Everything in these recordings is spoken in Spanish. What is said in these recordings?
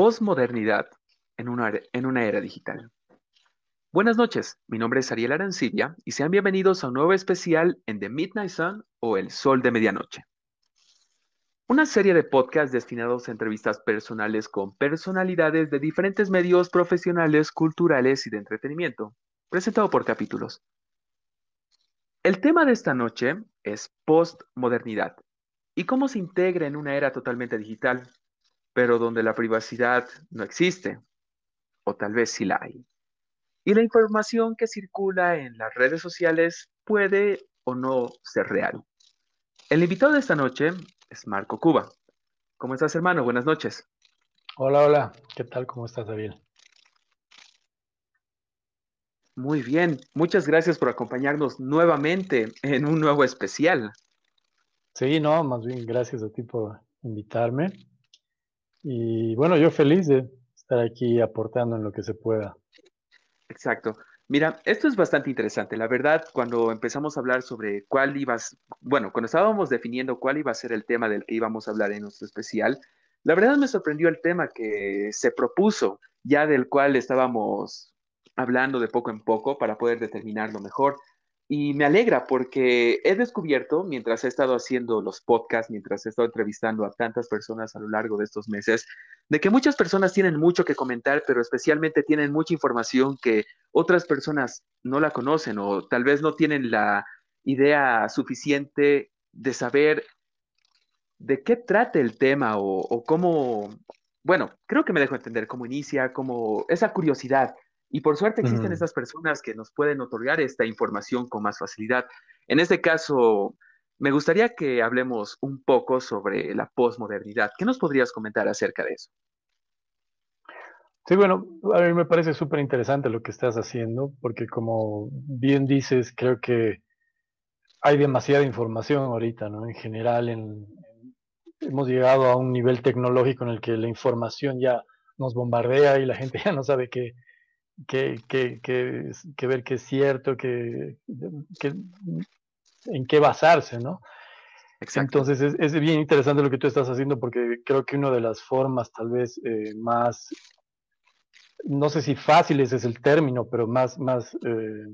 Postmodernidad en una, en una era digital. Buenas noches, mi nombre es Ariel Arancibia y sean bienvenidos a un nuevo especial en The Midnight Sun o El Sol de Medianoche. Una serie de podcasts destinados a entrevistas personales con personalidades de diferentes medios profesionales, culturales y de entretenimiento, presentado por capítulos. El tema de esta noche es postmodernidad y cómo se integra en una era totalmente digital, pero donde la privacidad no existe, o tal vez sí la hay. Y la información que circula en las redes sociales puede o no ser real. El invitado de esta noche es Marco Cuba. ¿Cómo estás, hermano? Buenas noches. Hola, hola. ¿Qué tal? ¿Cómo estás, David? Muy bien. Muchas gracias por acompañarnos nuevamente en un nuevo especial. Sí, no, más bien gracias a ti por invitarme. Y bueno, yo feliz de estar aquí aportando en lo que se pueda. Exacto. Mira, esto es bastante interesante. La verdad, cuando empezamos a hablar sobre cuál ibas, bueno, cuando estábamos definiendo cuál iba a ser el tema del que íbamos a hablar en nuestro especial, la verdad me sorprendió el tema que se propuso, ya del cual estábamos hablando de poco en poco para poder determinarlo mejor. Y me alegra porque he descubierto, mientras he estado haciendo los podcasts, mientras he estado entrevistando a tantas personas a lo largo de estos meses, de que muchas personas tienen mucho que comentar, pero especialmente tienen mucha información que otras personas no la conocen o tal vez no tienen la idea suficiente de saber de qué trata el tema o, cómo, bueno, creo que me dejo entender cómo inicia, cómo esa curiosidad y por suerte existen esas personas que nos pueden otorgar esta información con más facilidad. En este caso, me gustaría que hablemos un poco sobre la posmodernidad. ¿Qué nos podrías comentar acerca de eso? Sí, bueno, a mí me parece súper interesante lo que estás haciendo, porque como bien dices, creo que hay demasiada información ahorita, ¿no? En general, hemos llegado a un nivel tecnológico en el que la información ya nos bombardea y la gente ya no sabe qué, que, que, que, ver qué es cierto, que, en qué basarse, ¿no? Entonces es, bien interesante lo que tú estás haciendo porque creo que una de las formas tal vez eh, más, no sé si fáciles es el término, pero más, más, eh,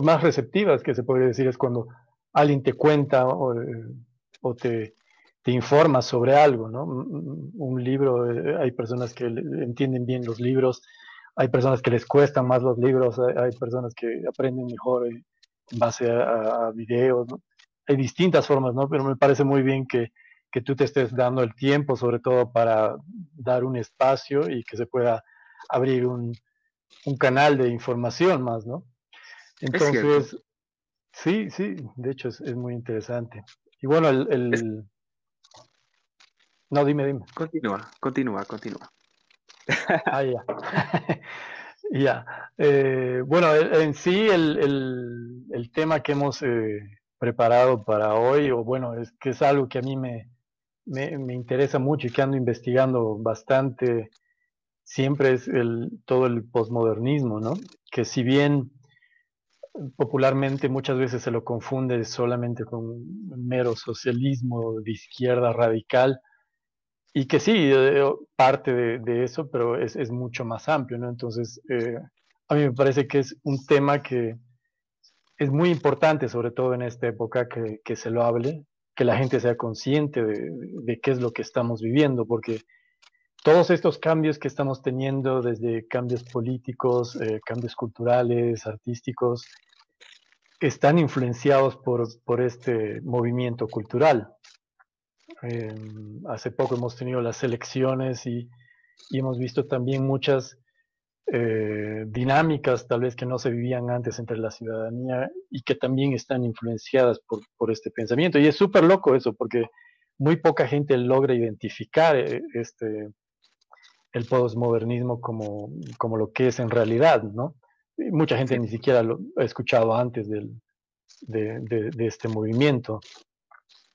más receptivas que se puede decir es cuando alguien te cuenta o te, te informas sobre algo, ¿no? Un libro, eh, hay personas que entienden bien los libros, hay personas que les cuestan más los libros, hay, personas que aprenden mejor en base a, videos, ¿no? Hay distintas formas, ¿no? Pero me parece muy bien que, que tú te estés dando el tiempo, sobre todo para dar un espacio y que se pueda abrir un, un canal de información más, ¿no? Entonces, sí, sí, de hecho es, es, muy interesante. Y bueno, el, no, dime, dime. Continúa, continúa, continúa. ah, ya. ya. Eh, bueno, en sí el, tema que hemos eh, preparado para hoy, o bueno, es que es algo que a mí me, me, interesa mucho y que ando investigando bastante, siempre es el, todo el posmodernismo, ¿no? Que si bien popularmente muchas veces se lo confunde solamente con un mero socialismo de izquierda radical, y que sí, parte de, eso, pero es, mucho más amplio, ¿no? Entonces, eh, a mí me parece que es un tema que es muy importante, sobre todo en esta época, que, que se lo hable, que la gente sea consciente de, de, qué es lo que estamos viviendo, porque todos estos cambios que estamos teniendo, desde cambios políticos, eh, cambios culturales, artísticos, están influenciados por, por este movimiento cultural. Em, hace poco hemos tenido las elecciones y, hemos visto también muchas eh, dinámicas tal vez que no se vivían antes entre la ciudadanía y que también están influenciadas por, este pensamiento. Y es súper loco eso, porque muy poca gente logra identificar eh, este, el postmodernismo como, como lo que es en realidad, ¿no? mucha gente ni siquiera lo ha escuchado antes del, de, este movimiento.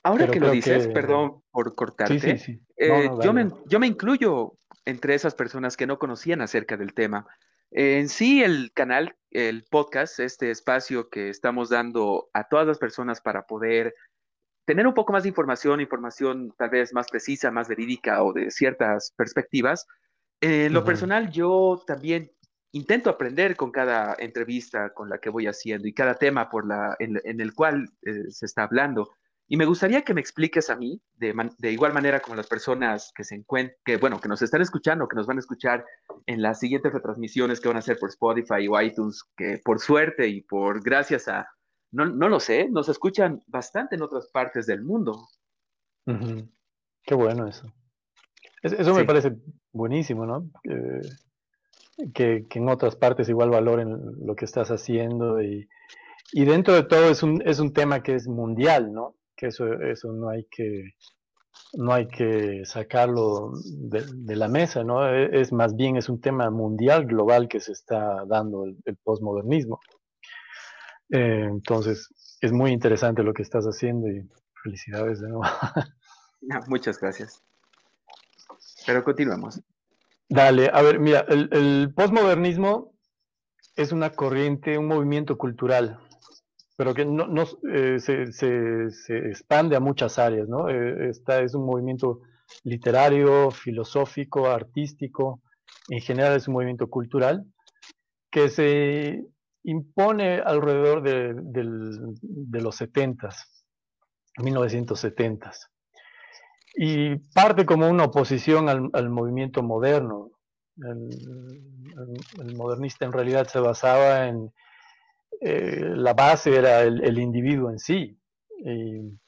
Ahora que lo dices, perdón por cortarte, eh, yo, me, yo, me, incluyo entre esas personas que no conocían acerca del tema. en sí, el canal, el podcast, este espacio que estamos dando a todas las personas para poder tener un poco más de información, información tal vez más precisa, más verídica o de ciertas perspectivas. En lo personal, yo también intento aprender con cada entrevista con la que voy haciendo y cada tema por la, en, el cual eh, se está hablando. Y me gustaría que me expliques a mí, de, de igual manera como las personas que se encuentran, que bueno, que nos están escuchando, que nos van a escuchar en las siguientes retransmisiones que van a hacer por Spotify o iTunes, que por suerte y por gracias a, no, no lo sé, nos escuchan bastante en otras partes del mundo. Qué bueno eso. eso me parece buenísimo, ¿no? que, que, en otras partes igual valoren lo que estás haciendo y, y dentro de todo es un, es un tema que es mundial, ¿no? Que eso, eso no hay que no hay que sacarlo de, la mesa, ¿no? E, es, más bien es un tema mundial, global que se está dando el, el posmodernismo. Eh, entonces, es muy interesante lo que estás haciendo y felicidades de nuevo. muchas gracias. Pero continuamos. Dale, a ver, mira, el, el postmodernismo es una corriente, un movimiento cultural pero que no, eh, se, se, expande a muchas áreas, ¿no? Eh, es un movimiento literario, filosófico, artístico, en general es un movimiento cultural que se impone alrededor de, los 70 1970 y parte como una oposición al, movimiento moderno. el, modernista en realidad se basaba en, eh, la base era el, individuo en sí. Y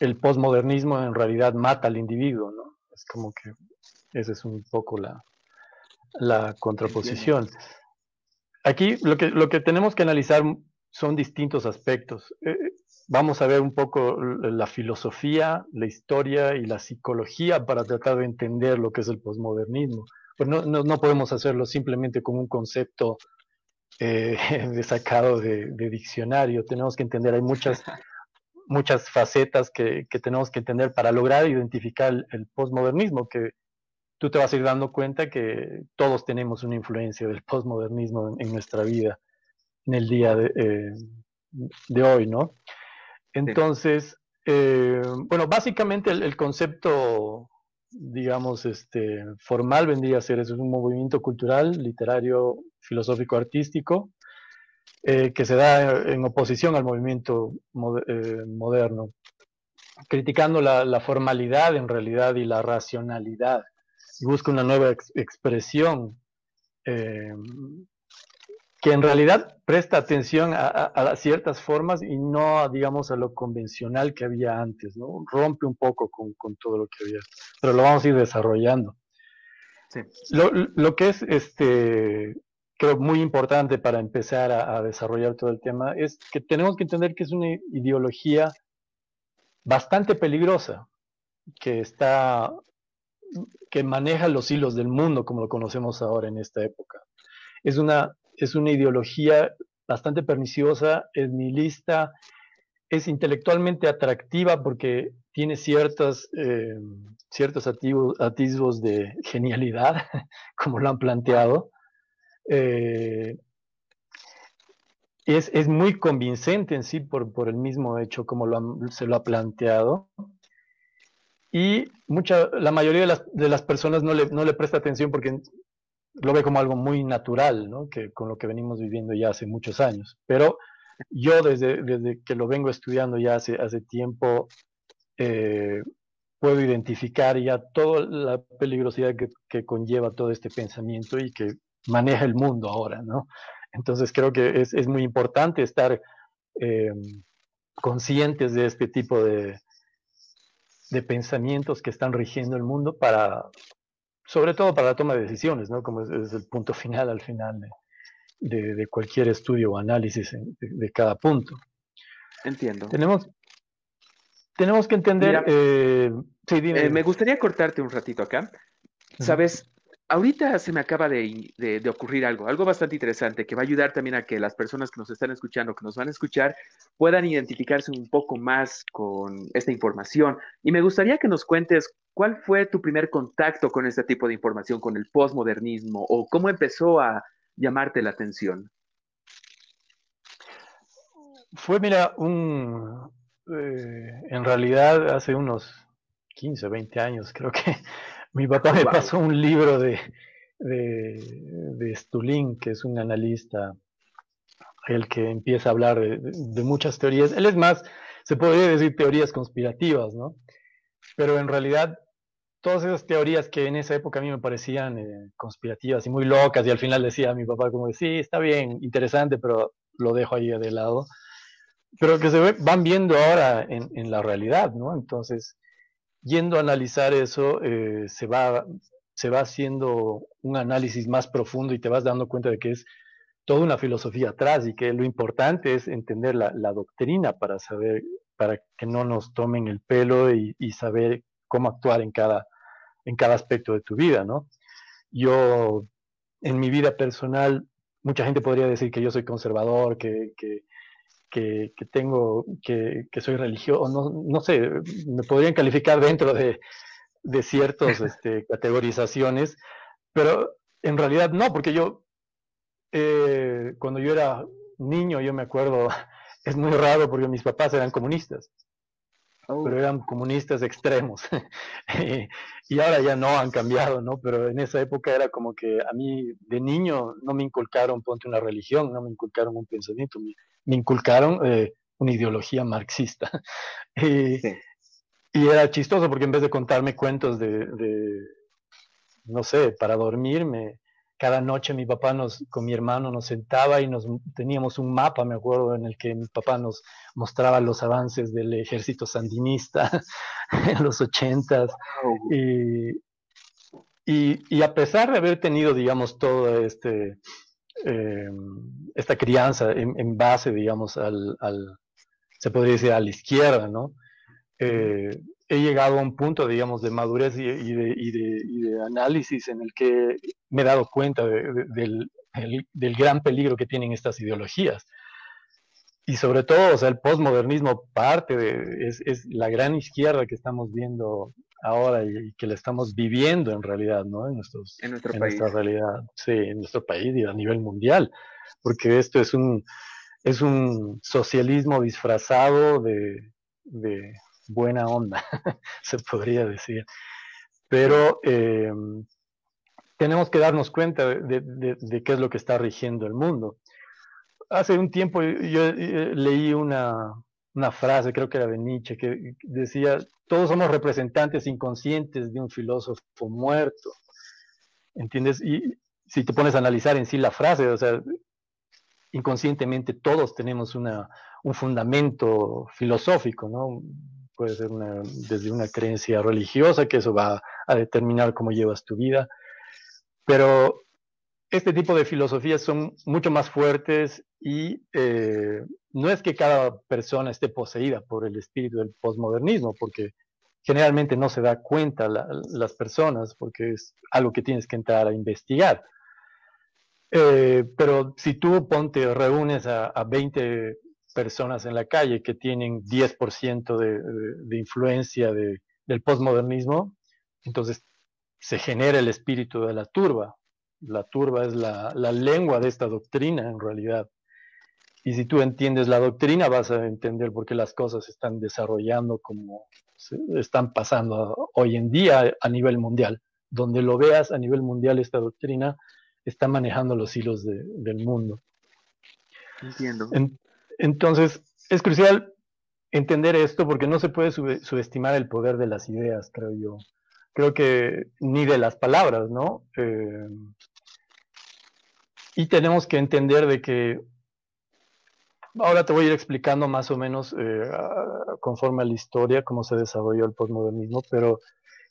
el posmodernismo en realidad mata al individuo, ¿no? Es como que esa es un poco la, la contraposición. Aquí lo que, lo que tenemos que analizar son distintos aspectos. Eh, vamos a ver un poco la filosofía, la historia y la psicología para tratar de entender lo que es el posmodernismo. Pues no, no, no podemos hacerlo simplemente como un concepto eh, de sacado de, diccionario. Tenemos que entender, hay muchas, muchas facetas que, tenemos que entender para lograr identificar el, el postmodernismo, que tú te vas a ir dando cuenta que todos tenemos una influencia del postmodernismo en, nuestra vida, en el día de, eh, hoy, ¿no? Entonces, eh, bueno, básicamente el, concepto digamos, este, formal vendría a ser es un movimiento cultural, literario, filosófico artístico, eh, que se da en oposición al movimiento eh, moderno, criticando la, formalidad en realidad y la racionalidad, y busca una nueva expresión eh, que en realidad presta atención a, ciertas formas y no, digamos, a lo convencional que había antes, ¿no? Rompe un poco con, todo lo que había, pero lo vamos a ir desarrollando. Lo, lo, que es este, creo, muy importante para empezar a, desarrollar todo el tema es que tenemos que entender que es una ideología bastante peligrosa, que está, que maneja los hilos del mundo como lo conocemos ahora en esta época. Es una, es una ideología bastante perniciosa, es nihilista, es intelectualmente atractiva porque tiene ciertos, eh, ciertos atisbos de genialidad, como lo han planteado, eh, es, es, muy convincente en sí por, por el mismo hecho como se lo ha planteado. Y mucha, la mayoría de las, de las personas no le, no le, presta atención porque lo ve como algo muy natural, ¿no? que, con lo que venimos viviendo ya hace muchos años. Pero yo desde, desde que lo vengo estudiando ya hace, hace tiempo, eh, puedo identificar ya toda la peligrosidad que, que, conlleva todo este pensamiento y que maneja el mundo ahora, ¿no? Entonces creo que es, es muy importante estar eh, conscientes de este tipo de, de pensamientos que están rigiendo el mundo para, sobre todo para la toma de decisiones, ¿no? Como es, el punto final al final de, de, cualquier estudio o análisis de, cada punto. Entiendo. Tenemos, tenemos que entender... Eh, sí, eh, me gustaría cortarte un ratito acá. Sabes, ahorita se me acaba de, ocurrir algo, algo bastante interesante que va a ayudar también a que las personas que nos están escuchando, que nos van a escuchar, puedan identificarse un poco más con esta información. Y me gustaría que nos cuentes cuál fue tu primer contacto con este tipo de información, con el postmodernismo, o cómo empezó a llamarte la atención. Fue, mira, un, eh, en realidad hace unos 15, 20 años creo que mi papá me pasó un libro de, de, de Stulin, que es un analista, el que empieza a hablar de, muchas teorías. Él es más, se podría decir teorías conspirativas, ¿no? Pero en realidad todas esas teorías que en esa época a mí me parecían eh, conspirativas y muy locas, y al final decía a mi papá como, sí, está bien, interesante, pero lo dejo ahí de lado, pero que se van viendo ahora en, la realidad, ¿no? Entonces, yendo a analizar eso, eh, se, va, se va haciendo un análisis más profundo y te vas dando cuenta de que es toda una filosofía atrás y que lo importante es entender la, doctrina para saber, para que no nos tomen el pelo y, saber cómo actuar en cada, en cada aspecto de tu vida, ¿no? Yo, en mi vida personal, mucha gente podría decir que yo soy conservador, que, que, que, tengo, que, soy religioso, no, no sé, me podrían calificar dentro de, de ciertas este, categorizaciones, pero en realidad no, porque yo, eh, cuando yo era niño, yo me acuerdo, es muy raro porque mis papás eran comunistas. Oh. pero eran comunistas extremos. y ahora ya no han cambiado, ¿no? Pero en esa época era como que a mí de niño no me inculcaron, ponte una religión, no me inculcaron un pensamiento, me, inculcaron eh, una ideología marxista. y, y, era chistoso porque en vez de contarme cuentos de, de no sé, para dormirme, cada noche mi papá nos, con mi hermano nos sentaba y nos teníamos un mapa, me acuerdo, en el que mi papá nos mostraba los avances del ejército sandinista en los ochentas. Y, y, a pesar de haber tenido, digamos, todo este, eh, esta crianza en, base, digamos, al, al, se podría decir, a la izquierda, ¿no? Eh, he llegado a un punto, digamos, de madurez y, de, análisis en el que me he dado cuenta del, gran peligro que tienen estas ideologías. Y sobre todo, o sea, el postmodernismo parte de, es, la gran izquierda que estamos viendo ahora y, que la estamos viviendo en realidad, ¿no? En, nuestros, en nuestro país. nuestra realidad, sí, en nuestro país y a nivel mundial, porque esto es un, es un socialismo disfrazado de, buena onda, se podría decir. Pero eh, tenemos que darnos cuenta de, qué es lo que está rigiendo el mundo. Hace un tiempo yo, eh, leí una, frase, creo que era de Nietzsche, que decía, todos somos representantes inconscientes de un filósofo muerto. ¿Entiendes? Y si te pones a analizar en sí la frase, o sea, inconscientemente todos tenemos una, un fundamento filosófico, ¿no? Puede ser desde una creencia religiosa, que eso va a determinar cómo llevas tu vida, pero este tipo de filosofías son mucho más fuertes y eh, no es que cada persona esté poseída por el espíritu del posmodernismo, porque generalmente no se da cuenta las personas, porque es algo que tienes que entrar a investigar. Eh, pero si tú ponte, reúnes a, a 20 personas en la calle que tienen 10% de, de, influencia del postmodernismo, entonces se genera el espíritu de la turba. La turba es la, lengua de esta doctrina en realidad. Y si tú entiendes la doctrina, vas a entender por qué las cosas se están desarrollando como están pasando hoy en día a nivel mundial. Donde lo veas a nivel mundial, esta doctrina está manejando los hilos del mundo. Entiendo. Entonces, es crucial entender esto porque no se puede subestimar el poder de las ideas, creo yo. Creo que ni de las palabras, ¿no? Eh, y tenemos que entender de que, ahora te voy a ir explicando más o menos eh, conforme a la historia cómo se desarrolló el postmodernismo, pero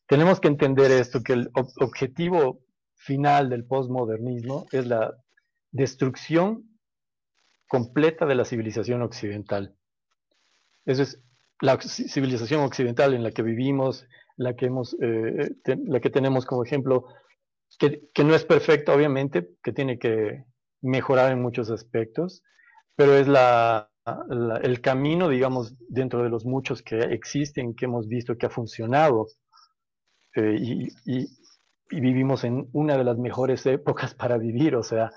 tenemos que entender esto, que el objetivo final del postmodernismo es la destrucción completa de la civilización occidental. Esa es la civilización occidental en la que vivimos, la que, hemos, eh, la que tenemos como ejemplo, que, no es perfecta, obviamente, que tiene que mejorar en muchos aspectos, pero es la, el camino, digamos, dentro de los muchos que existen, que hemos visto que ha funcionado. Eh, y, y, vivimos en una de las mejores épocas para vivir, o sea,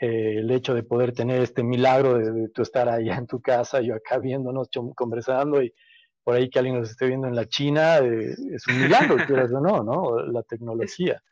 eh, el hecho de poder tener este milagro de, tú estar allá en tu casa, yo acá viéndonos, conversando y por ahí que alguien nos esté viendo en la China, eh, es un milagro, quieras o no, ¿no? La tecnología.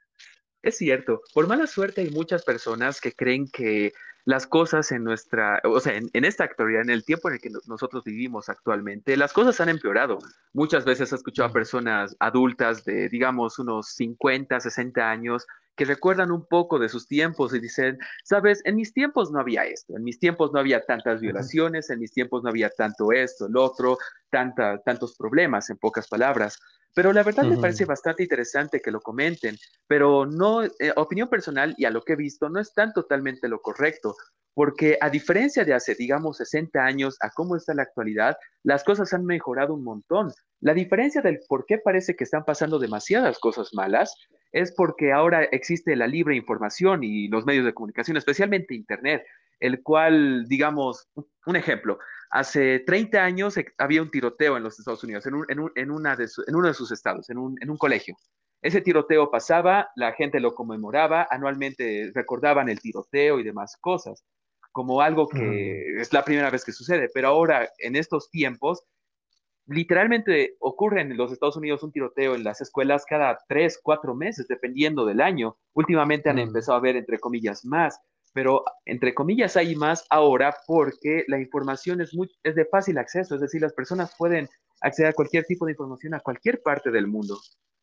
Es cierto, por mala suerte hay muchas personas que creen que las cosas en nuestra, o sea, en, esta actualidad, en el tiempo en el que nosotros vivimos actualmente, las cosas han empeorado. Muchas veces he escuchado a personas adultas de, digamos, unos 50, 60 años que recuerdan un poco de sus tiempos y dicen, sabes, en mis tiempos no había esto, en mis tiempos no había tantas violaciones, en mis tiempos no había tanto esto, el otro, tanta, tantos problemas, en pocas palabras. Pero la verdad me parece bastante interesante que lo comenten, pero no, eh, opinión personal y a lo que he visto, no es tan totalmente lo correcto, porque a diferencia de hace, digamos, 60 años a cómo está la actualidad, las cosas han mejorado un montón. La diferencia del por qué parece que están pasando demasiadas cosas malas es porque ahora existe la libre información y los medios de comunicación, especialmente Internet, el cual, digamos, un ejemplo, hace 30 años había un tiroteo en los Estados Unidos, en, una de en uno de sus estados, en un, en un colegio. Ese tiroteo pasaba, la gente lo conmemoraba, anualmente recordaban el tiroteo y demás cosas, como algo que es la primera vez que sucede, pero ahora en estos tiempos literalmente ocurre en los Estados Unidos un tiroteo en las escuelas cada tres, cuatro meses, dependiendo del año. Últimamente han mm. empezado a ver, entre comillas, más, pero entre comillas hay más ahora porque la información es, muy, es de fácil acceso, es decir, las personas pueden acceder a cualquier tipo de información a cualquier parte del mundo.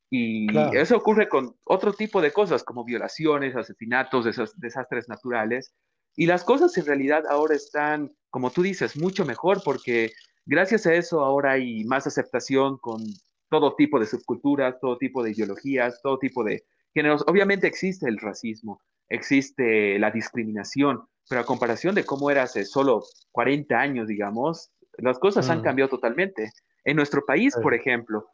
Y eso ocurre con otro tipo de cosas como violaciones, asesinatos, desastres naturales. Y las cosas en realidad ahora están, como tú dices, mucho mejor porque Gracias a eso ahora hay más aceptación con todo tipo de subculturas, todo tipo de ideologías, todo tipo de géneros. Obviamente existe el racismo, existe la discriminación, pero a comparación de cómo era hace solo 40 años, digamos, las cosas han mm. cambiado totalmente. En nuestro país, por ejemplo,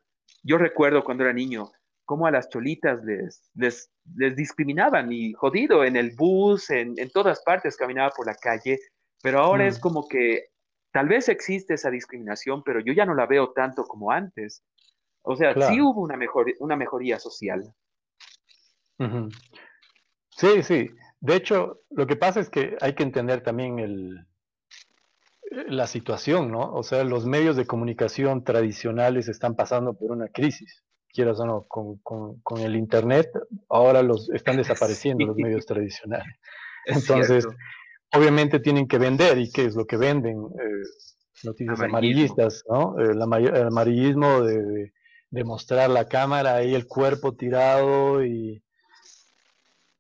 yo recuerdo cuando era niño, cómo a las cholitas les, les, discriminaban y jodido en el bus, en, en, todas partes caminaba por la calle, pero ahora es mm. como que Tal vez existe esa discriminación, pero yo ya no la veo tanto como antes. O sea, sí hubo una, mejor, una mejoría social. Sí, sí. De hecho, lo que pasa es que hay que entender también el, la situación, ¿no? O sea, los medios de comunicación tradicionales están pasando por una crisis, quieras o no, con, con, el Internet, ahora los están desapareciendo los medios tradicionales. Entonces, obviamente tienen que vender, ¿y qué es lo que venden? Eh, noticias amarillistas, ¿no? El, amarillismo de, mostrar la cámara y el cuerpo tirado y,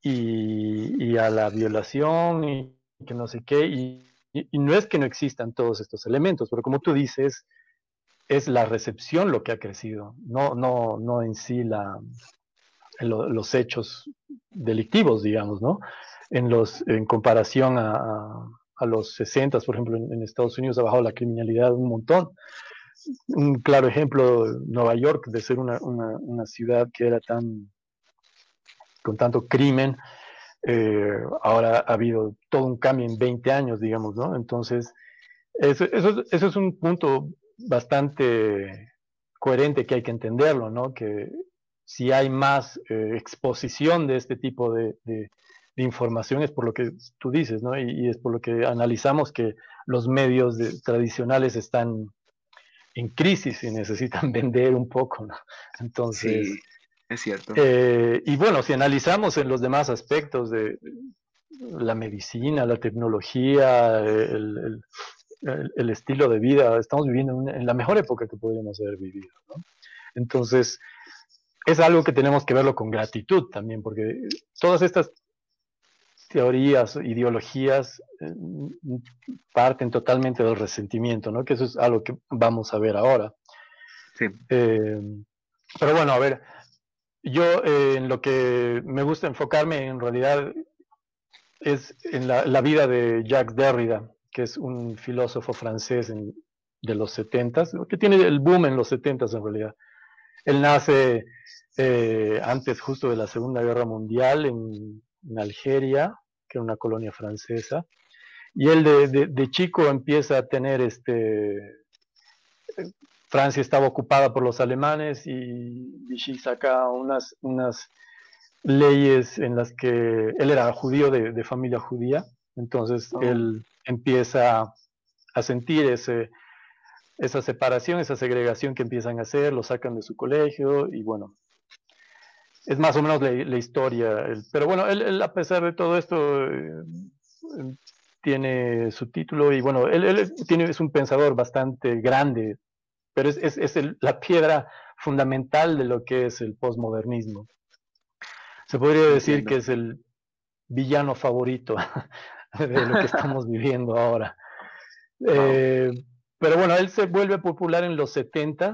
y, a la violación y que no sé qué. Y, no es que no existan todos estos elementos, pero como tú dices, es la recepción lo que ha crecido, no, no, no en sí la, los hechos delictivos, digamos, ¿no? en, los, en comparación a, a los 60, por ejemplo, en, Estados Unidos ha bajado la criminalidad un montón. Un claro ejemplo, Nueva York, de ser una, una, una ciudad que era tan, con tanto crimen, eh, ahora ha habido todo un cambio en 20 años, digamos, ¿no? Entonces, eso, es un punto bastante coherente que hay que entenderlo, ¿no? Que si hay más eh, exposición de este tipo de, información es por lo que tú dices, ¿no? Y, es por lo que analizamos que los medios tradicionales están en crisis y necesitan vender un poco, ¿no? Entonces... es cierto. Eh, y bueno, si analizamos en los demás aspectos de la medicina, la tecnología, el, estilo de vida, estamos viviendo en, la mejor época que podríamos haber vivido, ¿no? Entonces, es algo que tenemos que verlo con gratitud también, porque todas estas teorías, ideologías eh, parten totalmente del resentimiento, ¿no? Que eso es algo que vamos a ver ahora. Sí. Eh, pero bueno, a ver, yo eh, en lo que me gusta enfocarme en realidad es en la, vida de Jacques Derrida, que es un filósofo francés de los 70 que tiene el boom en los 70 en realidad. Él nace antes justo de la Segunda Guerra Mundial en, en Algeria, que era una colonia francesa. Y él de, chico empieza a tener este... Francia estaba ocupada por los alemanes y Vichy saca unas, unas leyes en las que él era judío de, familia judía Entonces oh. él empieza a sentir ese, esa separación, esa segregación que empiezan a hacer, lo sacan de su colegio y bueno, es más o menos la, historia. Pero bueno, él, a pesar de todo esto eh, tiene su título y bueno, él, tiene, es un pensador bastante grande, pero es, es, la piedra fundamental de lo que es el posmodernismo. Se podría decir que es el villano favorito de lo que estamos viviendo ahora. Eh, pero bueno, él se vuelve popular en los 70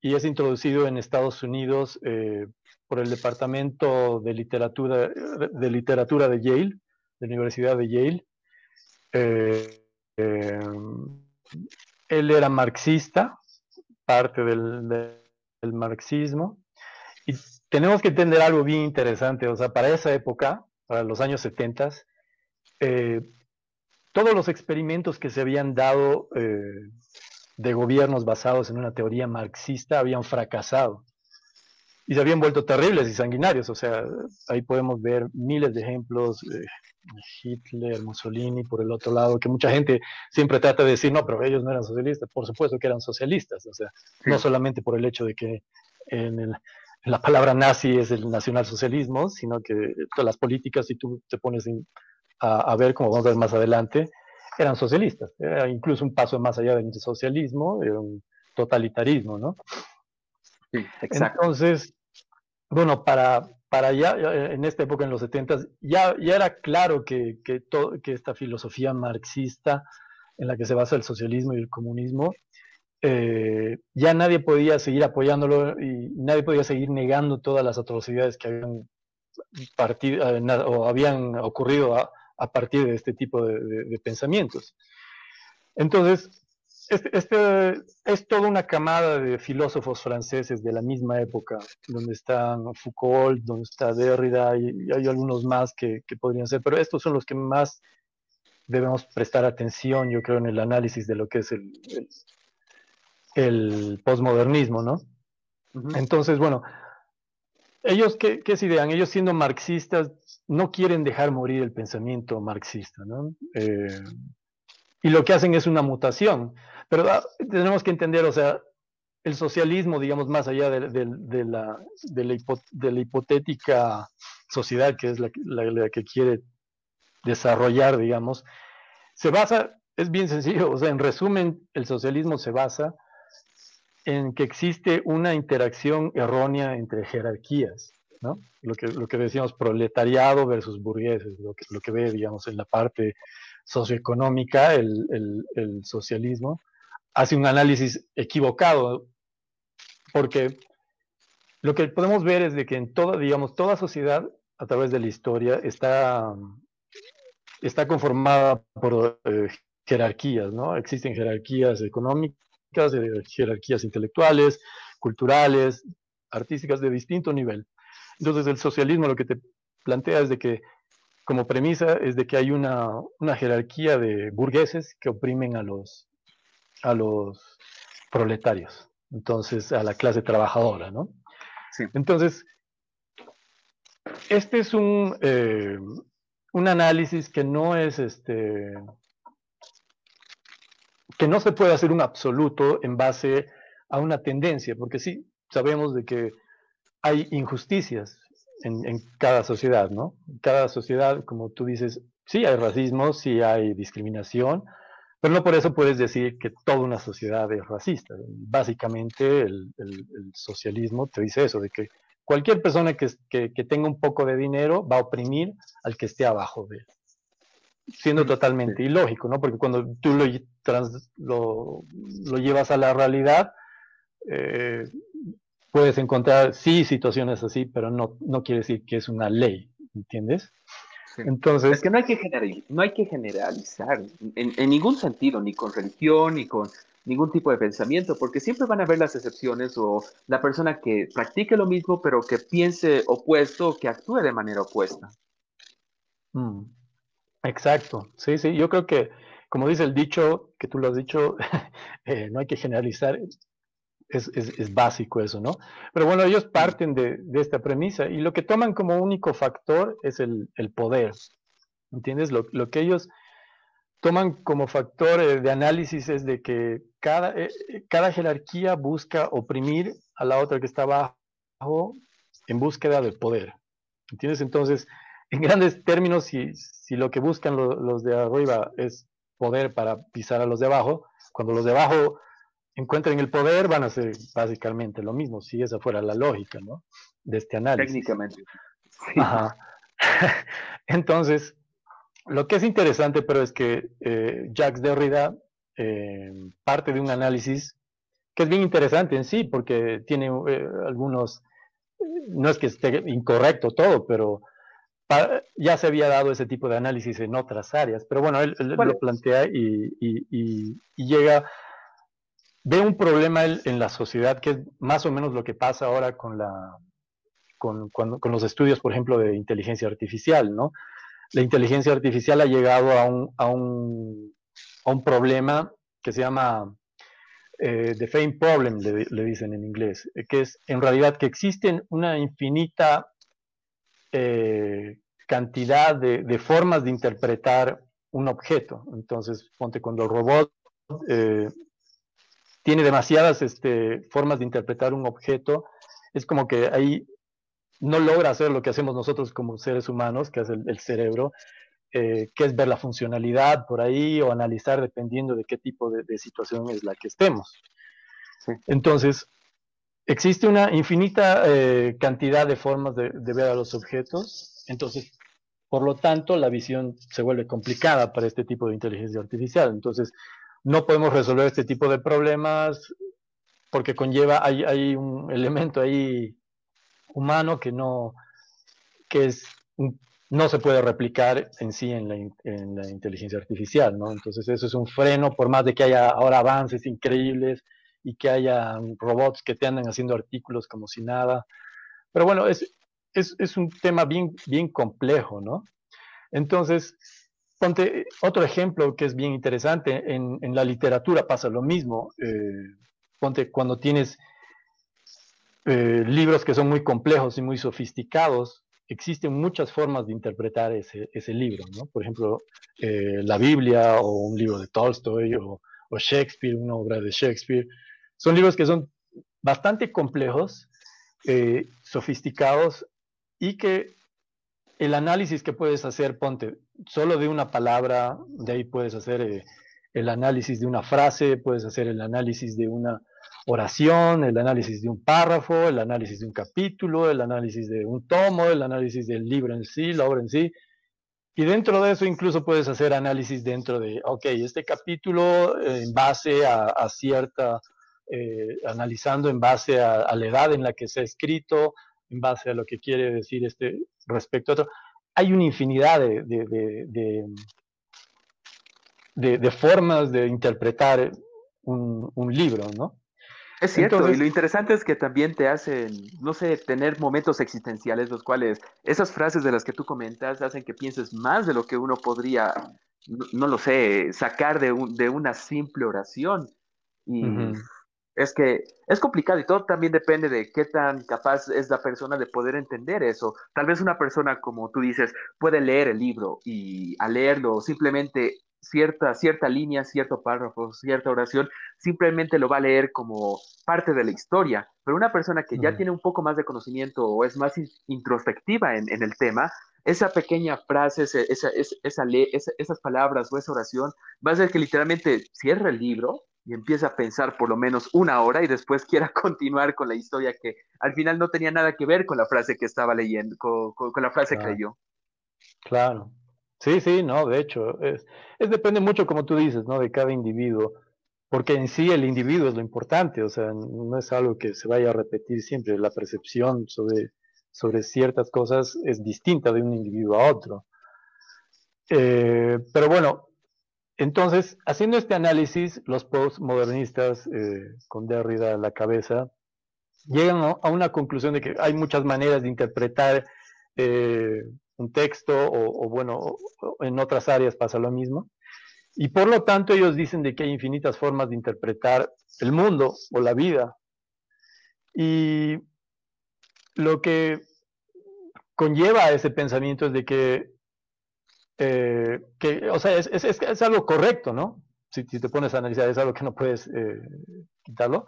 y es introducido en Estados Unidos eh, por el Departamento de Literatura, de Literatura de Yale, de la Universidad de Yale. Eh, él era marxista, parte del, marxismo, y tenemos que entender algo bien interesante, o sea, para esa época, para los años 70, eh, todos los experimentos que se habían dado eh, de gobiernos basados en una teoría marxista habían fracasado y se habían vuelto terribles y sanguinarios. O sea, ahí podemos ver miles de ejemplos, eh, Hitler, Mussolini, por el otro lado, que mucha gente siempre trata de decir, no, pero ellos no eran socialistas. Por supuesto que eran socialistas, o sea, no solamente por el hecho de que en, la palabra nazi es el nacionalsocialismo, sino que todas las políticas, si tú te pones en, a, ver, como vamos a ver más adelante, eran socialistas. Era incluso un paso más allá del socialismo, era un totalitarismo, ¿no? Entonces, bueno, para, para ya, en esta época, en los 70, ya, ya era claro que, que, que esta filosofía marxista en la que se basa el socialismo y el comunismo, eh, ya nadie podía seguir apoyándolo y nadie podía seguir negando todas las atrocidades que habían, partido, eh, o habían ocurrido a, a partir de este tipo de, pensamientos. Entonces, este, este, es toda una camada de filósofos franceses de la misma época, donde están Foucault, donde está Derrida, y, hay algunos más que, podrían ser, pero estos son los que más debemos prestar atención, yo creo, en el análisis de lo que es el, el, posmodernismo, ¿no? Entonces, bueno, ellos, ¿qué, ¿qué, se idean? Ellos siendo marxistas no quieren dejar morir el pensamiento marxista, ¿no? Eh, y lo que hacen es una mutación. Pero ah, tenemos que entender, o sea, el socialismo, digamos, más allá de, la, de, la, hipotética sociedad que es la, la, que quiere desarrollar, digamos, se basa, es bien sencillo, o sea, en resumen, el socialismo se basa en que existe una interacción errónea entre jerarquías, ¿no? Lo que, lo que decíamos, proletariado versus burgueses, lo que, lo que ve, digamos, en la parte socioeconómica, el, el, socialismo, hace un análisis equivocado, porque lo que podemos ver es de que en toda, digamos, toda sociedad, a través de la historia, está, está conformada por eh, jerarquías, ¿no? Existen jerarquías económicas, de jerarquías intelectuales, culturales, artísticas de distinto nivel. Entonces el socialismo lo que te plantea es de que como premisa es de que hay una, jerarquía de burgueses que oprimen a los, a los proletarios, entonces a la clase trabajadora, ¿no? Entonces, este es un, eh, un análisis que no es este, que no se puede hacer un absoluto en base a una tendencia, porque sí, sabemos de que hay injusticias en, cada sociedad, ¿no? Cada sociedad, como tú dices, sí hay racismo, sí hay discriminación, pero no por eso puedes decir que toda una sociedad es racista. Básicamente el, socialismo te dice eso, de que cualquier persona que, que, tenga un poco de dinero va a oprimir al que esté abajo de él siendo totalmente ilógico, ¿no? Porque cuando tú lo, lo, llevas a la realidad, eh, puedes encontrar, sí, situaciones así, pero no, no quiere decir que es una ley, ¿entiendes? Entonces... Es que no hay que, generalizar, no hay que generalizar en, en, ningún sentido, ni con religión, ni con ningún tipo de pensamiento, porque siempre van a haber las excepciones o la persona que practique lo mismo, pero que piense opuesto o que actúe de manera opuesta. Mm. Exacto, sí, sí, yo creo que, como dice el dicho, que tú lo has dicho, eh, no hay que generalizar, es, básico eso, ¿no? Pero bueno, ellos parten de, esta premisa y lo que toman como único factor es el, poder. ¿Entiendes? Lo, que ellos toman como factor eh, de análisis es de que cada, eh, cada jerarquía busca oprimir a la otra que está abajo en búsqueda de poder. ¿Entiendes? Entonces, en grandes términos, si, si lo que buscan los de arriba es poder para pisar a los de abajo, cuando los de abajo encuentren el poder, van a ser básicamente lo mismo, si esa fuera la lógica, ¿no? De este análisis. Técnicamente. Ajá. Entonces, lo que es interesante, pero es que eh, Jacques Derrida eh, parte de un análisis que es bien interesante en sí, porque tiene eh, algunos, no es que esté incorrecto todo, pero ya se había dado ese tipo de análisis en otras áreas, pero bueno, él, lo plantea y, llega, ve un problema en la sociedad que es más o menos lo que pasa ahora con, la, con, los estudios, por ejemplo, de inteligencia artificial, ¿no? La inteligencia artificial ha llegado a un, a un, a un problema que se llama eh, the fame problem, le, dicen en inglés, que es en realidad que existen una infinita eh, cantidad de, formas de interpretar un objeto. Entonces, ponte cuando el robot eh, tiene demasiadas este, formas de interpretar un objeto, es como que ahí no logra hacer lo que hacemos nosotros como seres humanos, que es el, cerebro, eh, que es ver la funcionalidad por ahí o analizar dependiendo de qué tipo de, situación es la que estemos. Entonces, existe una infinita eh, cantidad de formas de, ver a los objetos, entonces, por lo tanto, la visión se vuelve complicada para este tipo de inteligencia artificial. Entonces, no podemos resolver este tipo de problemas porque conlleva, hay, hay un elemento ahí humano que no, que es, no se puede replicar en sí en la, en la inteligencia artificial, ¿no? Entonces, eso es un freno, por más de que haya ahora avances increíbles, y que haya robots que te anden haciendo artículos como si nada. Pero bueno, es, es, un tema bien, bien complejo, ¿no? Entonces, ponte otro ejemplo que es bien interesante, en, en la literatura pasa lo mismo. Eh, ponte cuando tienes eh, libros que son muy complejos y muy sofisticados, existen muchas formas de interpretar ese, libro, ¿no? Por ejemplo, eh, la Biblia o un libro de Tolstoy o, o Shakespeare, una obra de Shakespeare. Son libros que son bastante complejos, eh, sofisticados y que el análisis que puedes hacer, ponte, solo de una palabra, de ahí puedes hacer eh, el análisis de una frase, puedes hacer el análisis de una oración, el análisis de un párrafo, el análisis de un capítulo, el análisis de un tomo, el análisis del libro en sí, la obra en sí. Y dentro de eso incluso puedes hacer análisis dentro de, ok, este capítulo eh, en base a cierta eh, analizando en base a, la edad en la que se ha escrito, en base a lo que quiere decir este respecto a otro. Hay una infinidad de, de, formas de interpretar un, libro, ¿no? Es cierto, y lo interesante es que también te hacen, no sé, tener momentos existenciales, los cuales esas frases de las que tú comentas hacen que pienses más de lo que uno podría, no, lo sé, sacar de, de una simple oración. Y es que es complicado y todo también depende de qué tan capaz es la persona de poder entender eso. Tal vez una persona, como tú dices, puede leer el libro y al leerlo simplemente cierta, cierta línea, cierto párrafo, cierta oración, simplemente lo va a leer como parte de la historia. Pero una persona que ya tiene un poco más de conocimiento o es más introspectiva en, el tema, esa pequeña frase, esa, esa, esa, esas palabras o esa oración va a hacer que literalmente cierre el libro y empieza a pensar por lo menos una hora y después quiera continuar con la historia que al final no tenía nada que ver con la frase que estaba leyendo, con, la frase que leyó. Claro. Sí, sí, no, de hecho, es, es, depende mucho, como tú dices, ¿no? De cada individuo, porque en sí el individuo es lo importante, o sea, no es algo que se vaya a repetir siempre, la percepción sobre, sobre ciertas cosas es distinta de un individuo a otro. Eh, pero bueno, entonces, haciendo este análisis, los postmodernistas, eh, con Derrida a la cabeza, llegan a una conclusión de que hay muchas maneras de interpretar eh, un texto, o, bueno, en otras áreas pasa lo mismo. Y por lo tanto ellos dicen de que hay infinitas formas de interpretar el mundo o la vida. Y lo que conlleva ese pensamiento es de que eh, que, o sea, es, es, es, algo correcto, ¿no? Si, si, te pones a analizar, es algo que no puedes eh, quitarlo.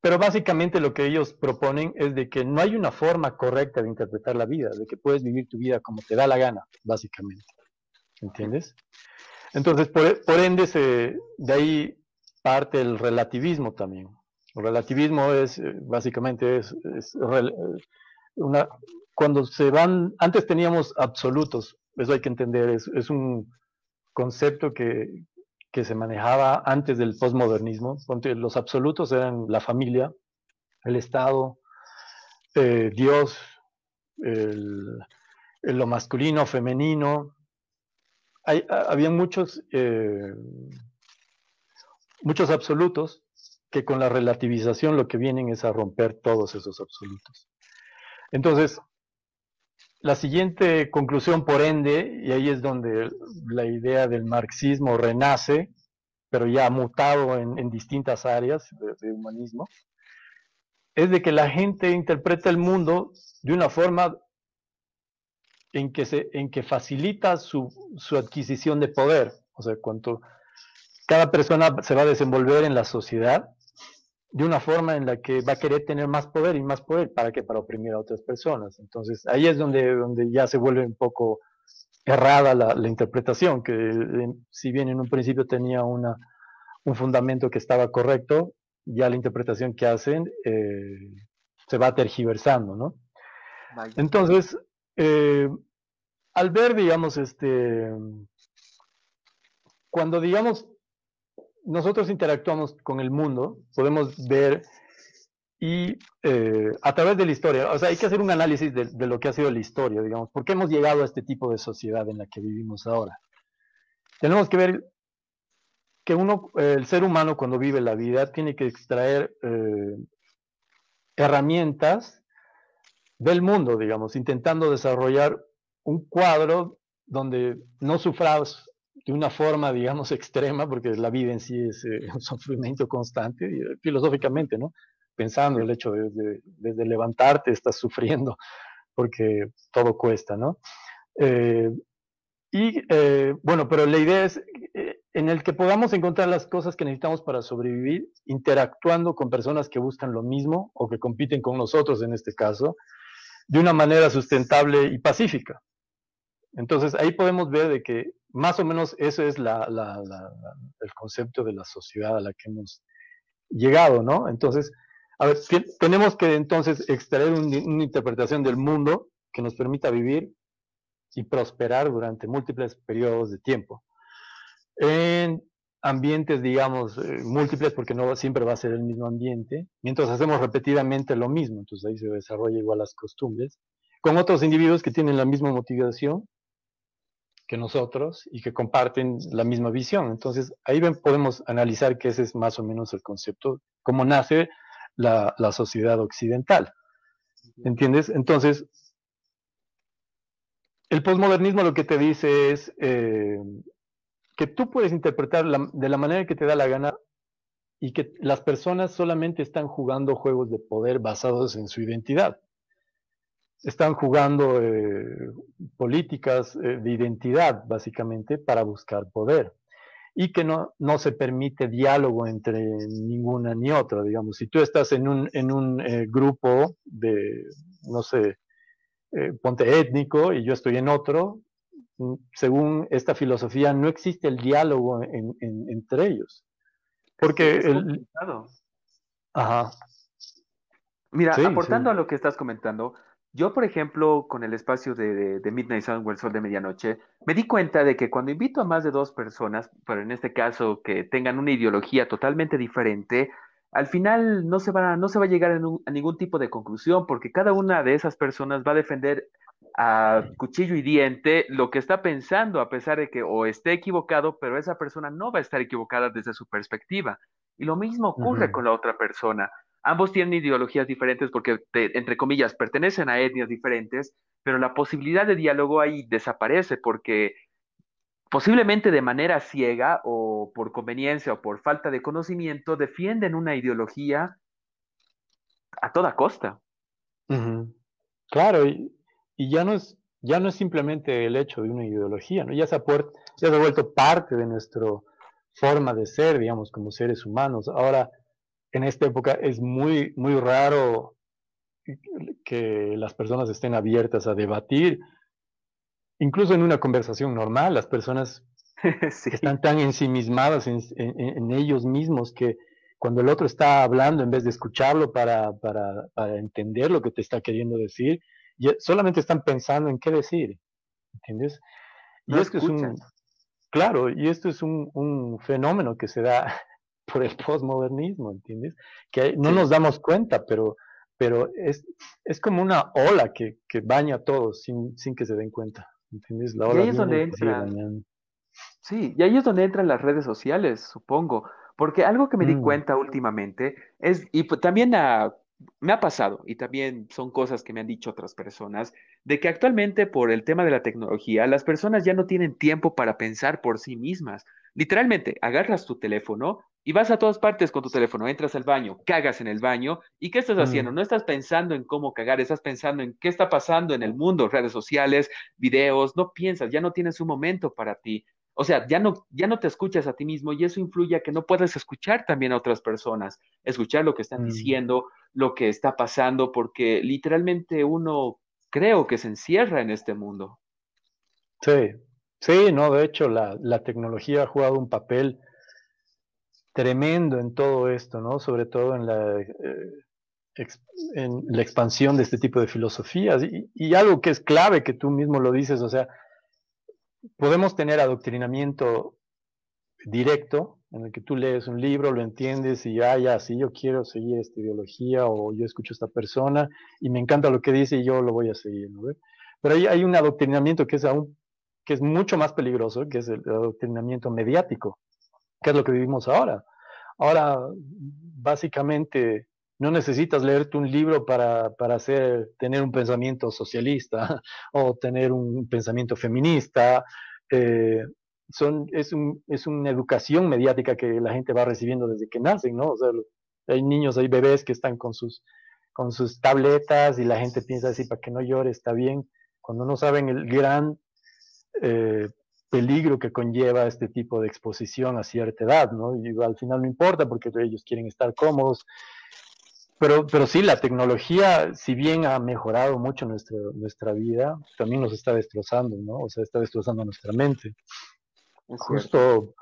Pero básicamente lo que ellos proponen es de que no hay una forma correcta de interpretar la vida, de que puedes vivir tu vida como te da la gana, básicamente. ¿Entiendes? Entonces, por, por ende, se, de ahí parte el relativismo también. El relativismo es, eh, básicamente, es, es una, cuando se van, antes teníamos absolutos, eso hay que entender, es, es un concepto que, que, se manejaba antes del postmodernismo. Los absolutos eran la familia, el Estado, eh, Dios, lo masculino, femenino. Hay, había muchos, eh, muchos absolutos que con la relativización lo que vienen es a romper todos esos absolutos. Entonces, la siguiente conclusión, por ende, y ahí es donde la idea del marxismo renace, pero ya mutado en, distintas áreas de, humanismo, es de que la gente interpreta el mundo de una forma en que, se, en que facilita su, su adquisición de poder. O sea, cuanto cada persona se va a desenvolver en la sociedad, de una forma en la que va a querer tener más poder y más poder para que para oprimir a otras personas. Entonces ahí es donde, donde ya se vuelve un poco errada la, interpretación, que eh, si bien en un principio tenía una, un fundamento que estaba correcto, ya la interpretación que hacen eh, se va tergiversando, ¿no? Entonces, eh, al ver, digamos, este, cuando digamos nosotros interactuamos con el mundo, podemos ver y eh, a través de la historia, o sea, hay que hacer un análisis de, lo que ha sido la historia, digamos, ¿por qué hemos llegado a este tipo de sociedad en la que vivimos ahora? Tenemos que ver que uno, el ser humano cuando vive la vida tiene que extraer eh, herramientas del mundo, digamos, intentando desarrollar un cuadro donde no sufras de una forma, digamos, extrema, porque la vida en sí es eh, un sufrimiento constante, eh, filosóficamente, ¿no? Pensando el hecho de, desde levantarte estás sufriendo, porque todo cuesta, ¿no? Eh, y bueno, pero la idea es en el que podamos encontrar las cosas que necesitamos para sobrevivir, interactuando con personas que buscan lo mismo o que compiten con nosotros en este caso, de una manera sustentable y pacífica. Entonces ahí podemos ver de que más o menos eso es el concepto de la sociedad a la que hemos llegado, ¿no? Entonces, a ver, tenemos que entonces extraer una interpretación del mundo que nos permita vivir y prosperar durante múltiples periodos de tiempo. En ambientes, digamos, eh, múltiples, porque no siempre va a ser el mismo ambiente, mientras hacemos repetidamente lo mismo, entonces ahí se desarrolla igual las costumbres, con otros individuos que tienen la misma motivación, que nosotros y que comparten la misma visión. Entonces, ahí podemos analizar que ese es más o menos el concepto, cómo nace la, sociedad occidental. ¿Entiendes? Entonces, el posmodernismo lo que te dice es eh, que tú puedes interpretar de la manera que te da la gana y que las personas solamente están jugando juegos de poder basados en su identidad están jugando eh, políticas eh, de identidad, básicamente, para buscar poder. Y que no, no se permite diálogo entre ninguna ni otra, digamos. Si tú estás en un, en un eh, grupo de, no sé, ponte étnico y yo estoy en otro, mm, según esta filosofía, no existe el diálogo entre ellos. Porque el... Ajá. Mira, aportando a lo que estás comentando, yo, por ejemplo, con el espacio de, Midnight Sun o el sol de medianoche, me di cuenta de que cuando invito a más de dos personas, pero en este caso que tengan una ideología totalmente diferente, al final no se va, no se va a llegar a, ningún tipo de conclusión, porque cada una de esas personas va a defender a cuchillo y diente lo que está pensando, a pesar de que o esté equivocado, pero esa persona no va a estar equivocada desde su perspectiva. Y lo mismo ocurre con la otra persona. Ambos tienen ideologías diferentes porque, entre comillas, pertenecen a etnias diferentes, pero la posibilidad de diálogo ahí desaparece porque posiblemente de manera ciega o por conveniencia o por falta de conocimiento defienden una ideología a toda costa. Claro, y, ya no es ya no es simplemente el hecho de una ideología, ¿no? ya, se ha ya se ha vuelto parte de nuestra forma de ser, digamos, como seres humanos. Ahora, en esta época es muy, muy raro que las personas estén abiertas a debatir. Incluso en una conversación normal, las personas están tan ensimismadas en, ellos mismos que cuando el otro está hablando, en vez de escucharlo para, para, para entender lo que te está queriendo decir, solamente están pensando en qué decir. ¿Entiendes? Y esto es un, claro, y esto es un, un, fenómeno que se da por el postmodernismo, ¿entiendes? Que no nos damos cuenta, pero, pero es, es como una ola que, que baña a todos sin, sin que se den cuenta, ¿entiendes? La ola y ahí es donde entra. Sí, y ahí es donde entran las redes sociales, supongo. Porque algo que me di mm. cuenta últimamente es, y también a me ha pasado, y también son cosas que me han dicho otras personas, de que actualmente por el tema de la tecnología, las personas ya no tienen tiempo para pensar por sí mismas. Literalmente, agarras tu teléfono y vas a todas partes con tu teléfono, entras al baño, cagas en el baño, ¿y qué estás haciendo? Mm. No estás pensando en cómo cagar, estás pensando en qué está pasando en el mundo, redes sociales, videos, no piensas, ya no tienes un momento para ti. O sea, ya no, ya no te escuchas a ti mismo y eso influye a que no puedas escuchar también a otras personas, escuchar lo que están mm. diciendo, lo que está pasando, porque literalmente uno creo que se encierra en este mundo. Sí, sí, no, de hecho la, tecnología ha jugado un papel tremendo en todo esto, ¿no? Sobre todo en la, eh, expansión de este tipo de filosofías. y, algo que es clave, que tú mismo lo dices, o sea, podemos tener adoctrinamiento directo, en el que tú lees un libro, lo entiendes y ya, ya, yo quiero seguir esta ideología o yo escucho a esta persona y me encanta lo que dice y yo lo voy a seguir, ¿no? Pero hay, hay un adoctrinamiento que es aún, que es mucho más peligroso, que es el adoctrinamiento mediático, que es lo que vivimos ahora. Ahora, básicamente, no necesitas leerte un libro para, para tener un pensamiento socialista o tener un pensamiento feminista. Eh, es una educación mediática que la gente va recibiendo desde que nacen, ¿no? O sea, hay niños, hay bebés que están con sus, con sus tabletas y la gente piensa así, para que no llore, está bien, cuando no saben el gran eh, peligro que conlleva este tipo de exposición a cierta edad, ¿no? Y al final no importa porque ellos quieren estar cómodos, pero, pero sí, la tecnología, si bien ha mejorado mucho nuestra, nuestra vida, también nos está destrozando, ¿no? O sea, está destrozando nuestra mente. Justo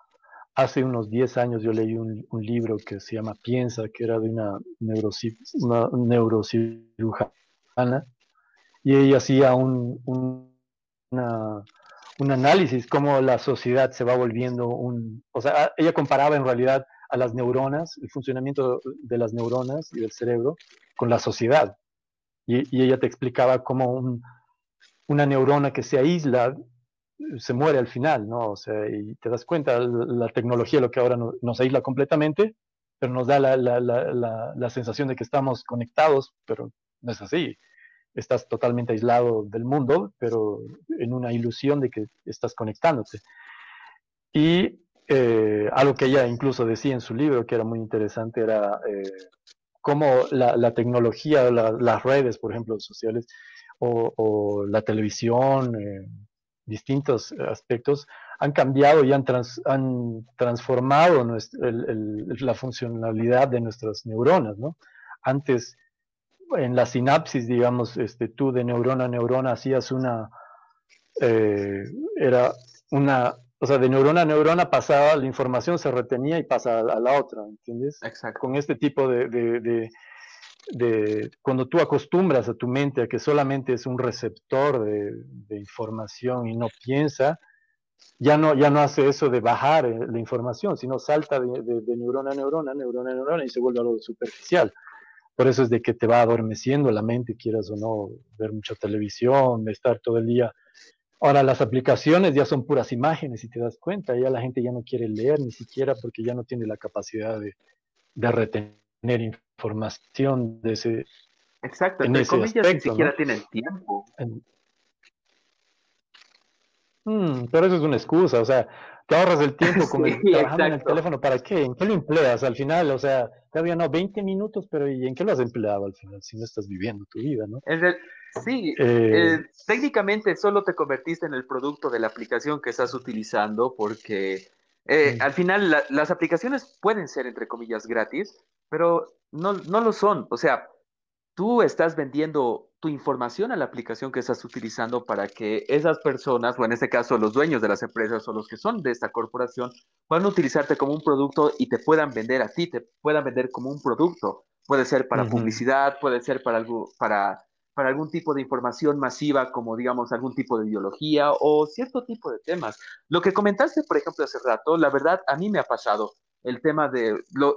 hace unos 10 años yo leí un, un, libro que se llama Piensa, que era de una, una neurocirujana, y ella hacía un, un, un análisis, cómo la sociedad se va volviendo un... O sea, ella comparaba en realidad a las neuronas, el funcionamiento de las neuronas y del cerebro con la sociedad. Y, ella te explicaba cómo una neurona que se aísla se muere al final, ¿no? O sea, y te das cuenta, la, tecnología lo que ahora nos aísla completamente, pero nos da la, la, sensación de que estamos conectados, pero no es así. Estás totalmente aislado del mundo, pero en una ilusión de que estás conectándote. Y eh, algo que ella incluso decía en su libro, que era muy interesante, era eh, cómo la, tecnología, las redes, por ejemplo, sociales, o, la televisión, eh, distintos aspectos, han cambiado y han, han transformado la funcionalidad de nuestras neuronas, ¿no? Antes, en la sinapsis, digamos, este, tú de neurona a neurona hacías una, era una o sea, de neurona a neurona pasaba, la información se retenía y pasa a, la otra, ¿entiendes? Exacto. Con este tipo de, de, de, cuando tú acostumbras a tu mente a que solamente es un receptor de, información y no piensa, ya no, ya no hace eso de bajar eh, la información, sino salta de, neurona a neurona, neurona a neurona y se vuelve algo superficial. Por eso es de que te va adormeciendo la mente, quieras o no, ver mucha televisión, estar todo el día Ahora las aplicaciones ya son puras imágenes, si te das cuenta, ya la gente ya no quiere leer ni siquiera porque ya no tiene la capacidad de, retener información de ese. Exacto, entre comillas ni siquiera tienen tiempo. Mm, pero eso es una excusa, o sea, te ahorras el tiempo con el, trabajando en el teléfono, ¿para qué? ¿En qué lo empleas al final? O sea, todavía no, 20 minutos, pero ¿y en qué lo has empleado al final si no estás viviendo tu vida, no? sí, eh, eh, técnicamente solo te convertiste en el producto de la aplicación que estás utilizando porque eh, al final las aplicaciones pueden ser, entre comillas, gratis, pero no, no lo son. O sea, tú estás vendiendo tu información a la aplicación que estás utilizando para que esas personas, o en este caso los dueños de las empresas o los que son de esta corporación, puedan utilizarte como un producto y te puedan vender a ti, te puedan vender como un producto. Puede ser para publicidad, puede ser para algo, para, para algún tipo de información masiva, como digamos algún tipo de ideología o cierto tipo de temas. Lo que comentaste, por ejemplo, hace rato, la verdad, a mí me ha pasado el tema de lo,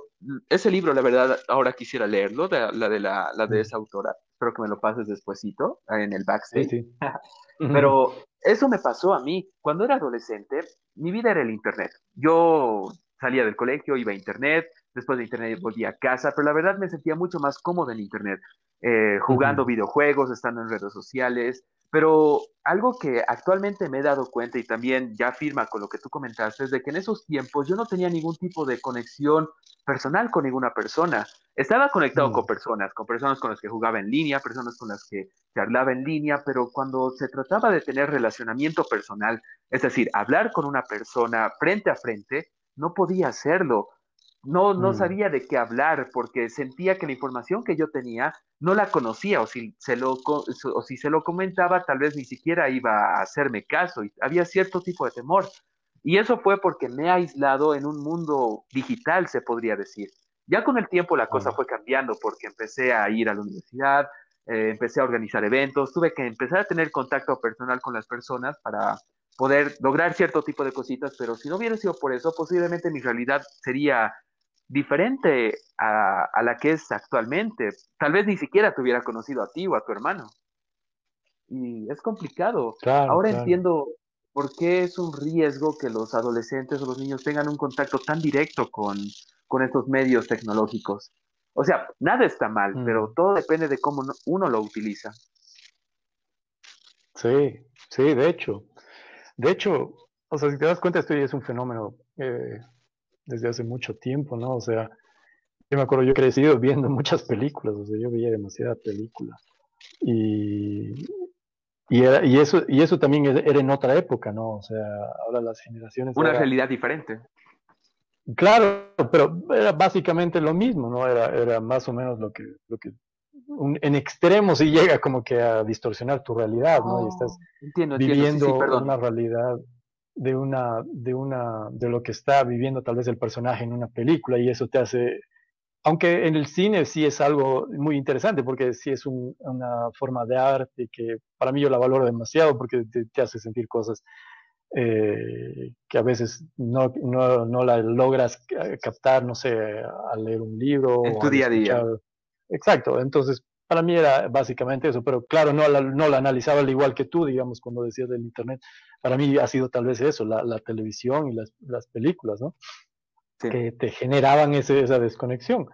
ese libro, la verdad, ahora quisiera leerlo, de, la de la, la de esa autora espero que me lo pases despuesito en el backstage. Pero eso me pasó a mí. Cuando era adolescente, mi vida era el Internet. Yo salía del colegio, iba a Internet, después de Internet volvía a casa, pero la verdad me sentía mucho más cómodo en Internet, eh, jugando videojuegos, estando en redes sociales, pero algo que actualmente me he dado cuenta y también ya firma con lo que tú comentaste es de que en esos tiempos yo no tenía ningún tipo de conexión personal con ninguna persona. Estaba conectado mm. con personas, con personas con las que jugaba en línea, personas con las que hablaba en línea, pero cuando se trataba de tener relacionamiento personal, es decir, hablar con una persona frente a frente, no podía hacerlo no, no mm. sabía de qué hablar porque sentía que la información que yo tenía no la conocía o si, se lo, o si se lo comentaba tal vez ni siquiera iba a hacerme caso y había cierto tipo de temor. Y eso fue porque me he aislado en un mundo digital, se podría decir. Ya con el tiempo la cosa fue cambiando porque empecé a ir a la universidad, eh, empecé a organizar eventos, tuve que empezar a tener contacto personal con las personas para poder lograr cierto tipo de cositas, pero si no hubiera sido por eso, posiblemente mi realidad sería diferente a, la que es actualmente. Tal vez ni siquiera te hubiera conocido a ti o a tu hermano. Y es complicado. Ahora entiendo por qué es un riesgo que los adolescentes o los niños tengan un contacto tan directo con, con estos medios tecnológicos. O sea, nada está mal, mm. pero todo depende de cómo uno lo utiliza. Sí, sí, de hecho. De hecho, o sea, si te das cuenta, esto ya es un fenómeno eh, desde hace mucho tiempo, ¿no? O sea, yo me acuerdo, yo he crecido viendo muchas películas, o sea, yo veía demasiadas películas. Y, y, y, eso, y eso también era en otra época, ¿no? O sea, ahora las generaciones... Una realidad diferente. Claro, pero era básicamente lo mismo, ¿no? Era, era más o menos lo que, lo que en extremos y llega como que a distorsionar tu realidad, ¿no? y estás oh, viviendo una realidad de una, de una, de lo que está viviendo tal vez el personaje en una película y eso te hace, aunque en el cine sí es algo muy interesante porque sí es una forma de arte que para mí yo la valoro demasiado porque te, hace sentir cosas eh, que a veces no, no, no la logras captar, no sé, al leer un libro. En tu día a día. Exacto, entonces para mí era básicamente eso, pero claro, no la, no la analizaba al igual que tú, digamos, cuando decías del Internet. Para mí ha sido tal vez eso, la, televisión y las, las películas, ¿no? Que te generaban ese, esa desconexión.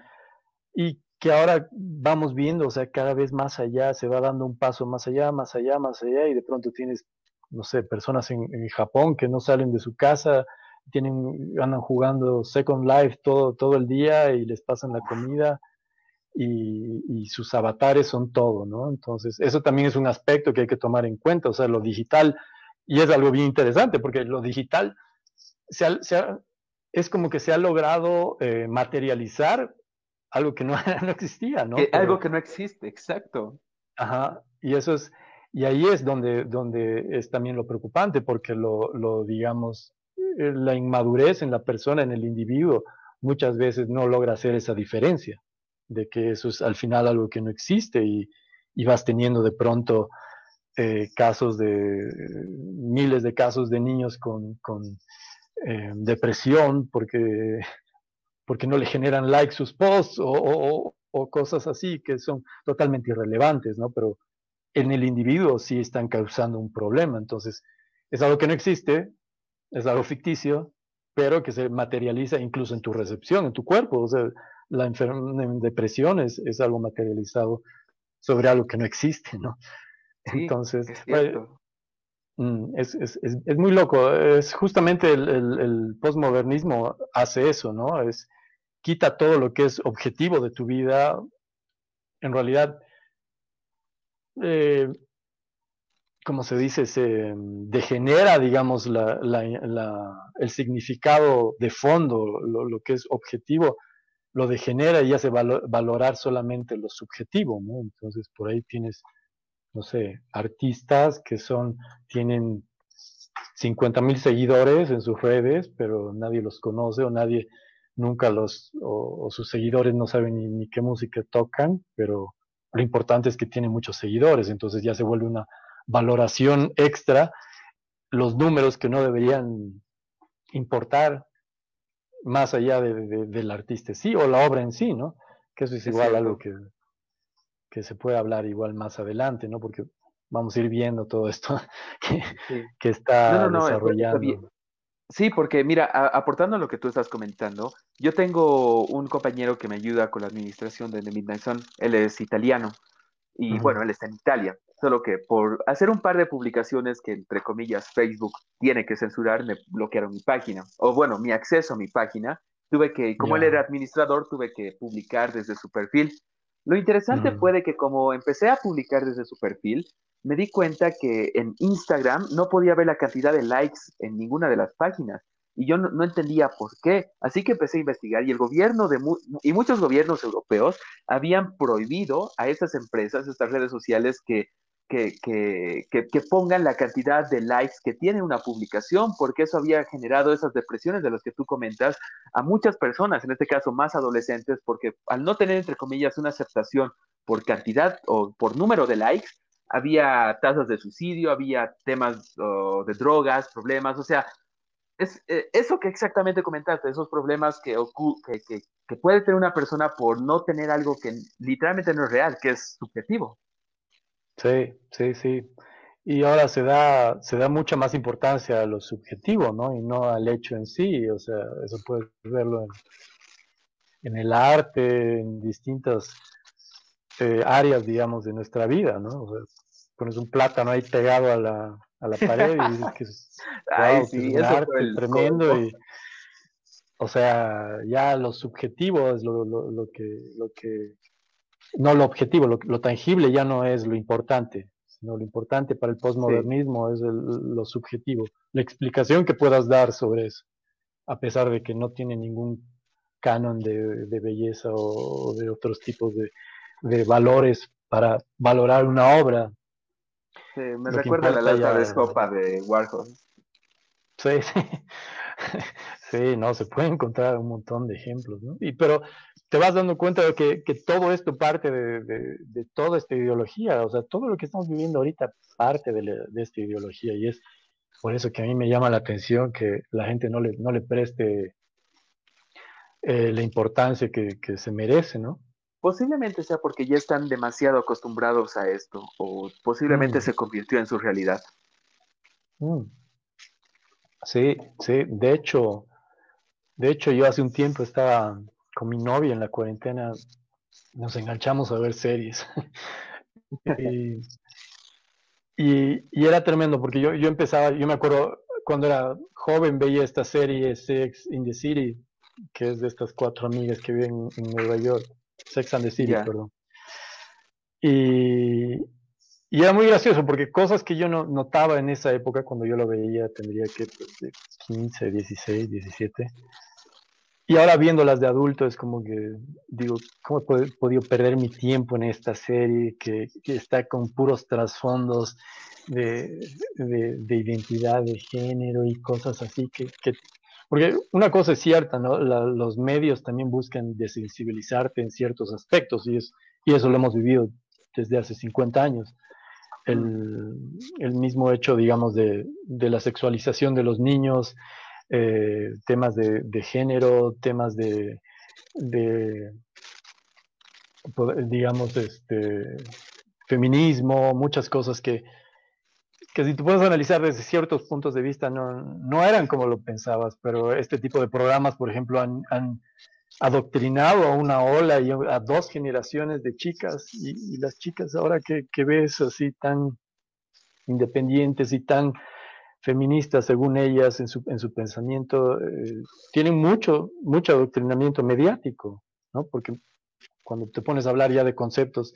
Y que ahora vamos viendo, o sea, cada vez más allá, se va dando un paso más allá, más allá, más allá, y de pronto tienes, no sé, personas en, en Japón que no salen de su casa, tienen, andan jugando Second Life todo, todo el día y les pasan la comida y, sus avatares son todo, ¿no? Entonces, eso también es un aspecto que hay que tomar en cuenta, o sea, lo digital, y es algo bien interesante, porque lo digital es como que se ha logrado eh, materializar algo que no, no existía, ¿no? algo que no existe, exacto. Ajá, y eso es, y ahí es donde, donde es también lo preocupante, porque lo, lo, digamos, eh, la inmadurez en la persona, en el individuo, muchas veces no logra hacer esa diferencia de que eso es al final algo que no existe y, vas teniendo de pronto eh, casos de miles de casos de niños con, eh, depresión porque, porque no le generan like sus posts o, cosas así que son totalmente irrelevantes, ¿no? Pero en el individuo sí están causando un problema. Entonces, es algo que no existe, es algo ficticio, pero que se materializa incluso en tu recepción, en tu cuerpo. O sea, la enfermedad de depresión es, algo materializado sobre algo que no existe, ¿no? Entonces, Mm, es, es, es, muy loco. Es justamente el, el, el postmodernismo hace eso, ¿no? Es quita todo lo que es objetivo de tu vida. En realidad, eh, como se dice, se degenera, digamos, la, la, el significado de fondo, lo, lo, que es objetivo, lo degenera y hace valorar solamente lo subjetivo, ¿no? Entonces, por ahí tienes no sé, artistas que son, tienen 50 mil seguidores en sus redes, pero nadie los conoce o nadie nunca los, o, sus seguidores no saben ni, qué música tocan, pero lo importante es que tienen muchos seguidores, entonces ya se vuelve una valoración extra, los números que no deberían importar más allá del artista sí o la obra en sí, ¿no? Que eso es igual a algo que que se puede hablar igual más adelante, ¿no? Porque vamos a ir viendo todo esto que, está desarrollando. Sí, porque mira, aportando a lo que tú estás comentando, yo tengo un compañero que me ayuda con la administración de The Midnight Sun, él es italiano y bueno, él está en Italia, solo que por hacer un par de publicaciones que entre comillas Facebook tiene que censurar, me bloquearon mi página, o bueno, mi acceso a mi página, tuve que, como él era administrador, tuve que publicar desde su perfil. Lo interesante fue de que como empecé a publicar desde su perfil, me di cuenta que en Instagram no podía ver la cantidad de likes en ninguna de las páginas. Y yo no, entendía por qué. Así que empecé a investigar y el gobierno de y muchos gobiernos europeos habían prohibido a estas empresas, estas redes sociales que que, que, que, pongan la cantidad de likes que tiene una publicación, porque eso había generado esas depresiones de las que tú comentas a muchas personas, en este caso más adolescentes, porque al no tener, entre comillas, una aceptación por cantidad o por número de likes, había tasas de suicidio, había temas de drogas, problemas, o sea, es eh, eso que exactamente comentaste, esos problemas que, que, que puede tener una persona por no tener algo que literalmente no es real, que es subjetivo. Sí, sí, sí. Y ahora se da, se da mucha más importancia a lo subjetivo, ¿no? Y no al hecho en sí. O sea, eso puedes verlo en, el arte, en distintas eh, áreas, digamos, de nuestra vida, ¿no? O sea, pones un plátano ahí pegado a la, a la pared y dices que es, un arte tremendo. Y, o sea, ya lo subjetivo es lo, lo, lo que, lo que no lo objetivo, lo, tangible ya no es lo importante, sino lo importante para el postmodernismo es lo subjetivo, la explicación que puedas dar sobre eso, a pesar de que no tiene ningún canon de, belleza o, de otros tipos de, valores para valorar una obra. me recuerda la lata de escopa de Warhol. Sí, sí. Sí, no, se puede encontrar un montón de ejemplos, ¿no? Y, pero te vas dando cuenta de que, todo esto parte de, toda esta ideología, o sea, todo lo que estamos viviendo ahorita parte de, esta ideología y es por eso que a mí me llama la atención que la gente no le, no le preste eh, la importancia que, se merece, ¿no? Posiblemente sea porque ya están demasiado acostumbrados a esto o posiblemente mm. se convirtió en su realidad. Mm. Sí, sí, de hecho, de hecho yo hace un tiempo estaba con mi novia en la cuarentena, nos enganchamos a ver series. y, era tremendo porque yo, yo empezaba, yo me acuerdo cuando era joven veía esta serie Sex in the City, que es de estas cuatro amigas que viven en Nueva York, Sex and the City, perdón. Y, y era muy gracioso porque cosas que yo no notaba en esa época, cuando yo lo veía, tendría que pues, 15, 16, 17. Y ahora viéndolas de adulto es como que digo, ¿cómo he podido perder mi tiempo en esta serie que, está con puros trasfondos de, de, identidad de género y cosas así? Que, que porque una cosa es cierta, ¿no? los medios también buscan desensibilizarte en ciertos aspectos y, es, y eso lo hemos vivido desde hace 50 años el, mismo hecho, digamos, de, la sexualización de los niños, eh, temas de, género, temas de, digamos, este, feminismo, muchas cosas que, que si tú puedes analizar desde ciertos puntos de vista no, no eran como lo pensabas, pero este tipo de programas, por ejemplo, han, adoctrinado a una ola y a dos generaciones de chicas y, las chicas ahora que, ves así tan independientes y tan feministas, según ellas, en su, en su pensamiento, eh, tienen mucho, mucho adoctrinamiento mediático, ¿no? Porque cuando te pones a hablar ya de conceptos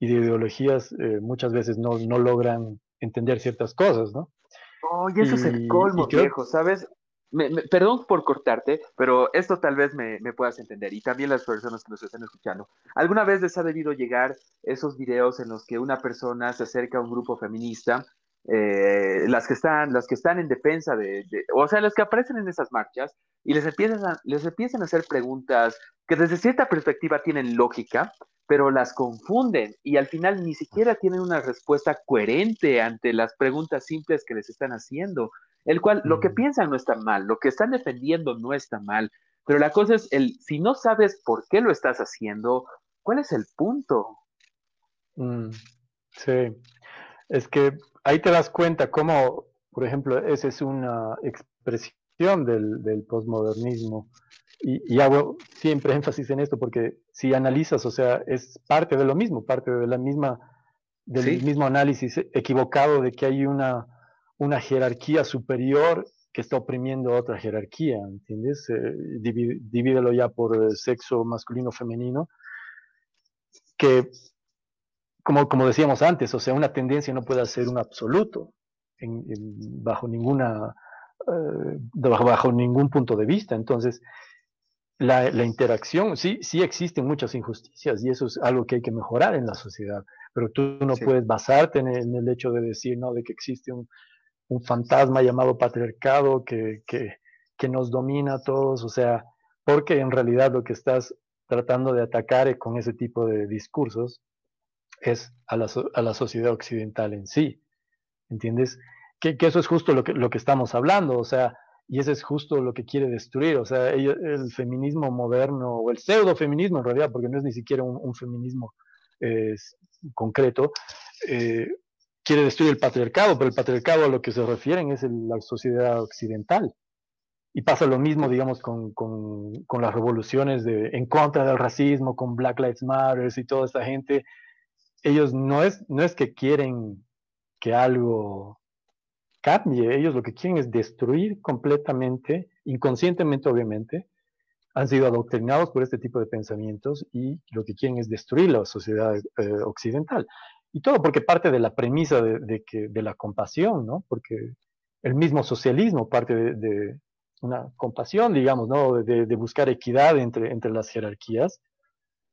y de ideologías, eh, muchas veces no, no, logran entender ciertas cosas, ¿no? Oh, y eso es el colmo, viejo, ¿sabes? Perdón por cortarte, pero esto tal vez me, me, puedas entender y también las personas que nos están escuchando. ¿Alguna vez les ha debido llegar esos videos en los que una persona se acerca a un grupo feminista eh, las, que están, las que están en defensa de, o sea, las que aparecen en esas marchas y les empiezan, a, les empiezan a hacer preguntas que desde cierta perspectiva tienen lógica, pero las confunden y al final ni siquiera tienen una respuesta coherente ante las preguntas simples que les están haciendo, el cual lo que mm. piensan no está mal, lo que están defendiendo no está mal, pero la cosa es el si no sabes por qué lo estás haciendo, ¿cuál es el punto? Mm, sí, es que ahí te das cuenta cómo, por ejemplo, esa es una expresión del, del postmodernismo. Y, hago siempre énfasis en esto porque si analizas, o sea, es parte de lo mismo, parte de la misma, del mismo análisis equivocado de que hay una, una jerarquía superior que está oprimiendo a otra jerarquía, ¿entiendes? Eh, divídelo ya por sexo masculino femenino, que como, como decíamos antes, o sea, una tendencia no puede ser un absoluto bajo ninguna eh, bajo, ningún punto de vista. Entonces, la, la, interacción, sí, sí existen muchas injusticias y eso es algo que hay que mejorar en la sociedad, pero tú no puedes basarte en el, hecho de decir, no, de que existe un, un fantasma llamado patriarcado que, que, nos domina a todos, o sea, porque en realidad lo que estás tratando de atacar con ese tipo de discursos es a la, a la sociedad occidental en sí. ¿Entiendes? Que, que, eso es justo lo que, lo que estamos hablando, o sea, y eso es justo lo que quiere destruir, o sea, el, feminismo moderno, o el pseudo-feminismo en realidad, porque no es ni siquiera un, feminismo concreto, eh, quiere destruir el patriarcado, pero el patriarcado a lo que se refieren es la sociedad occidental. Y pasa lo mismo, digamos, con, con, con, las revoluciones de, en contra del racismo, con Black Lives Matter y toda esta gente ellos no es, no es que quieren que algo cambie, ellos lo que quieren es destruir completamente, inconscientemente obviamente, han sido adoctrinados por este tipo de pensamientos y lo que quieren es destruir la sociedad eh, occidental. Y todo porque parte de la premisa de, que, de la compasión, ¿no? Porque el mismo socialismo parte de, una compasión, digamos, ¿no? De, buscar equidad entre, entre las jerarquías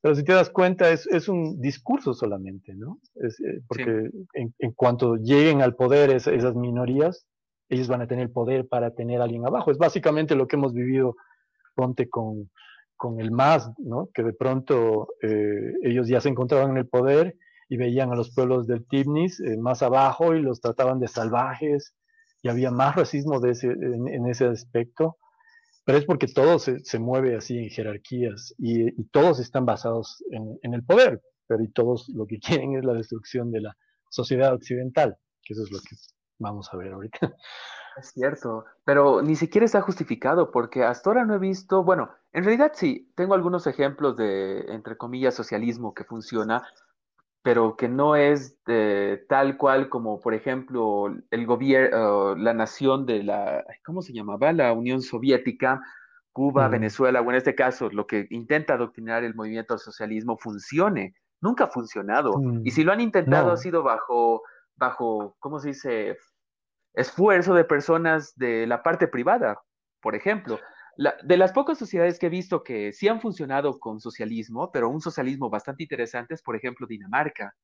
pero si te das cuenta, es, es un discurso solamente, ¿no? Es, eh, porque en, en, cuanto lleguen al poder esas minorías, ellos van a tener el poder para tener a alguien abajo. Es básicamente lo que hemos vivido, ponte con, con el MAS, ¿no? Que de pronto eh, ellos ya se encontraban en el poder y veían a los pueblos del Tibnis eh, más abajo y los trataban de salvajes y había más racismo en, ese aspecto pero es porque todo se, mueve así en jerarquías y, y todos están basados en, en, el poder, pero y todos lo que quieren es la destrucción de la sociedad occidental, que eso es lo que vamos a ver ahorita. Es cierto, pero ni siquiera está justificado porque hasta ahora no he visto, bueno, en realidad sí, tengo algunos ejemplos de, entre comillas, socialismo que funciona, pero que no es tal cual como, por ejemplo, el gobierno, la nación de la, ¿cómo se llamaba? La Unión Soviética, Cuba, Venezuela, o en este caso, lo que intenta adoctrinar el movimiento al socialismo funcione. Nunca ha funcionado. Y mm, si lo han intentado, ha sido bajo, bajo, ¿cómo se dice? Esfuerzo de personas de la parte privada, por ejemplo de las pocas sociedades que he visto que sí han funcionado con socialismo, pero un socialismo bastante interesante es, por ejemplo, Dinamarca.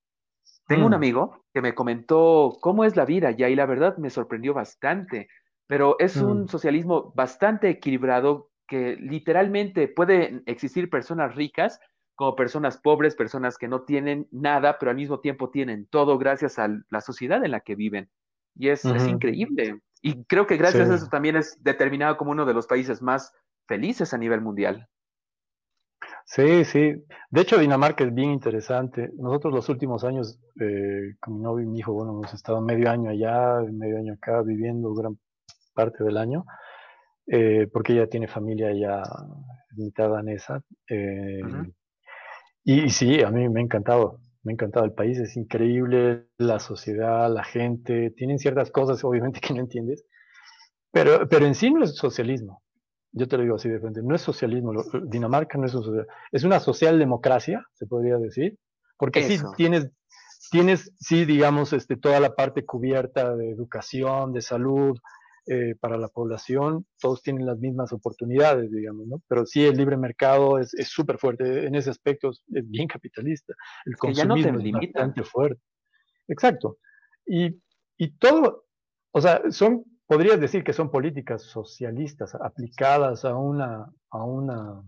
Tengo un mm. amigo que me comentó cómo es la vida y ahí la verdad me sorprendió bastante, pero es un mm. socialismo bastante equilibrado que literalmente puede existir personas ricas como personas pobres, personas que no tienen nada, pero al mismo tiempo tienen todo gracias a la sociedad en la que viven. Y es, es increíble. Y creo que gracias a eso también es determinado como uno de los países más felices a nivel mundial. Sí, sí. De hecho, Dinamarca es bien interesante. Nosotros los últimos años, eh, con mi novio y mi hijo, bueno, hemos estado medio año allá, medio año acá, viviendo gran parte del año, eh, porque ella tiene familia ya mitad danesa. Eh, y, sí, a mí me ha encantado. Me ha encantado el país, es increíble, la sociedad, la gente, tienen ciertas cosas obviamente que no entiendes, pero, pero en sí no es socialismo. Yo te lo digo así de frente, no es socialismo, Dinamarca no es un socialismo, es una socialdemocracia, se podría decir, porque sí tienes, tienes, sí, digamos, este, toda la parte cubierta de educación, de salud, eh, para la población, todos tienen las mismas oportunidades, digamos, ¿no? Pero sí, el libre mercado es súper fuerte, en ese aspecto es bien capitalista. El consumismo es bastante fuerte. Exacto. Y, y todo, o sea, son, podrías decir que son políticas socialistas aplicadas a una, a una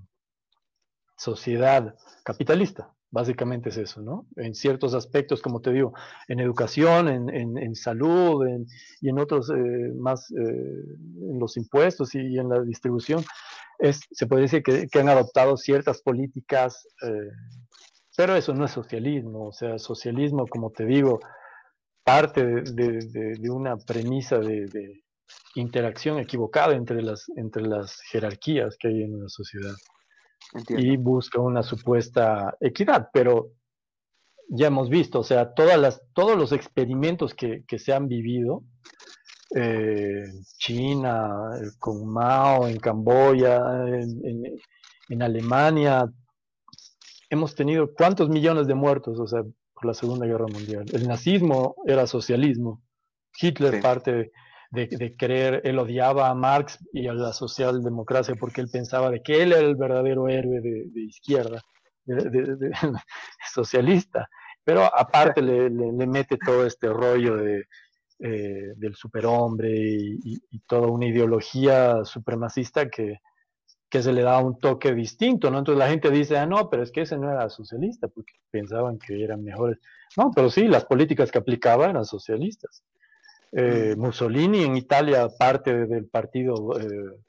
sociedad capitalista. Básicamente es eso, ¿no? En ciertos aspectos, como te digo, en educación, en, salud y en otros eh, más, eh, en los impuestos y, en la distribución, es, se puede decir que, han adoptado ciertas políticas, eh, pero eso no es socialismo, o sea, socialismo, como te digo, parte de, una premisa de, interacción equivocada entre las, entre las jerarquías que hay en una sociedad y busca una supuesta equidad, pero ya hemos visto, o sea, todas las, todos los experimentos que, se han vivido, eh, China, eh, con Mao, en Camboya, en, Alemania, hemos tenido cuántos millones de muertos, o sea, por la Segunda Guerra Mundial. El nazismo era socialismo. Hitler parte de, creer, él odiaba a Marx y a la socialdemocracia porque él pensaba de que él era el verdadero héroe de, izquierda, socialista. Pero aparte le, mete todo este rollo de, eh, del superhombre y, toda una ideología supremacista que, que se le da un toque distinto, ¿no? Entonces la gente dice, ah, no, pero es que ese no era socialista, porque pensaban que eran mejores. No, pero sí, las políticas que aplicaba eran socialistas. Eh, Mussolini en Italia parte del partido eh,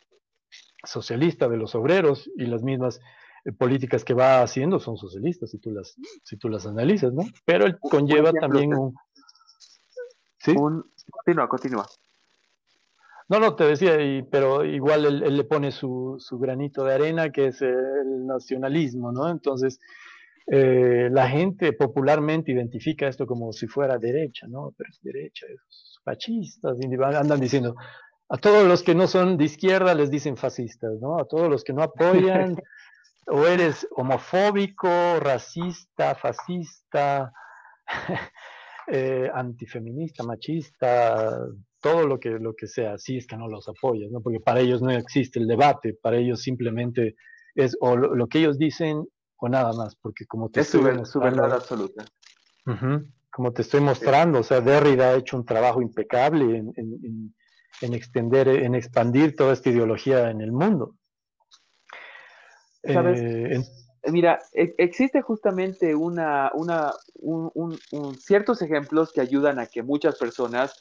socialista de los obreros y las mismas eh, políticas que va haciendo son socialistas si tú las, si tú las analizas, ¿no? Pero él conlleva también un... ¿Sí? Continúa, continúa. No, no, te decía, pero igual él, le pone su, su, granito de arena, que es el nacionalismo, ¿no? Entonces, la gente popularmente identifica esto como si fuera derecha, ¿no? Pero es derecha, es fascistas, andan diciendo, a todos los que no son de izquierda les dicen fascistas, ¿no? A todos los que no apoyan, o eres homofóbico, racista, fascista, eh, antifeminista, machista, todo lo que, lo que sea, si es que no los apoyas, ¿no? Porque para ellos no existe el debate, para ellos simplemente es o lo, que ellos dicen o nada más, porque como te es su, verdad absoluta como te estoy mostrando, o sea, Derrida ha hecho un trabajo impecable en, extender, en expandir toda esta ideología en el mundo. Eh, Mira, e, existe justamente una, una ciertos ejemplos que ayudan a que muchas personas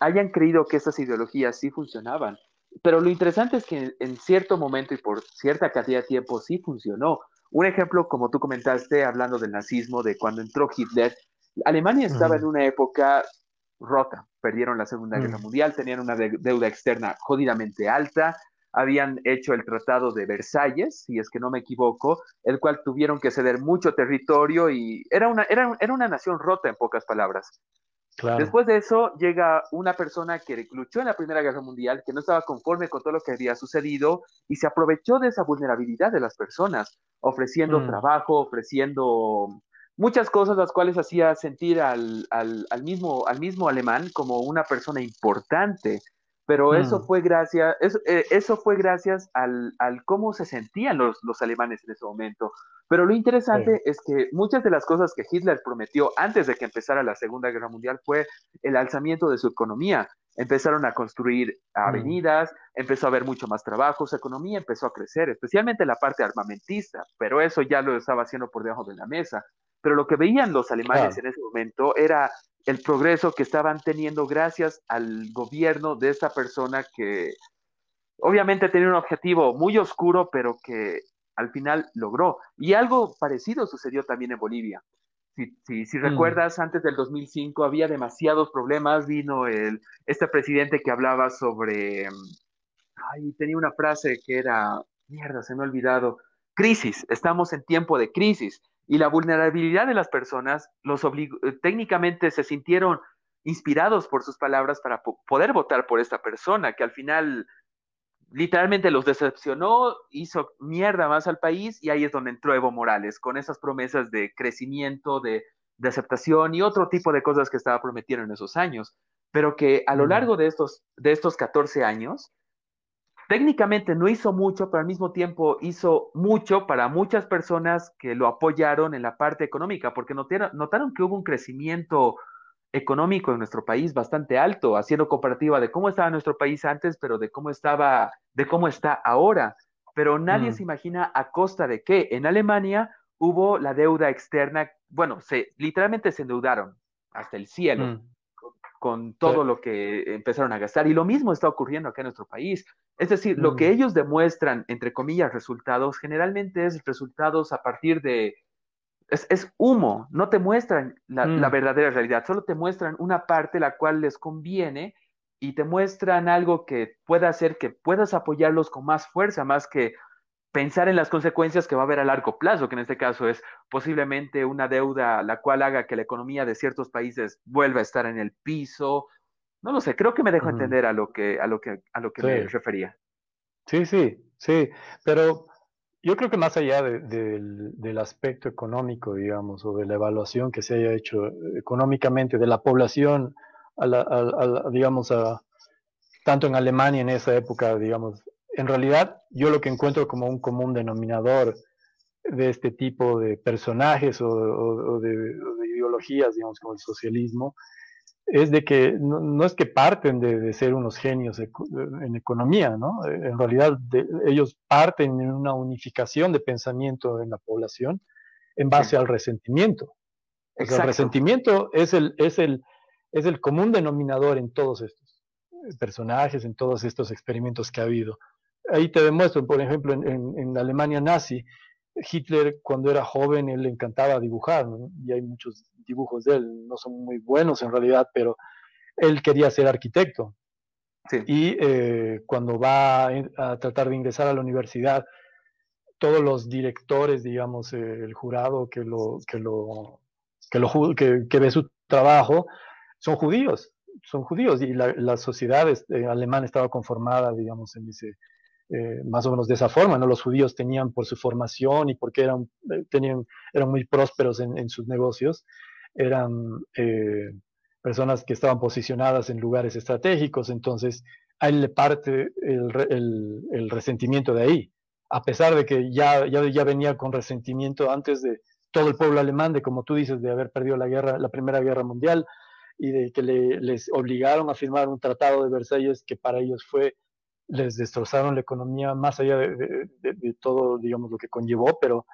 hayan creído que estas ideologías sí funcionaban. Pero lo interesante es que en, cierto momento y por cierta cantidad de tiempo sí funcionó. Un ejemplo, como tú comentaste, hablando del nazismo, de cuando entró Hitler, Alemania estaba en una época rota, perdieron la Segunda Guerra Mundial, tenían una deuda externa jodidamente alta, habían hecho el Tratado de Versalles, si es que no me equivoco, el cual tuvieron que ceder mucho territorio y era una, era, era una nación rota en pocas palabras. Después de eso llega una persona que luchó en la Primera Guerra Mundial, que no estaba conforme con todo lo que había sucedido y se aprovechó de esa vulnerabilidad de las personas, ofreciendo mm. trabajo, ofreciendo muchas cosas las cuales hacía sentir al, mismo, al mismo alemán como una persona importante, pero eso mm. fue gracias, eso, eh, eso fue gracias al, cómo se sentían los, los, alemanes en ese momento. Pero lo interesante es que muchas de las cosas que Hitler prometió antes de que empezara la Segunda Guerra Mundial fue el alzamiento de su economía. Empezaron a construir mm. avenidas, empezó a haber mucho más trabajo, su economía empezó a crecer, especialmente la parte armamentista, pero eso ya lo estaba haciendo por debajo de la mesa pero lo que veían los alemanes en ese momento era el progreso que estaban teniendo gracias al gobierno de esta persona que obviamente tenía un objetivo muy oscuro, pero que al final logró. Y algo parecido sucedió también en Bolivia. Si, si, mm. recuerdas, antes del 2005 había demasiados problemas, vino el, este presidente que hablaba sobre, ay, tenía una frase que era, mierda, se me ha olvidado, crisis, estamos en tiempo de crisis y la vulnerabilidad de las personas los obligó, eh, técnicamente se sintieron inspirados por sus palabras para poder votar por esta persona, que al final literalmente los decepcionó, hizo mierda más al país y ahí es donde entró Evo Morales, con esas promesas de crecimiento, de, aceptación y otro tipo de cosas que estaba prometiendo en esos años, pero que a lo largo de estos, de estos 14 años, técnicamente no hizo mucho, pero al mismo tiempo hizo mucho para muchas personas que lo apoyaron en la parte económica, porque notaron, notaron que hubo un crecimiento económico en nuestro país bastante alto, haciendo comparativa de cómo estaba nuestro país antes, pero de cómo estaba, de cómo está ahora. Pero nadie mm. se imagina a costa de qué. En Alemania hubo la deuda externa, bueno, se literalmente se endeudaron hasta el cielo mm. con, todo lo que empezaron a gastar. Y lo mismo está ocurriendo acá en nuestro país. Es decir, lo que mm. ellos demuestran, entre comillas, resultados, generalmente es resultados a partir de es, humo, no te muestran la, mm. verdadera realidad, solo te muestran una parte la cual les conviene y te muestran algo que pueda hacer que puedas apoyarlos con más fuerza, más que pensar en las consecuencias que va a haber a largo plazo, que en este caso es posiblemente una deuda la cual haga que la economía de ciertos países vuelva a estar en el piso. No lo sé, creo que me dejo entender a lo que, a lo que, a lo que me refería. Sí, sí, sí, pero yo creo que más allá del aspecto económico, digamos, o de la evaluación que se haya hecho económicamente de la población, digamos, a, tanto en Alemania en esa época, digamos, en realidad yo lo que encuentro como un común denominador de este tipo de personajes o, de, ideologías, digamos, como el socialismo, es de que no, es que parten de, ser unos genios en economía, ¿no? En realidad ellos parten en una unificación de pensamiento en la población en base al resentimiento. el resentimiento es el, es, el, es el común denominador en todos estos personajes, en todos estos experimentos que ha habido. Ahí te demuestro, por ejemplo, en, la Alemania nazi, Hitler cuando era joven, él le encantaba dibujar, y hay muchos dibujos de él, no son muy buenos en realidad, pero él quería ser arquitecto. Y eh, cuando va a tratar de ingresar a la universidad, todos los directores, digamos, eh, el jurado que lo, que lo, que lo que, ve su trabajo, son judíos, son judíos, y la, la sociedad este, alemana estaba conformada, digamos, en ese, eh, más o menos de esa forma, ¿no? Los judíos tenían por su formación y porque eran, tenían, eran muy prósperos en, en sus negocios, eran eh, personas que estaban posicionadas en lugares estratégicos, entonces a él le parte el, el, resentimiento de ahí, a pesar de que ya, ya, ya, venía con resentimiento antes de todo el pueblo alemán, de como tú dices, de haber perdido la guerra, la Primera Guerra Mundial y de que les obligaron a firmar un tratado de Versalles que para ellos fue, les destrozaron la economía más allá de, de, todo, digamos, lo que conllevó, pero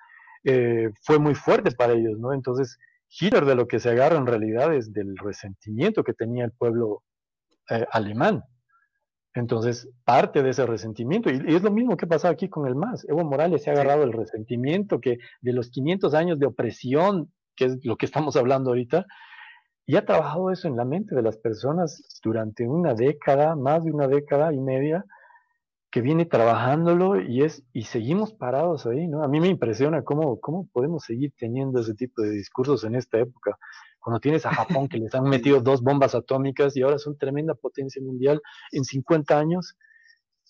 eh, fue muy fuerte para ellos, ¿no? Entonces, Hitler de lo que se agarra en realidad es del resentimiento que tenía el pueblo eh, alemán. Entonces, parte de ese resentimiento, y, es lo mismo que pasa aquí con el MAS. Evo Morales se ha agarrado el resentimiento que de los 500 años de opresión, que es lo que estamos hablando ahorita, y ha trabajado eso en la mente de las personas durante una década, más de una década y media, que viene trabajándolo y es y seguimos parados ahí, ¿no? A mí me impresiona cómo, cómo podemos seguir teniendo ese tipo de discursos en esta época, cuando tienes a Japón que les han metido dos bombas atómicas y ahora son tremenda potencia mundial en 50 años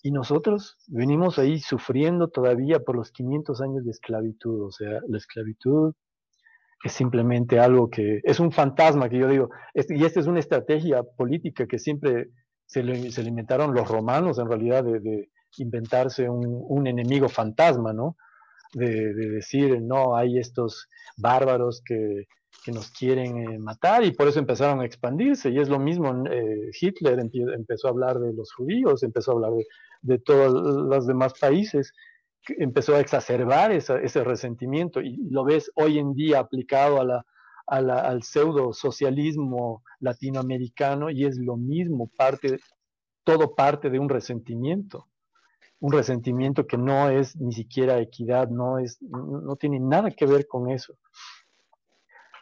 y nosotros venimos ahí sufriendo todavía por los 500 años de esclavitud, o sea, la esclavitud es simplemente algo que es un fantasma que yo digo, y esta es una estrategia política que siempre se le, se inventaron los romanos en realidad de inventarse un, enemigo fantasma, ¿no? De, decir, no, hay estos bárbaros que, nos quieren eh, matar y por eso empezaron a expandirse. Y es lo mismo, eh, Hitler empezó a hablar de los judíos, empezó a hablar de, todos los demás países, empezó a exacerbar ese resentimiento y lo ves hoy en día aplicado a la, al pseudo socialismo latinoamericano y es lo mismo, parte, todo parte de un resentimiento un resentimiento que no es ni siquiera equidad, no, es, no tiene nada que ver con eso.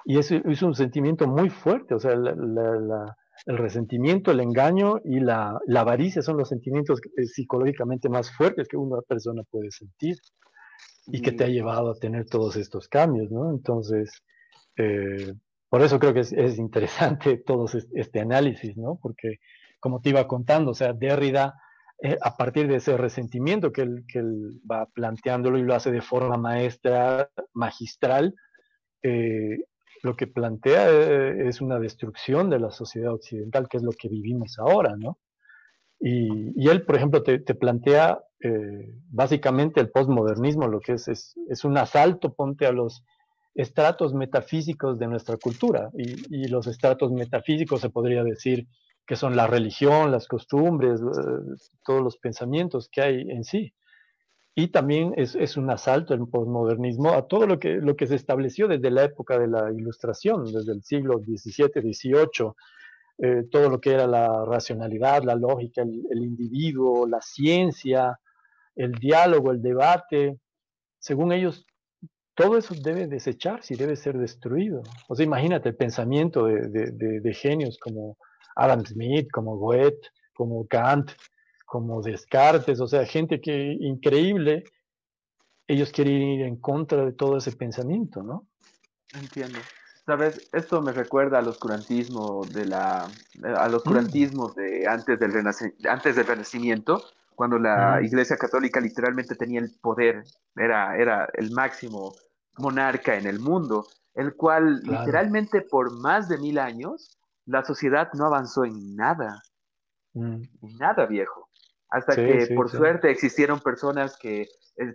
Y es, es un sentimiento muy fuerte, o sea, el resentimiento, el engaño y la, avaricia son los sentimientos eh, psicológicamente más fuertes que una persona puede sentir. y que te ha llevado a tener todos estos cambios, ¿no? Entonces, eh, por eso creo que es, interesante todo este análisis, ¿no? Porque, como te iba contando, o sea, Derrida, eh, a partir de ese resentimiento que él, va planteándolo y lo hace de forma maestra, magistral, eh, lo que plantea es una destrucción de la sociedad occidental, que es lo que vivimos ahora, ¿no? Y, él, por ejemplo, te, plantea básicamente el postmodernismo, lo que es, es, es, un asalto, ponte a los estratos metafísicos de nuestra cultura. Y, los estratos metafísicos se podría decir que son la religión, las costumbres, todos los pensamientos que hay en sí. Y también es, un asalto el postmodernismo a todo lo que, lo que se estableció desde la época de la Ilustración, desde el siglo XVII, XVIII, eh, todo lo que era la racionalidad, la lógica, el individuo, la ciencia, el diálogo, el debate. Según ellos, todo eso debe desecharse y debe ser destruido. O sea, imagínate el pensamiento de, genios como Adam Smith, como Goethe, como Kant, como Descartes, o sea, gente que increíble, ellos quieren ir en contra de todo ese pensamiento, ¿no? Entiendo. Sabes, esto me recuerda al oscurantismo de la, al mm. oscurantismo de antes del, antes del Renacimiento, cuando la mm. Iglesia Católica literalmente tenía el poder, era, era el máximo monarca en el mundo, el cual literalmente por más de mil años la sociedad no avanzó en nada, mm. en nada viejo, hasta que por suerte existieron personas que eh,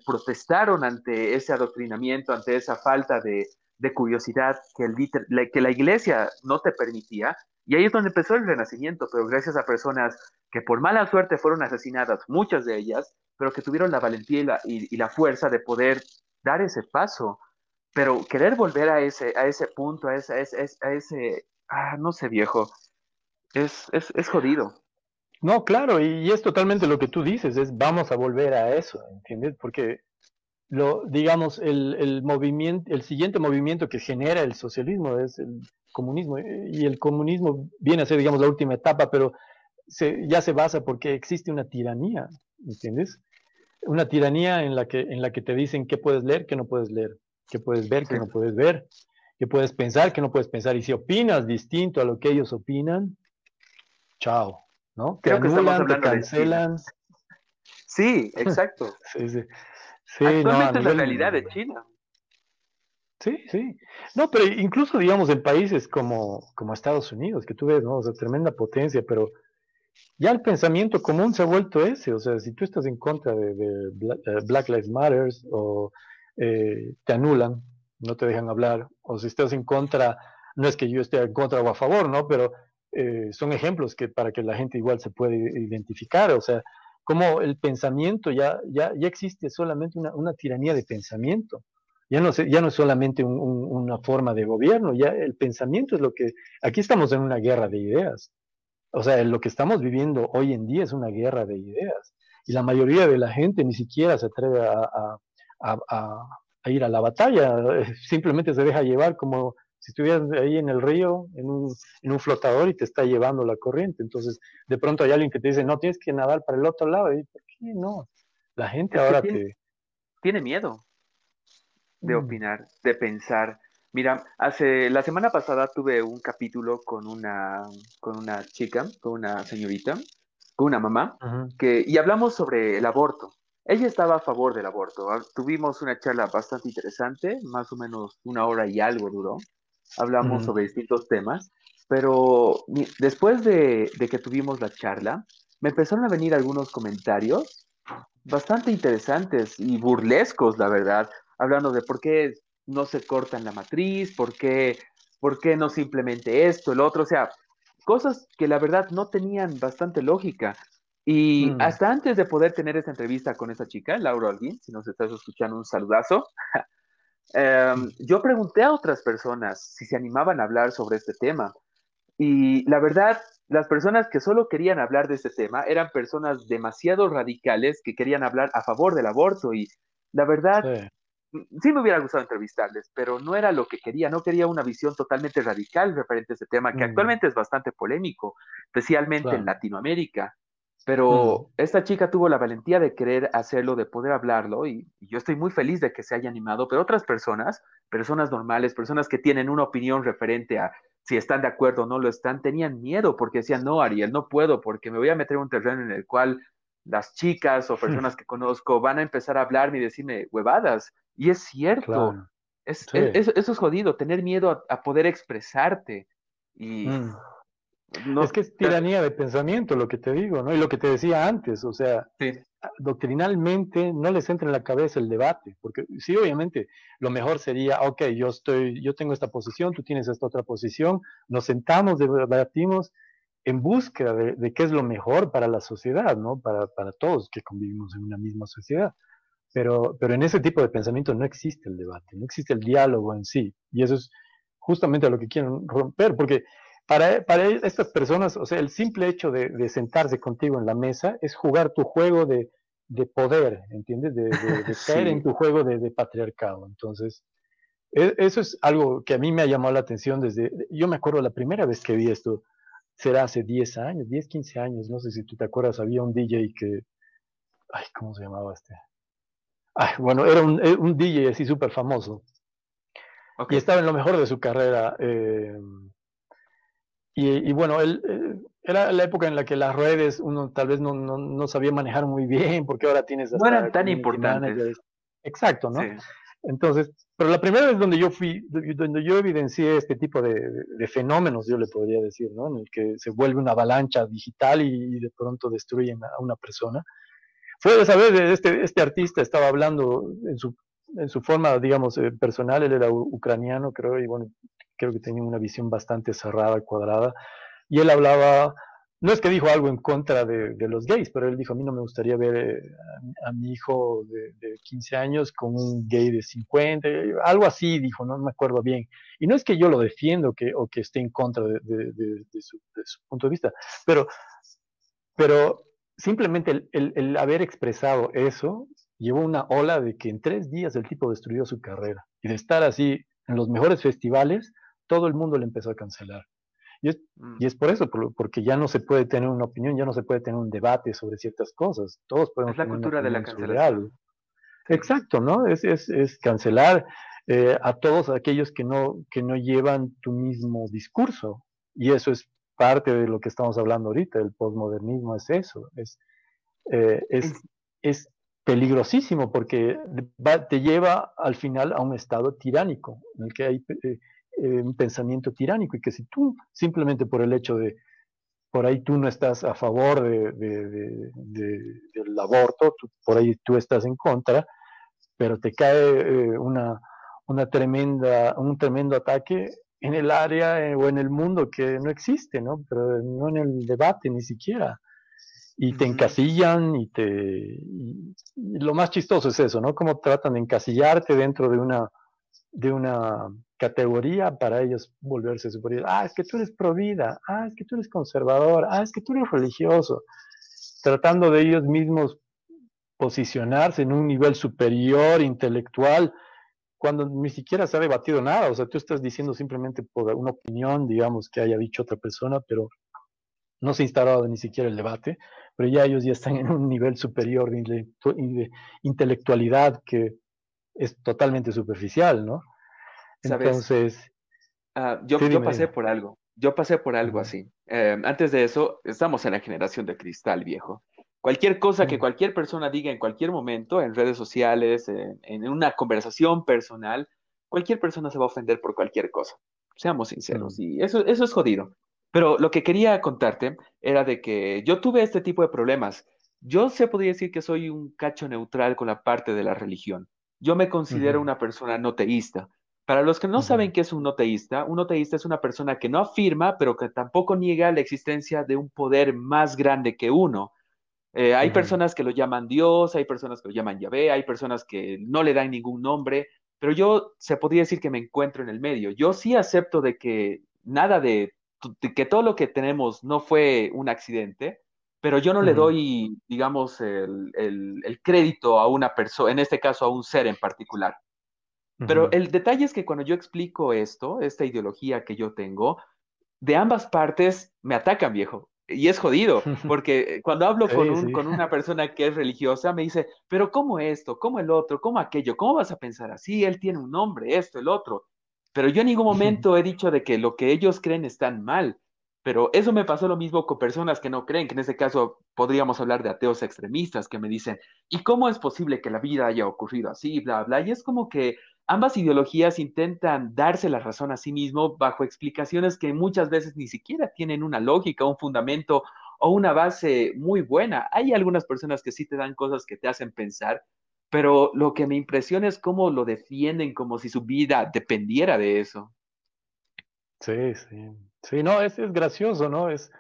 protestaron ante ese adoctrinamiento, ante esa falta de, curiosidad que, el, que la iglesia no te permitía, y ahí es donde empezó el renacimiento, pero gracias a personas que por mala suerte fueron asesinadas, muchas de ellas, pero que tuvieron la valentía y la fuerza de poder dar ese paso pero querer volver a ese, a ese punto, a ese, a ese, ah, no sé, viejo, es, es, es jodido. No, claro, y, es totalmente lo que tú dices, es vamos a volver a eso, ¿entiendes? Porque lo, digamos, el, el movimiento, el siguiente movimiento que genera el socialismo es el comunismo, y el comunismo viene a ser, digamos, la última etapa, pero se, ya se basa porque existe una tiranía, ¿entiendes? Una tiranía en la que, en la que te dicen qué puedes leer, qué no puedes leer que puedes ver, que no puedes ver, que puedes pensar, que no puedes pensar. Y si opinas distinto a lo que ellos opinan, chao, ¿no? Creo que anulan, te cancelan. Sí, exacto. sí, sí. Actualmente es la realidad de China. Sí, sí. No, pero incluso, digamos, en países como, como Estados Unidos, que tú ves, ¿no? O sea, tremenda potencia, pero ya el pensamiento común se ha vuelto ese. O sea, si tú estás en contra de, de Black Lives Matter o eh, te anulan, no te dejan hablar, o si estás en contra, no es que yo esté en contra o a favor, ¿no? Pero eh, son ejemplos que para que la gente igual se puede identificar, o sea, como el pensamiento ya, ya, ya existe solamente una, tiranía de pensamiento. Ya no, ya no es solamente una forma de gobierno, ya el pensamiento es lo que... Aquí estamos en una guerra de ideas. O sea, lo que estamos viviendo hoy en día es una guerra de ideas. Y la mayoría de la gente ni siquiera se atreve a, ir a la batalla, simplemente se deja llevar como si estuvieras ahí en el río, en un, en un, flotador y te está llevando la corriente. Entonces, de pronto hay alguien que te dice, no, tienes que nadar para el otro lado. Y, ¿por qué no? La gente ahora tiene, te... Tiene miedo de mm. opinar, de pensar. Mira, hace la semana pasada tuve un capítulo con una, con una chica, con una señorita, con una mamá, que, y hablamos sobre el aborto. Ella estaba a favor del aborto. Ah, tuvimos una charla bastante interesante, más o menos una hora y algo duró. Hablamos sobre distintos temas, pero después de, que tuvimos la charla, me empezaron a venir algunos comentarios bastante interesantes y burlescos, la verdad, hablando de por qué no se corta en la matriz, por qué, por qué no simplemente esto, el otro, o sea, cosas que la verdad no tenían bastante lógica. Y mm. hasta antes de poder tener esta entrevista con esa chica, Laura Alguín, si nos estás escuchando, un saludazo, mm. yo pregunté a otras personas si se animaban a hablar sobre este tema. Y la verdad, las personas que solo querían hablar de este tema eran personas demasiado radicales que querían hablar a favor del aborto. Y la verdad, sí, me hubiera gustado entrevistarles, pero no era lo que quería. No quería una visión totalmente radical referente a este tema, que mm. actualmente es bastante polémico, especialmente en Latinoamérica. Pero mm. esta chica tuvo la valentía de querer hacerlo, de poder hablarlo, y, yo estoy muy feliz de que se haya animado, pero otras personas, personas normales, personas que tienen una opinión referente a si están de acuerdo o no lo están, tenían miedo porque decían, no, Ariel, no puedo porque me voy a meter en un terreno en el cual las chicas o personas que conozco van a empezar a hablarme y decirme huevadas. Y es cierto. Es, eso es jodido, tener miedo a, poder expresarte. Y mm. No, es que es tiranía de pensamiento lo que te digo, ¿no? Y lo que te decía antes, o sea, doctrinalmente no les entra en la cabeza el debate, porque sí, obviamente, lo mejor sería, ok, yo estoy, yo tengo esta posición, tú tienes esta otra posición, nos sentamos, debatimos, en búsqueda de, qué es lo mejor para la sociedad, ¿no? Para, para, todos que convivimos en una misma sociedad. Pero, pero en ese tipo de pensamiento no existe el debate, no existe el diálogo en sí. Y eso es justamente lo que quieren romper, porque para, para estas personas, o sea, el simple hecho de, de sentarse contigo en la mesa es jugar tu juego de, de poder, ¿entiendes? De, de caer en tu juego de, patriarcado. Entonces, e, eso es algo que a mí me ha llamado la atención desde, yo me acuerdo la primera vez que vi esto, será hace 10 años, 10, 15 años, no sé si tú te acuerdas, había un DJ que, ay, ¿cómo se llamaba este? Ay, bueno, era un, eh, un DJ así súper famoso. Y estaba en lo mejor de su carrera. Eh, y, bueno, él, eh, era la época en la que las redes uno tal vez no, no, no sabía manejar muy bien, porque ahora tienes... No eran tan importantes. Exacto, ¿no? Entonces, pero la primera vez donde yo fui, donde yo evidencié este tipo de, fenómenos, yo le podría decir, ¿no? En el que se vuelve una avalancha digital y, de pronto destruyen a una persona, fue esa vez este, este artista estaba hablando en su, en su forma, digamos, eh, personal, él era ucraniano, creo, y bueno, creo que tenía una visión bastante cerrada, cuadrada, y él hablaba no es que dijo algo en contra de, los gays, pero él dijo, a mí no me gustaría ver eh, a, mi hijo de, 15 años con un gay de 50, algo así dijo, no me acuerdo bien. Y no es que yo lo defiendo que, o que esté en contra de, su, punto de vista, pero, pero simplemente el, haber expresado eso llevó una ola de que en tres días el tipo destruyó su carrera. Y de estar así en los mejores festivales, todo el mundo le empezó a cancelar. Y es, mm. y es por eso, porque ya no se puede tener una opinión, ya no se puede tener un debate sobre ciertas cosas. Todos podemos es la cultura de la cancelación. Exacto, ¿no? Es, es, es cancelar eh, a todos aquellos que no, que no llevan tu mismo discurso. Y eso es parte de lo que estamos hablando ahorita. El postmodernismo es eso. Es, eh, es, es peligrosísimo porque te lleva al final a un estado tiránico, en el que hay eh, eh, un pensamiento tiránico y que si tú simplemente por el hecho de, por ahí tú no estás a favor de, del aborto, por ahí tú estás en contra, pero te cae eh, una, una tremenda, un tremendo ataque en el área eh, o en el mundo que no existe, ¿no? Pero no en el debate ni siquiera. Y te encasillan y te... y lo más chistoso es eso, ¿no? Cómo tratan de encasillarte dentro de una, de una categoría para ellos volverse superiores. Ah, es que tú eres provida, ah, es que tú eres conservador, ah, es que tú eres religioso, tratando de ellos mismos posicionarse en un nivel superior, intelectual, cuando ni siquiera se ha debatido nada, o sea, tú estás diciendo simplemente por una opinión, digamos, que haya dicho otra persona, pero no se ha instalado ni siquiera el debate, pero ya ellos ya están en un nivel superior de intelectualidad que es totalmente superficial, ¿no? Entonces, ah, yo, pasé por algo, yo pasé por algo así. Eh, antes de eso, estamos en la generación de cristal, viejo. Cualquier cosa que cualquier persona diga en cualquier momento, en redes sociales, en, una conversación personal, cualquier persona se va a ofender por cualquier cosa. Seamos sinceros, y eso, eso es jodido. Pero lo que quería contarte era de que yo tuve este tipo de problemas. Yo se podría decir que soy un cacho neutral con la parte de la religión. Yo me considero una persona no teísta. Para los que no saben qué es un no teísta, un no teísta es una persona que no afirma, pero que tampoco niega la existencia de un poder más grande que uno. Eh, hay personas que lo llaman Dios, hay personas que lo llaman Yahvé, hay personas que no le dan ningún nombre, pero yo se podría decir que me encuentro en el medio. Yo sí acepto de que nada de, que todo lo que tenemos no fue un accidente, pero yo no le doy, digamos, el, el crédito a una persona, en este caso a un ser en particular. Pero el detalle es que cuando yo explico esto, esta ideología que yo tengo, de ambas partes me atacan, viejo. y es jodido, porque cuando hablo con, con, una persona que es religiosa, me dice, pero ¿cómo esto? ¿Cómo el otro? ¿Cómo aquello? ¿Cómo vas a pensar así? Él tiene un nombre, esto, el otro. Pero yo en ningún momento he dicho de que lo que ellos creen están mal. Pero eso me pasó lo mismo con personas que no creen, que en este caso podríamos hablar de ateos extremistas que me dicen, ¿y cómo es posible que la vida haya ocurrido así? Bla, bla. Y es como que ambas ideologías intentan darse la razón a sí mismo bajo explicaciones que muchas veces ni siquiera tienen una lógica, un fundamento o una base muy buena. Hay algunas personas que sí te dan cosas que te hacen pensar, pero lo que me impresiona es cómo lo defienden como si su vida dependiera de eso. Sí, sí. Sí, no, es, es gracioso, ¿no? Es,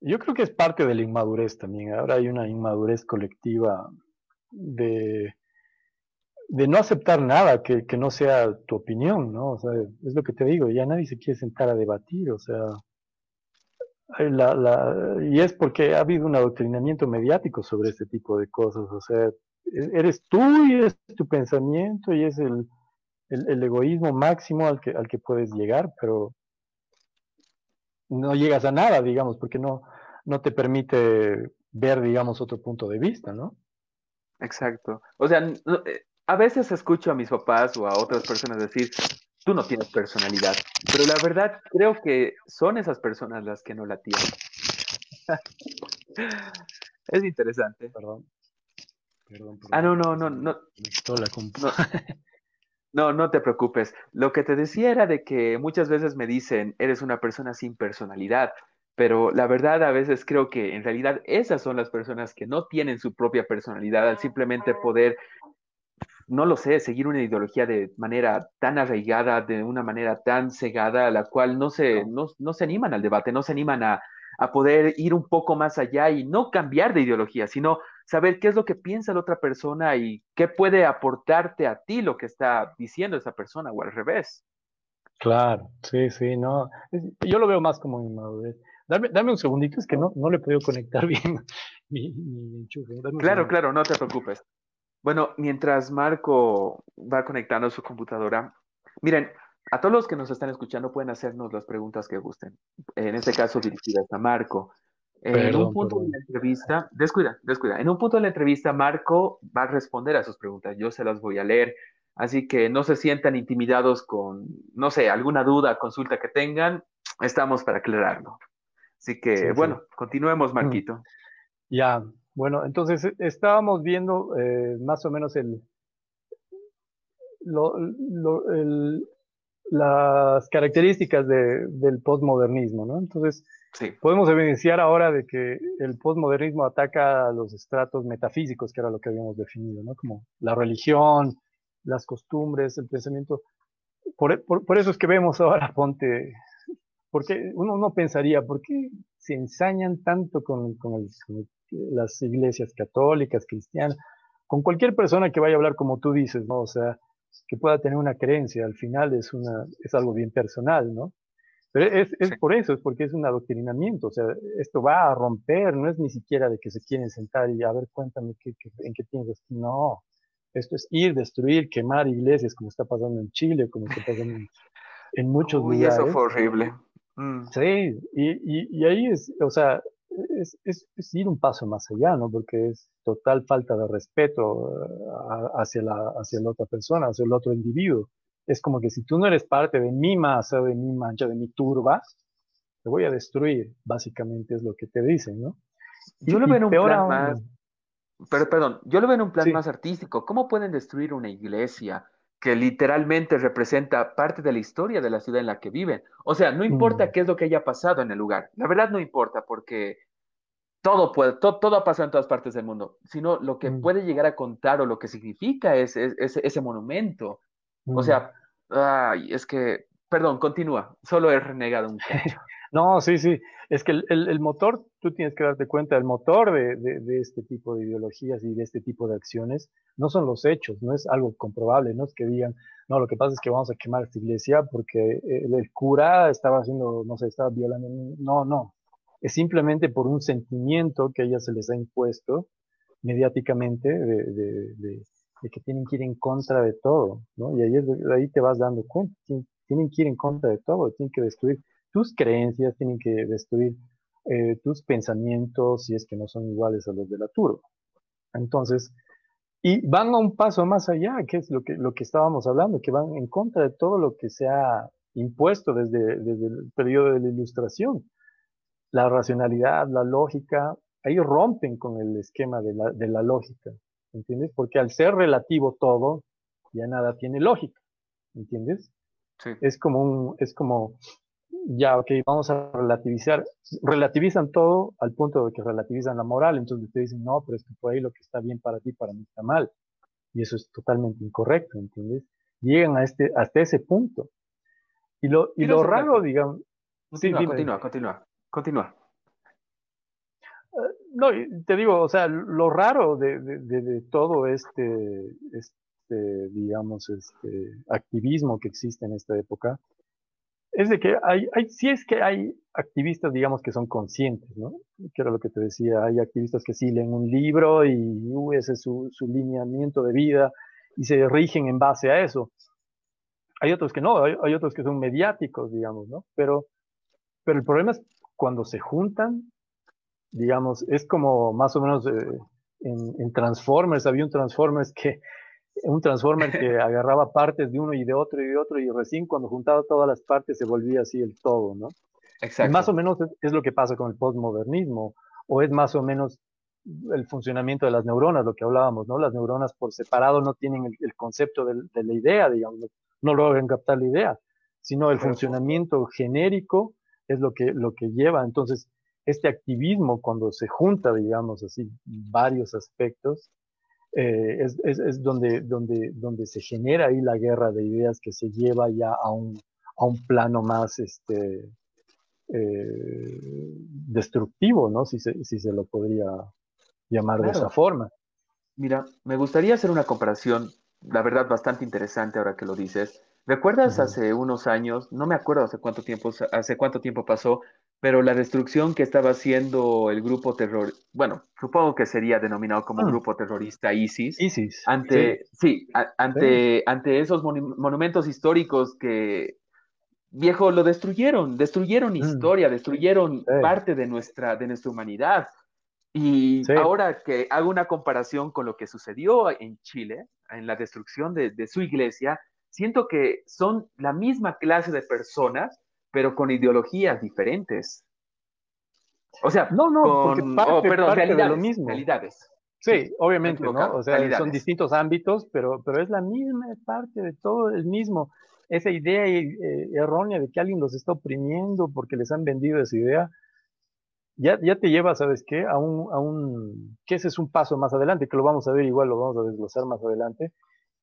yo creo que es parte de la inmadurez también. Ahora hay una inmadurez colectiva de, de no aceptar nada que, que, no sea tu opinión, ¿no? O sea, es lo que te digo, ya nadie se quiere sentar a debatir, o sea, la, la, y es porque ha habido un adoctrinamiento mediático sobre este tipo de cosas, o sea, e, eres tú y es tu pensamiento y es el, el, el egoísmo máximo al que, al que puedes llegar, pero no llegas a nada, digamos, porque no, no te permite ver, digamos, otro punto de vista, ¿no? Exacto. O sea, eh, a veces escucho a mis papás o a otras personas decir, tú no tienes personalidad, pero la verdad creo que son esas personas las que no la tienen. es interesante. Perdón. Perdón, Ah, no, no, no, no. La no. No, no te preocupes. Lo que te decía era de que muchas veces me dicen, eres una persona sin personalidad, pero la verdad a veces creo que en realidad esas son las personas que no tienen su propia personalidad al simplemente poder, no lo sé, seguir una ideología de manera tan arraigada, de una manera tan cegada, a la cual no se, no, no se animan al debate, no se animan a, a poder ir un poco más allá y no cambiar de ideología, sino saber qué es lo que piensa la otra persona y qué puede aportarte a ti lo que está diciendo esa persona o al revés. Claro, sí, sí, no. Yo lo veo más como inmadurez. Dame, dame un segundito, es que no, no le puedo conectar bien mi, enchufe. Claro, claro, no te preocupes. Bueno, mientras Marco va conectando su computadora, miren, a todos los que nos están escuchando pueden hacernos las preguntas que gusten. En este caso dirigidas a Marco. En un punto de la entrevista, descuida, descuida. En un punto de la entrevista, Marco va a responder a sus preguntas. Yo se las voy a leer. Así que no se sientan intimidados con, no sé, alguna duda, consulta que tengan. Estamos para aclararlo. Así que, bueno, continuemos, mm. Marquito. Ya, bueno, entonces eh, estábamos viendo eh, más o menos el, el, las características de, del postmodernismo, ¿no? Entonces, podemos evidenciar ahora de que el postmodernismo ataca a los estratos metafísicos, que era lo que habíamos definido, ¿no? Como la religión, las costumbres, el pensamiento. Por, por, eso es que vemos ahora, ponte, porque uno no pensaría, ¿por qué se ensañan tanto con, con, con las iglesias católicas, cristianas? Con cualquier persona que vaya a hablar como tú dices, ¿no? O sea, que pueda tener una creencia, al final es, una, es algo bien personal, ¿no? Pero es, es por eso, es porque es un adoctrinamiento, o sea, esto va a romper, no es ni siquiera de que se quieren sentar y a ver, cuéntame qué, en qué piensas. No, esto es ir, destruir, quemar iglesias, como está pasando en Chile, como está pasando en, muchos Uy, lugares. eso fue horrible. Mm. Sí, y, y, y, ahí es, o sea, es, es, es, ir un paso más allá, ¿no? Porque es total falta de respeto eh, hacia la, hacia la otra persona, hacia el otro individuo. Es como que si tú no eres parte de mi masa, de mi mancha, de mi turba, te voy a destruir, básicamente es lo que te dicen, ¿no? Yo lo veo en un plan más, pero, perdón, yo lo veo en un plan más artístico. ¿Cómo pueden destruir una iglesia que literalmente representa parte de la historia de la ciudad en la que viven? O sea, no importa mm. qué es lo que haya pasado en el lugar. La verdad no importa porque todo, puede, todo, todo, ha pasado en todas partes del mundo, sino lo que mm. puede llegar a contar o lo que significa es, ese monumento. O mm. sea, ay, es que, perdón, continúa, solo he renegado un cacho. No, sí, sí, es que el, motor, tú tienes que darte cuenta, el motor de, de, de, este tipo de ideologías y de este tipo de acciones no son los hechos, no es algo comprobable, no es que digan, no, lo que pasa es que vamos a quemar esta iglesia porque el, el cura estaba haciendo, no sé, estaba violando, no, no, es simplemente por un sentimiento que a ellas se les ha impuesto mediáticamente de, que tienen que ir en contra de todo, ¿no? Y ahí, ahí te vas dando cuenta, tienen que ir en contra de todo, tienen que destruir tus creencias, tienen que destruir eh, tus pensamientos si es que no son iguales a los de la turba. Entonces, y van a un paso más allá, que es lo que, lo que estábamos hablando, que van en contra de todo lo que se ha impuesto desde, desde el periodo de la ilustración. La racionalidad, la lógica, ahí rompen con el esquema de la, de la lógica, ¿entiendes? Porque al ser relativo todo, ya nada tiene lógica, ¿entiendes? Sí. Es como un, es como, ya, ok, vamos a relativizar, relativizan todo al punto de que relativizan la moral, entonces te dicen, no, pero es que por ahí lo que está bien para ti, para mí está mal. Y eso es totalmente incorrecto, ¿entiendes? Llegan a este, hasta ese punto. Y lo, y lo raro, digamos... Continúa, sí, continúa, continúa, continúa. Eh, no, te digo, o sea, lo raro de, de, de, todo este, este, digamos, este activismo que existe en esta época, es de que hay, hay, sí es que hay activistas, digamos, que son conscientes, ¿no? Que era lo que te decía, hay activistas que sí leen un libro y uh, ese es su, su, lineamiento de vida y se rigen en base a eso. Hay otros que no, hay, hay, otros que son mediáticos, digamos, ¿no? Pero, pero el problema es cuando se juntan, digamos, es como más o menos eh, en, en Transformers, había un Transformers que un Transformer que agarraba partes de uno y de otro y de otro y recién cuando juntaba todas las partes se volvía así el todo, ¿no? Exacto. Y más o menos es, lo que pasa con el postmodernismo o es más o menos el funcionamiento de las neuronas, lo que hablábamos, ¿no? Las neuronas por separado no tienen el, concepto de, de, la idea, digamos, no logran captar la idea, sino el funcionamiento genérico es lo que, lo que lleva. Entonces, este activismo, cuando se junta, digamos así, varios aspectos, eh, es, es, es, donde, donde, donde se genera ahí la guerra de ideas que se lleva ya a un, a un plano más este, eh, destructivo, ¿no? Si se, si se lo podría llamar claro. de esa forma. Mira, me gustaría hacer una comparación, la verdad, bastante interesante ahora que lo dices. ¿Recuerdas uh -huh. hace unos años, no me acuerdo hace cuánto tiempo, hace cuánto tiempo pasó, pero la destrucción que estaba haciendo el grupo terror, bueno, supongo que sería denominado como ah. grupo terrorista ISIS, ISIS. ante, sí, sí a, ante, sí. ante esos mon monumentos históricos que, viejo, lo destruyeron, destruyeron mm. historia, destruyeron sí. parte de nuestra, de nuestra humanidad. Y ahora que hago una comparación con lo que sucedió en Chile, en la destrucción de, de su iglesia, siento que son la misma clase de personas pero con ideologías diferentes. O sea, no, no, con, porque parte, oh, perdón, parte realidades, de lo mismo. realidades. Sí, sí obviamente, ¿no? O sea, realidades. son distintos ámbitos, pero, pero es la misma parte de todo el mismo. Esa idea eh, errónea de que alguien los está oprimiendo porque les han vendido esa idea, ya, ya te lleva, ¿sabes qué? A un, a un, que ese es un paso más adelante, que lo vamos a ver igual, lo vamos a desglosar más adelante,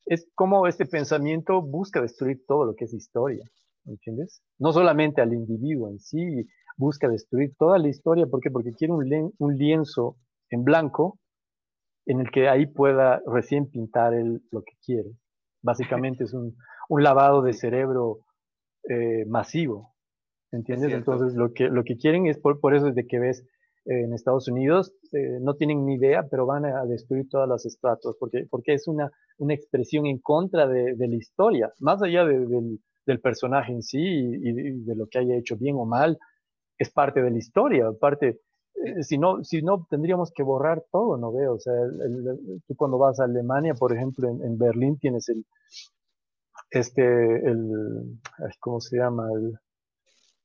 es cómo este pensamiento busca destruir todo lo que es historia. ¿Entiendes? No solamente al individuo en sí, busca destruir toda la historia, ¿por qué? Porque quiere un, un lienzo en blanco en el que ahí pueda recién pintar él lo que quiere. Básicamente es un, un lavado de cerebro eh, masivo, ¿entiendes? Entonces lo que, lo que quieren es, por, por eso es de que ves eh, en Estados Unidos, eh, no tienen ni idea, pero van a destruir todas las estatuas, porque, porque es una, una expresión en contra de, de la historia, más allá de, del del personaje en sí y, y, de lo que haya hecho bien o mal, es parte de la historia, parte, eh, si, no, si no, tendríamos que borrar todo, ¿no veo? O sea, el, el, tú cuando vas a Alemania, por ejemplo, en, en, Berlín tienes el, este, el, ¿cómo se llama? El,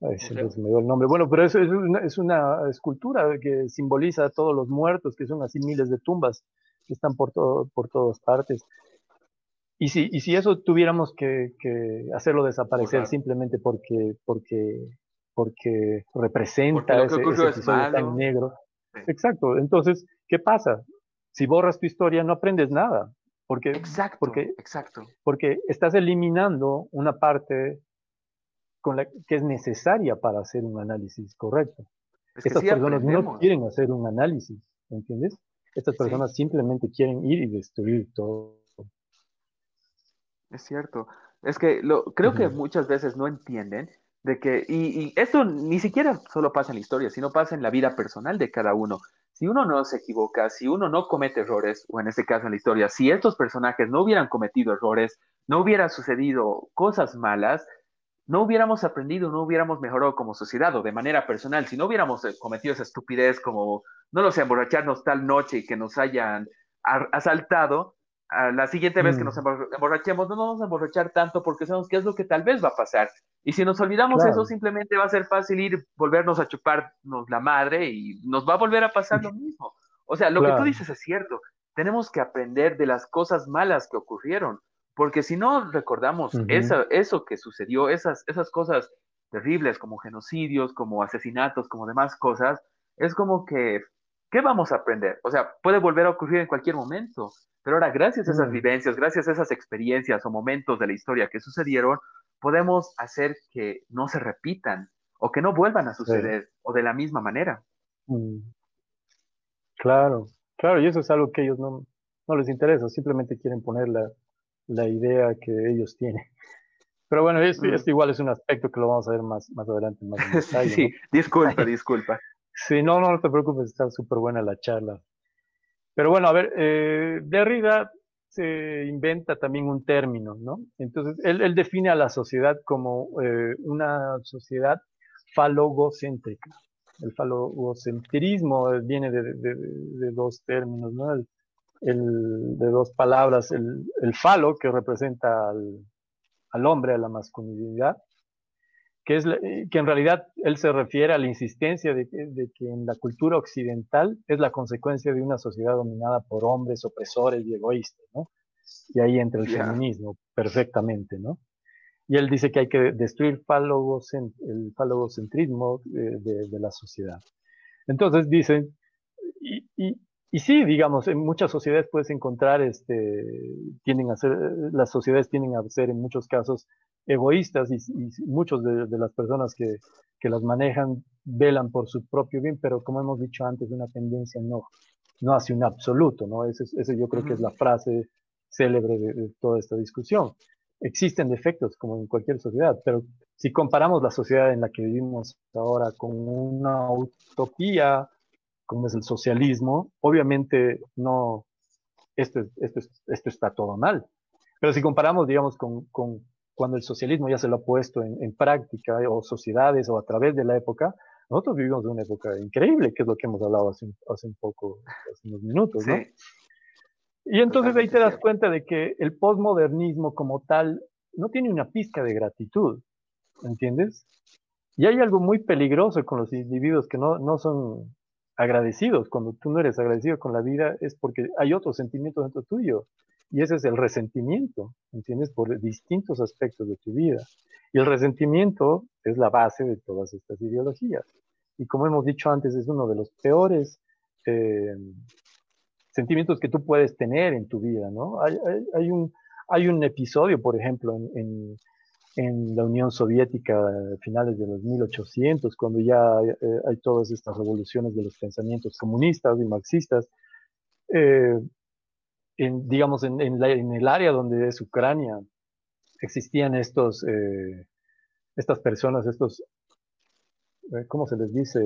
Ay, se me dio el nombre. Bueno, pero eso es una, es una escultura que simboliza a todos los muertos, que son así miles de tumbas que están por, todo, por todas partes. Y si, y si eso tuviéramos que, que hacerlo desaparecer claro. simplemente porque, porque, porque representa porque ese, ese episodio tan negro. Sí. Exacto. Entonces, ¿qué pasa? Si borras tu historia, no aprendes nada. Porque, exacto, porque, exacto. porque estás eliminando una parte con la que es necesaria para hacer un análisis correcto. Es que Estas sí personas aprendemos. no quieren hacer un análisis, ¿entiendes? Estas personas sí. simplemente quieren ir y destruir todo. Es cierto. Es que lo, creo que muchas veces no entienden de que, y, y, esto ni siquiera solo pasa en la historia, sino pasa en la vida personal de cada uno. Si uno no se equivoca, si uno no comete errores, o en este caso en la historia, si estos personajes no hubieran cometido errores, no hubiera sucedido cosas malas, no hubiéramos aprendido, no hubiéramos mejorado como sociedad o de manera personal, si no hubiéramos eh, cometido esa estupidez como, no lo sé, emborracharnos tal noche y que nos hayan asaltado, a la siguiente vez que nos mm. emborrachemos, no nos vamos a emborrachar tanto porque sabemos qué es lo que tal vez va a pasar. Y si nos olvidamos eso, simplemente va a ser fácil ir, volvernos a chuparnos la madre y nos va a volver a pasar lo mismo. O sea, lo que tú dices es cierto. Tenemos que aprender de las cosas malas que ocurrieron, porque si no recordamos eso que sucedió, esas, esas cosas terribles como genocidios, como asesinatos, como demás cosas, es como que, ¿qué vamos a aprender? O sea, puede volver a ocurrir en cualquier momento, pero ahora gracias a esas mm. vivencias, gracias a esas experiencias o momentos de la historia que sucedieron, podemos hacer que no se repitan o que no vuelvan a suceder o de la misma manera. Mm. Claro, claro, y eso es algo que ellos no, no les interesa, simplemente quieren poner la, la idea que ellos tienen. Pero bueno, esto, mm. igual es un aspecto que lo vamos a ver más, más adelante. Más sí, disculpa, disculpa. Sí, no, no, te preocupes, está súper buena la charla. Pero bueno, a ver, eh, Derrida se inventa también un término, ¿no? Entonces, él, define a la sociedad como eh, una sociedad falogocéntrica. El falogocentrismo viene de, de, dos términos, ¿no? el, de dos palabras, el, el falo, que representa al, al, hombre, a la masculinidad, que, es, que en realidad él se refiere a la insistencia de, de, que en la cultura occidental es la consecuencia de una sociedad dominada por hombres opresores y egoístas, ¿no? Y ahí entra el feminismo perfectamente, ¿no? Y él dice que hay que destruir el falogocentrismo de, de, de la sociedad. Entonces dicen, y, y, y sí, digamos, en muchas sociedades puedes encontrar, este, tienden a ser, las sociedades tienden a ser en muchos casos egoístas y, y muchos de, de, las personas que, que, las manejan velan por su propio bien, pero como hemos dicho antes, una tendencia no, no hace un absoluto, ¿no? Ese, ese yo creo que es la frase célebre de, de toda esta discusión. Existen defectos como en cualquier sociedad, pero si comparamos la sociedad en la que vivimos ahora con una utopía, como es el socialismo, obviamente no, esto, esto, esto está todo mal. Pero si comparamos, digamos, con, con cuando el socialismo ya se lo ha puesto en, en, práctica, o sociedades, o a través de la época, nosotros vivimos en una época increíble, que es lo que hemos hablado hace, hace un poco, hace unos minutos, ¿no? Y entonces ahí te das cuenta de que el postmodernismo como tal no tiene una pizca de gratitud, ¿entiendes? Y hay algo muy peligroso con los individuos que no, no son agradecidos. Cuando tú no eres agradecido con la vida es porque hay otro sentimiento dentro tuyo. Y ese es el resentimiento, ¿entiendes? Por distintos aspectos de tu vida. Y el resentimiento es la base de todas estas ideologías. Y como hemos dicho antes, es uno de los peores eh, sentimientos que tú puedes tener en tu vida, ¿no? Hay, hay, un, hay un episodio, por ejemplo, en en la Unión Soviética a finales de los 1800, cuando ya eh, hay todas estas revoluciones de los pensamientos comunistas y marxistas, eh, en, digamos, en, en, el área donde es Ucrania, existían estos, eh, estas personas, estos, eh, ¿cómo se les dice?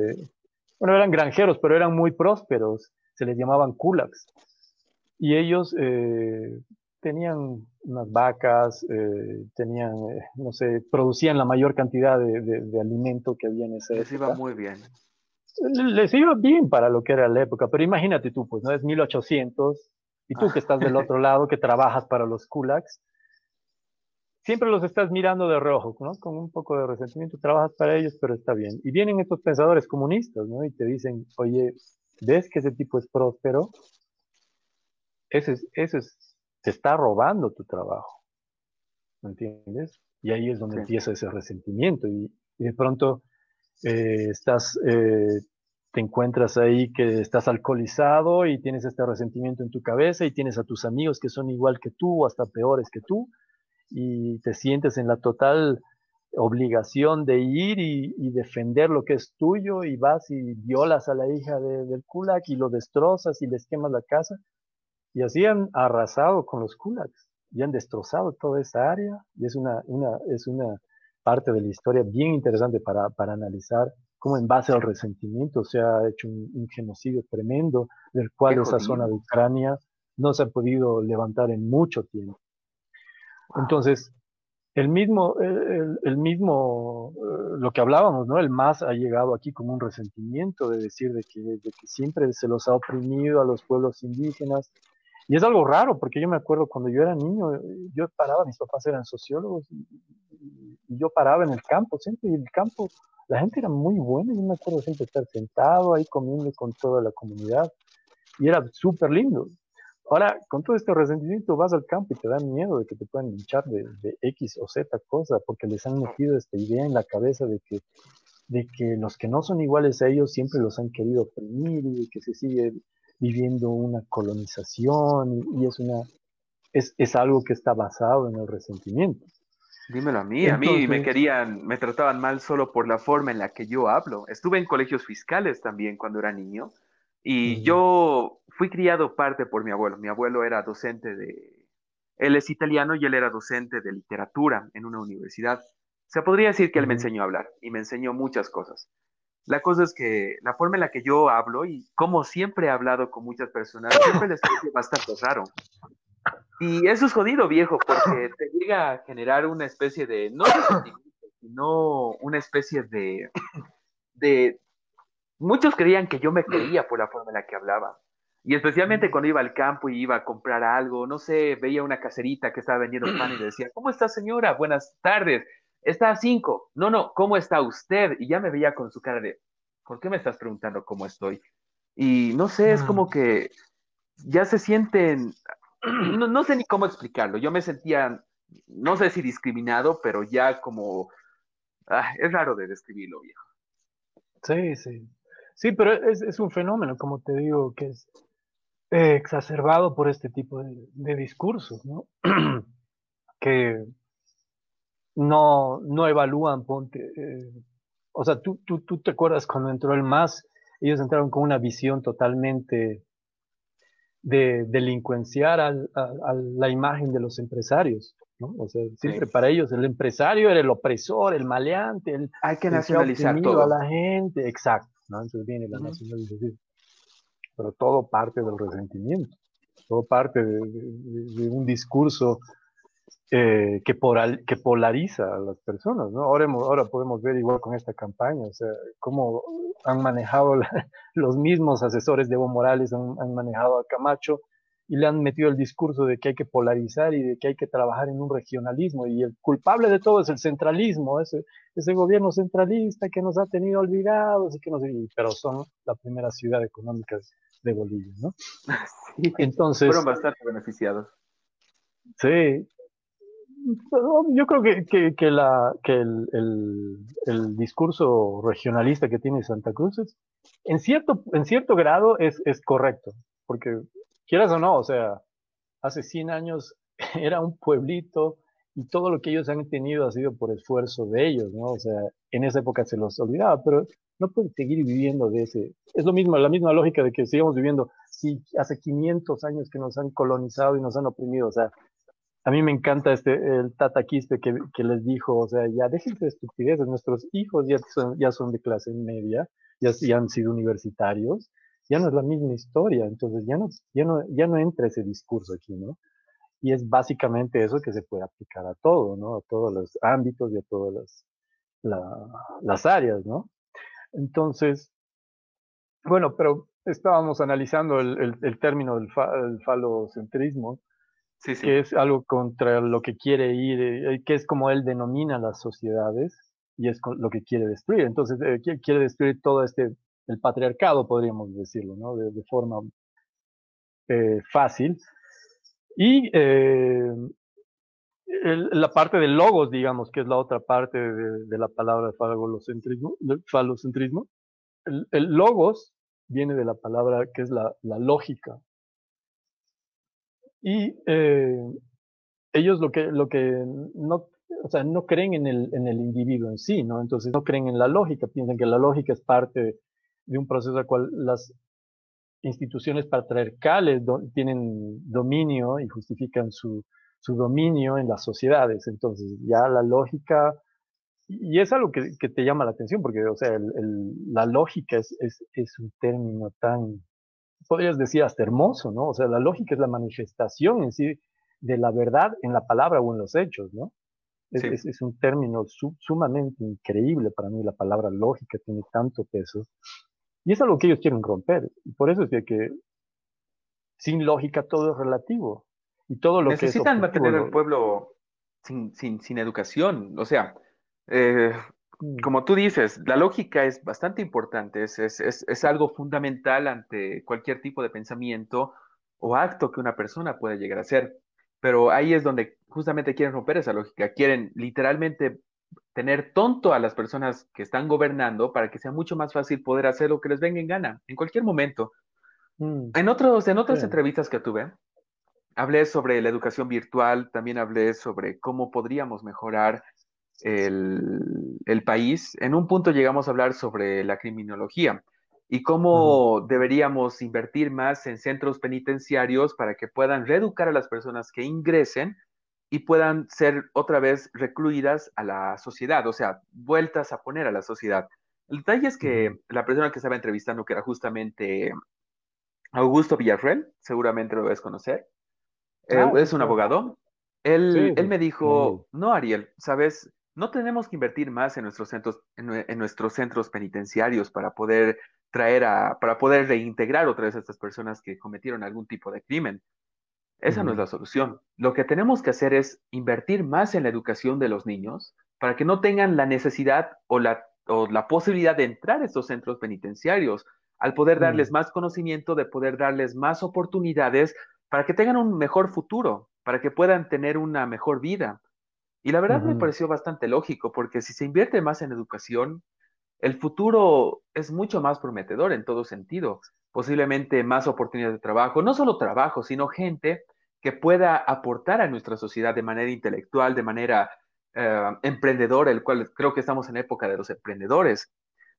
Bueno, eran granjeros, pero eran muy prósperos, se les llamaban kulaks. Y ellos eh, tenían unas vacas, eh, tenían, eh, no sé, producían la mayor cantidad de, de, de, alimento que había en esa Les iba muy bien. Les iba bien para lo que era la época, pero imagínate tú, pues, ¿no? Es 1800 y tú que estás del otro lado, que trabajas para los kulaks, siempre los estás mirando de rojo, ¿no? Con un poco de resentimiento, trabajas para ellos, pero está bien. Y vienen estos pensadores comunistas, ¿no? Y te dicen, oye, ¿ves que ese tipo es próspero? Ese es, ese es te está robando tu trabajo. ¿Me entiendes? Y ahí es donde sí. empieza ese resentimiento y, y de pronto eh, estás, eh, te encuentras ahí que estás alcoholizado y tienes este resentimiento en tu cabeza y tienes a tus amigos que son igual que tú o hasta peores que tú y te sientes en la total obligación de ir y, y defender lo que es tuyo y vas y violas a la hija de, del kulak y lo destrozas y les quemas la casa y así han arrasado con los kulaks y han destrozado toda esa área. Y es una, una, es una parte de la historia bien interesante para, para analizar cómo en base al resentimiento se ha hecho un, un genocidio tremendo, del cual Qué esa jodido. zona de Ucrania no se ha podido levantar en mucho tiempo. Entonces, el mismo, el, mismo, eh, lo que hablábamos, ¿no? El MAS ha llegado aquí como un resentimiento de decir de que, de que siempre se los ha oprimido a los pueblos indígenas. Y es algo raro, porque yo me acuerdo cuando yo era niño, yo paraba, mis papás eran sociólogos, y, yo paraba en el campo, siempre, y el campo, la gente era muy buena, yo me acuerdo siempre estar sentado ahí comiendo con toda la comunidad, y era súper lindo. Ahora, con todo este resentimiento vas al campo y te da miedo de que te puedan linchar de, X o Z cosa, porque les han metido esta idea en la cabeza de que, de que los que no son iguales a ellos siempre los han querido oprimir y que se sigue viviendo una colonización y, es, una, es, es, algo que está basado en el resentimiento. Dímelo a mí, a mí me querían, me trataban mal solo por la forma en la que yo hablo. Estuve en colegios fiscales también cuando era niño y yo fui criado parte por mi abuelo. Mi abuelo era docente de... Él es italiano y él era docente de literatura en una universidad. Se podría decir que él me enseñó a hablar y me enseñó muchas cosas. La cosa es que la forma en la que yo hablo y como siempre he hablado con muchas personas, siempre les parece bastante raro. Y eso es jodido, viejo, porque te llega a generar una especie de, no de sino una especie de, de, muchos creían que yo me creía por la forma en la que hablaba. Y especialmente cuando iba al campo y iba a comprar algo, no sé, veía una caserita que estaba vendiendo pan y le decía, ¿cómo está señora? Buenas tardes. Está a cinco. No, no, ¿cómo está usted? Y ya me veía con su cara de, ¿por qué me estás preguntando cómo estoy? Y no sé, es como que ya se sienten, no, sé ni cómo explicarlo. Yo me sentía, no sé si discriminado, pero ya como, ah, es raro de describirlo, viejo. Sí, sí. Sí, pero es, un fenómeno, como te digo, que es eh, exacerbado por este tipo de, discursos, ¿no? que no, no evalúan, ponte, eh, o sea, tú, tú, tú te acuerdas cuando entró el MAS, ellos entraron con una visión totalmente de delincuenciar a la imagen de los empresarios, ¿no? O sea, siempre para ellos el empresario era el opresor, el maleante, el, Hay que nacionalizar todo. a la gente, exacto. Entonces viene la nacionalización. Pero todo parte del resentimiento, todo parte de, un discurso eh, que, que polariza a las personas, ¿no? Ahora, ahora podemos ver igual con esta campaña, o sea, cómo han manejado los mismos asesores de Evo Morales, han, han manejado a Camacho, y le han metido el discurso de que hay que polarizar y de que hay que trabajar en un regionalismo y el culpable de todo es el centralismo, ese, ese gobierno centralista que nos ha tenido olvidados y que nos, pero son la primera ciudad económica de Bolivia, ¿no? Sí, Entonces, fueron bastante beneficiados. Sí, yo creo que, que, la, que el, el, el, discurso regionalista que tiene Santa Cruz es, en, cierto, en cierto grado es, es correcto, porque quieras o no, o sea, hace 100 años era un pueblito y todo lo que ellos han tenido ha sido por esfuerzo de ellos, ¿no? O sea, en esa época se los olvidaba, pero no pueden seguir viviendo de ese. Es lo mismo, la misma lógica de que sigamos viviendo, si hace 500 años que nos han colonizado y nos han oprimido, o sea, a mí me encanta este, el Tata que, que les dijo, o sea, ya déjense de estupideces, nuestros hijos ya son, ya son de clase media, ya, ya han sido universitarios, ya no es la misma historia, entonces ya no, ya no, ya no entra ese discurso aquí, ¿no? Y es básicamente eso que se puede aplicar a todo, ¿no? A todos los ámbitos y a todas las, las áreas, ¿no? Entonces, bueno, pero estábamos analizando el, el, término del, falocentrismo, que es algo contra lo que quiere ir, eh, que es como él denomina las sociedades y es lo que quiere destruir. Entonces, eh, quiere destruir todo este el patriarcado, podríamos decirlo, ¿no? de, forma eh, fácil. Y eh, la parte del logos, digamos, que es la otra parte de, la palabra falocentrismo, falocentrismo el, logos viene de la palabra que es la, lógica. Y eh, ellos lo que, lo que no, o sea, no creen en el, en el individuo en sí, ¿no? Entonces no creen en la lógica, piensan que la lógica es parte de un proceso al cual las instituciones patriarcales tienen dominio y justifican su, su, dominio en las sociedades. Entonces, ya la lógica, y es algo que, que te llama la atención, porque, o sea, el, la lógica es, es, es, un término tan, podrías decir hasta hermoso, ¿no? O sea, la lógica es la manifestación en sí de la verdad en la palabra o en los hechos, ¿no? Es, un término sumamente increíble para mí, la palabra lógica tiene tanto peso. Y es algo que ellos quieren romper. Y por eso es que sin lógica todo es relativo. Y todo lo Necesitan que mantener al pueblo sin, sin, sin, educación. O sea, eh. Como tú dices, la lógica es bastante importante, es, es, es, algo fundamental ante cualquier tipo de pensamiento o acto que una persona puede llegar a hacer. Pero ahí es donde justamente quieren romper esa lógica, quieren literalmente tener tonto a las personas que están gobernando para que sea mucho más fácil poder hacer lo que les venga en gana en cualquier momento. Mm. En, otros, en otras entrevistas que tuve, hablé sobre la educación virtual, también hablé sobre cómo podríamos mejorar el, el, país. En un punto llegamos a hablar sobre la criminología y cómo deberíamos invertir más en centros penitenciarios para que puedan reeducar a las personas que ingresen y puedan ser otra vez recluidas a la sociedad, o sea, vueltas a poner a la sociedad. El detalle es que la persona que estaba entrevistando, que era justamente Augusto Villarreal, seguramente lo debes conocer, eh, es un abogado. Él, él me dijo, no, Ariel, sabes, no tenemos que invertir más en nuestros centros, en, nuestros centros penitenciarios para poder traer a, para poder reintegrar otra vez a estas personas que cometieron algún tipo de crimen. Esa no es la solución. Lo que tenemos que hacer es invertir más en la educación de los niños para que no tengan la necesidad o la, o la posibilidad de entrar a estos centros penitenciarios, al poder darles más conocimiento, de poder darles más oportunidades para que tengan un mejor futuro, para que puedan tener una mejor vida. Y la verdad me pareció bastante lógico, porque si se invierte más en educación, el futuro es mucho más prometedor en todo sentido. Posiblemente más oportunidades de trabajo, no solo trabajo, sino gente que pueda aportar a nuestra sociedad de manera intelectual, de manera eh, emprendedora, el cual creo que estamos en época de los emprendedores.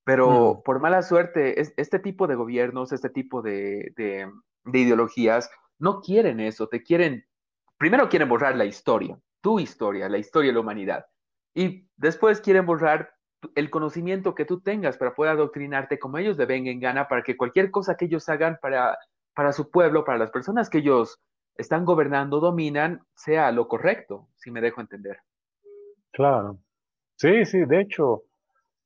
Pero mm. por mala suerte, este tipo de gobiernos, este tipo de, ideologías, no quieren eso, te quieren, primero quieren borrar la historia, tu historia, la historia de la humanidad, y después quieren borrar el conocimiento que tú tengas para poder adoctrinarte como ellos le vengan en gana, para que cualquier cosa que ellos hagan para, para su pueblo, para las personas que ellos están gobernando, dominan, sea lo correcto, si me dejo entender. Claro. Sí, sí, de hecho,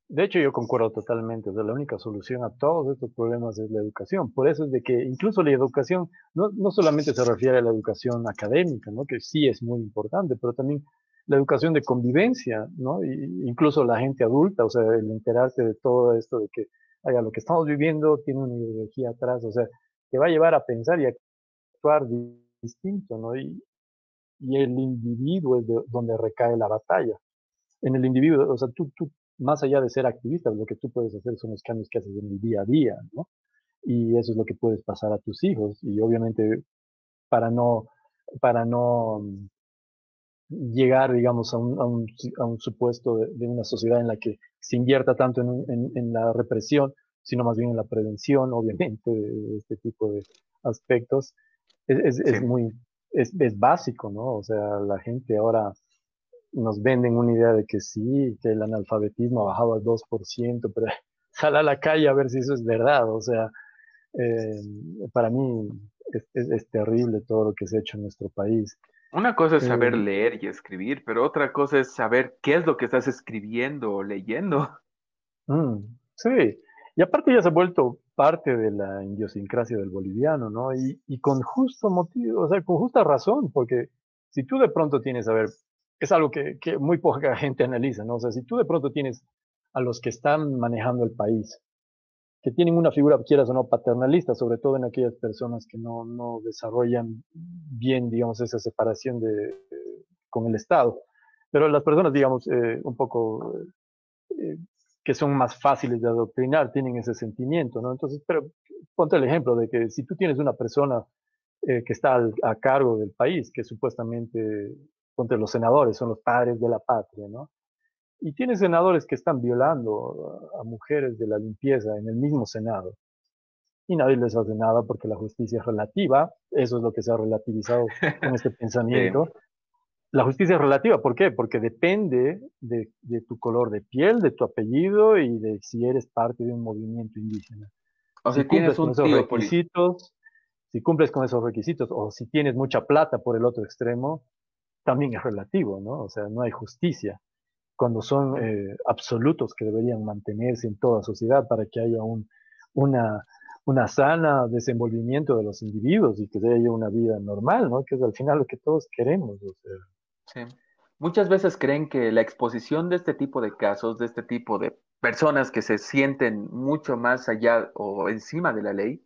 de hecho, yo concuerdo totalmente. O sea, la única solución a todos estos problemas es la educación. Por eso es de que incluso la educación no, no solamente se refiere a la educación académica, ¿no? que sí es muy importante, pero también la educación de convivencia, ¿no? Y incluso la gente adulta, o sea, el enterarse de todo esto, de que, lo que estamos viviendo tiene una ideología atrás, o sea, que va a llevar a pensar y a actuar distinto, ¿no? Y, y el individuo es de donde recae la batalla. En el individuo, o sea, tú, tú más allá de ser activista, lo que tú puedes hacer son los cambios que haces en el día a día, ¿no? Y eso es lo que puedes pasar a tus hijos. Y obviamente, para no, para no mm, llegar, digamos, a un, a un, a un supuesto de, una sociedad en la que se invierta tanto en, en, la represión, sino más bien en la prevención, obviamente, de este tipo de aspectos, es, es, es muy, es, es básico, ¿no? O sea, la gente ahora nos venden una idea de que sí, que el analfabetismo ha bajado al 2%, pero sal a la calle a ver si eso es verdad. O sea, eh, para mí es, terrible todo lo que se ha hecho en nuestro país. Una cosa es saber eh, leer y escribir, pero otra cosa es saber qué es lo que estás escribiendo o leyendo. Mm, sí, y aparte ya se ha vuelto parte de la idiosincrasia del boliviano, ¿no? Y, y con justo motivo, o sea, con justa razón, porque si tú de pronto tienes, a ver, es algo que, muy poca gente analiza, ¿no? O sea, si tú de pronto tienes a los que están manejando el país, que tienen una figura, quieras o no, paternalista, sobre todo en aquellas personas que no, no desarrollan bien, digamos, esa separación de, con el Estado. Pero las personas, digamos, eh, un poco eh, que son más fáciles de adoctrinar, tienen ese sentimiento, ¿no? Entonces, pero ponte el ejemplo de que si tú tienes una persona eh, que está a cargo del país, que supuestamente contra los senadores, son los padres de la patria, ¿no? Y tiene senadores que están violando a, mujeres de la limpieza en el mismo Senado. Y nadie les hace nada porque la justicia es relativa. Eso es lo que se ha relativizado con este pensamiento. La justicia es relativa, ¿por qué? Porque depende de, de, tu color de piel, de tu apellido y de si eres parte de un movimiento indígena. O si tienes un esos requisitos, si cumples con esos requisitos, o si tienes mucha plata por el otro extremo, también es relativo, ¿no? O sea, no hay justicia cuando son eh, absolutos que deberían mantenerse en toda sociedad para que haya un, una, una sana desenvolvimiento de los individuos y que haya una vida normal, ¿no? Que es al final lo que todos queremos. Sí. Muchas veces creen que la exposición de este tipo de casos, de este tipo de personas que se sienten mucho más allá o encima de la ley,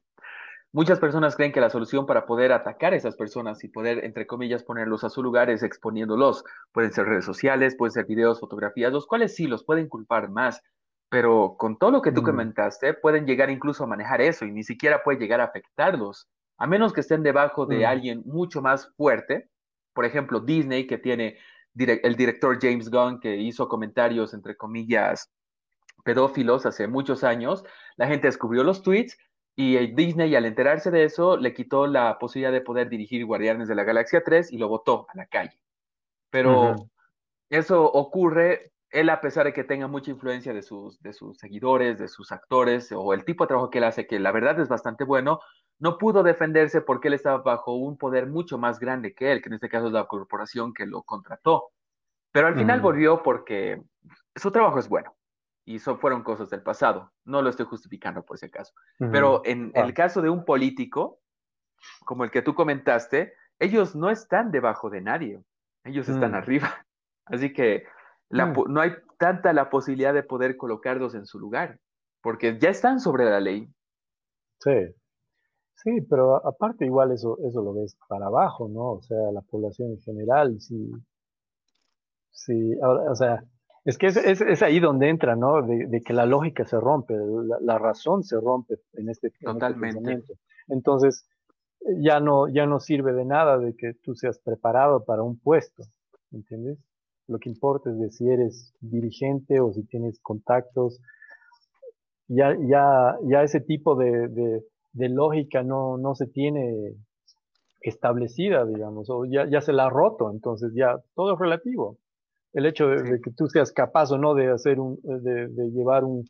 muchas personas creen que la solución para poder atacar a esas personas y poder, entre comillas, ponerlos a su lugar es exponiéndolos. Pueden ser redes sociales, pueden ser videos, fotografías, los cuales sí los pueden culpar más, pero con todo lo que tú mm. comentaste, pueden llegar incluso a manejar eso y ni siquiera puede llegar a afectarlos, a menos que estén debajo de mm. alguien mucho más fuerte. Por ejemplo, Disney, que tiene el director James Gunn, que hizo comentarios, entre comillas, pedófilos hace muchos años, la gente descubrió los tweets y Disney, al enterarse de eso, le quitó la posibilidad de poder dirigir Guardianes de la Galaxia 3 y lo botó a la calle. Pero eso ocurre él a pesar de que tenga mucha influencia de sus, de sus seguidores, de sus actores, o el tipo de trabajo que él hace, que la verdad es bastante bueno, no pudo defenderse porque él estaba bajo un poder mucho más grande que él, que en este caso es la corporación que lo contrató. Pero al final volvió porque su trabajo es bueno. Y eso fueron cosas del pasado. No lo estoy justificando por ese acaso. Pero en el caso de un político, como el que tú comentaste, ellos no están debajo de nadie. Ellos están mm. arriba. Así que Mm. no hay tanta la posibilidad de poder colocarlos en su lugar, porque ya están sobre la ley. Sí, sí, pero aparte igual eso, eso lo ves para abajo, ¿no? O sea, la población en general, sí, sí, o sea, es que es, es, ahí donde entra, ¿no? De, que la lógica se rompe, la, razón se rompe en este, este Totalmente. Entonces, ya no, ya no sirve de nada de que tú seas preparado para un puesto, ¿entiendes? Lo que importa es de si eres dirigente o si tienes contactos. Ya, ya, ya ese tipo de, lógica no, no se tiene establecida, digamos, o ya, ya se la ha roto, entonces ya todo es relativo. El hecho de, que tú seas capaz o no de hacer un, de, llevar un,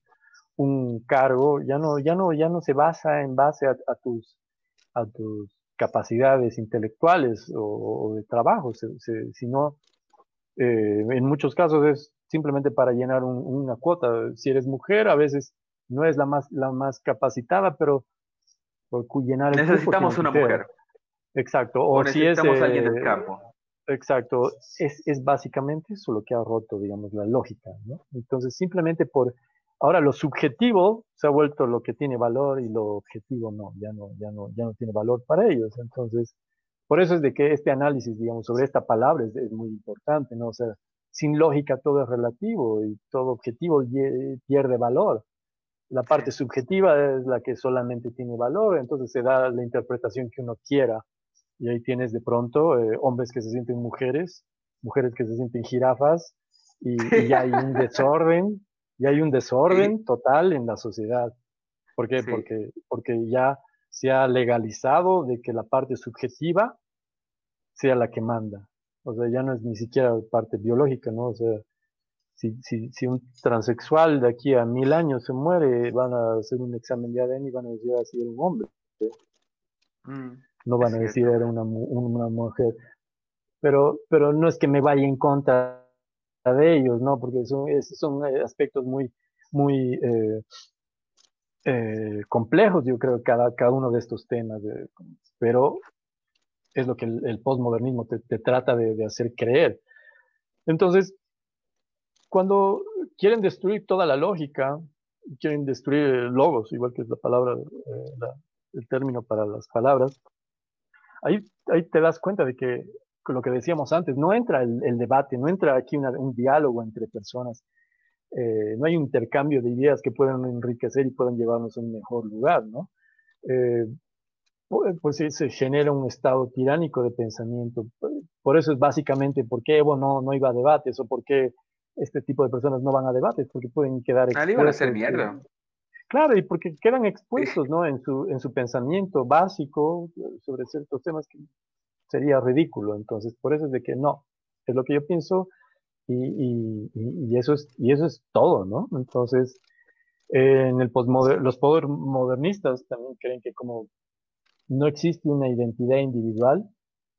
cargo, ya no, ya no, ya no se basa en base a, tus, a tus capacidades intelectuales o, de trabajo, sino eh, en muchos casos es simplemente para llenar una cuota. Si eres mujer, a veces no es la más, la más capacitada, pero por llenar el Necesitamos una mujer. Exacto. O, necesitamos si es, alguien del eh, campo. Exacto. Es, es básicamente eso lo que ha roto, digamos, la lógica. ¿no? Entonces, simplemente por... Ahora, lo subjetivo se ha vuelto lo que tiene valor y lo objetivo no, ya no, ya no, ya no tiene valor para ellos. Entonces, por eso es de que este análisis, digamos, sobre esta palabra es, muy importante, ¿no? O sea, sin lógica todo es relativo y todo objetivo pierde valor. La parte subjetiva es la que solamente tiene valor, entonces se da la interpretación que uno quiera. Y ahí tienes de pronto eh, hombres que se sienten mujeres, mujeres que se sienten jirafas, y, ya hay un desorden, y hay un desorden total en la sociedad. ¿Por qué? Porque, porque ya se ha legalizado de que la parte subjetiva sea la que manda. O sea, ya no es ni siquiera parte biológica, ¿no? O sea, si, si, si un transexual de aquí a mil años se muere, van a hacer un examen de ADN y van a decir así ah, era un hombre. Mm, no van a decir era una, una mujer. Pero, pero no es que me vaya en contra de ellos, ¿no? Porque son, son aspectos muy, muy eh, eh, complejos, yo creo, cada, cada uno de estos temas. pero es lo que el, el postmodernismo te, trata de, hacer creer. Entonces, cuando quieren destruir toda la lógica, quieren destruir logos, igual que es la palabra, eh, el término para las palabras, ahí, ahí te das cuenta de que, con lo que decíamos antes, no entra el, debate, no entra aquí un diálogo entre personas, eh, no hay un intercambio de ideas que puedan enriquecer y puedan llevarnos a un mejor lugar, ¿no? Eh, pues se genera un estado tiránico de pensamiento. Por eso es básicamente por qué Evo no, no iba a debates o por qué este tipo de personas no van a debates, porque pueden quedar expuestos. a hacer mierda. Claro, y porque quedan expuestos ¿no? en, su, en su pensamiento básico sobre ciertos temas que sería ridículo. Entonces, por eso es de que no, es lo que yo pienso y, y, y eso, es, y eso es todo, ¿no? Entonces, en el los postmodernistas también creen que como no existe una identidad individual,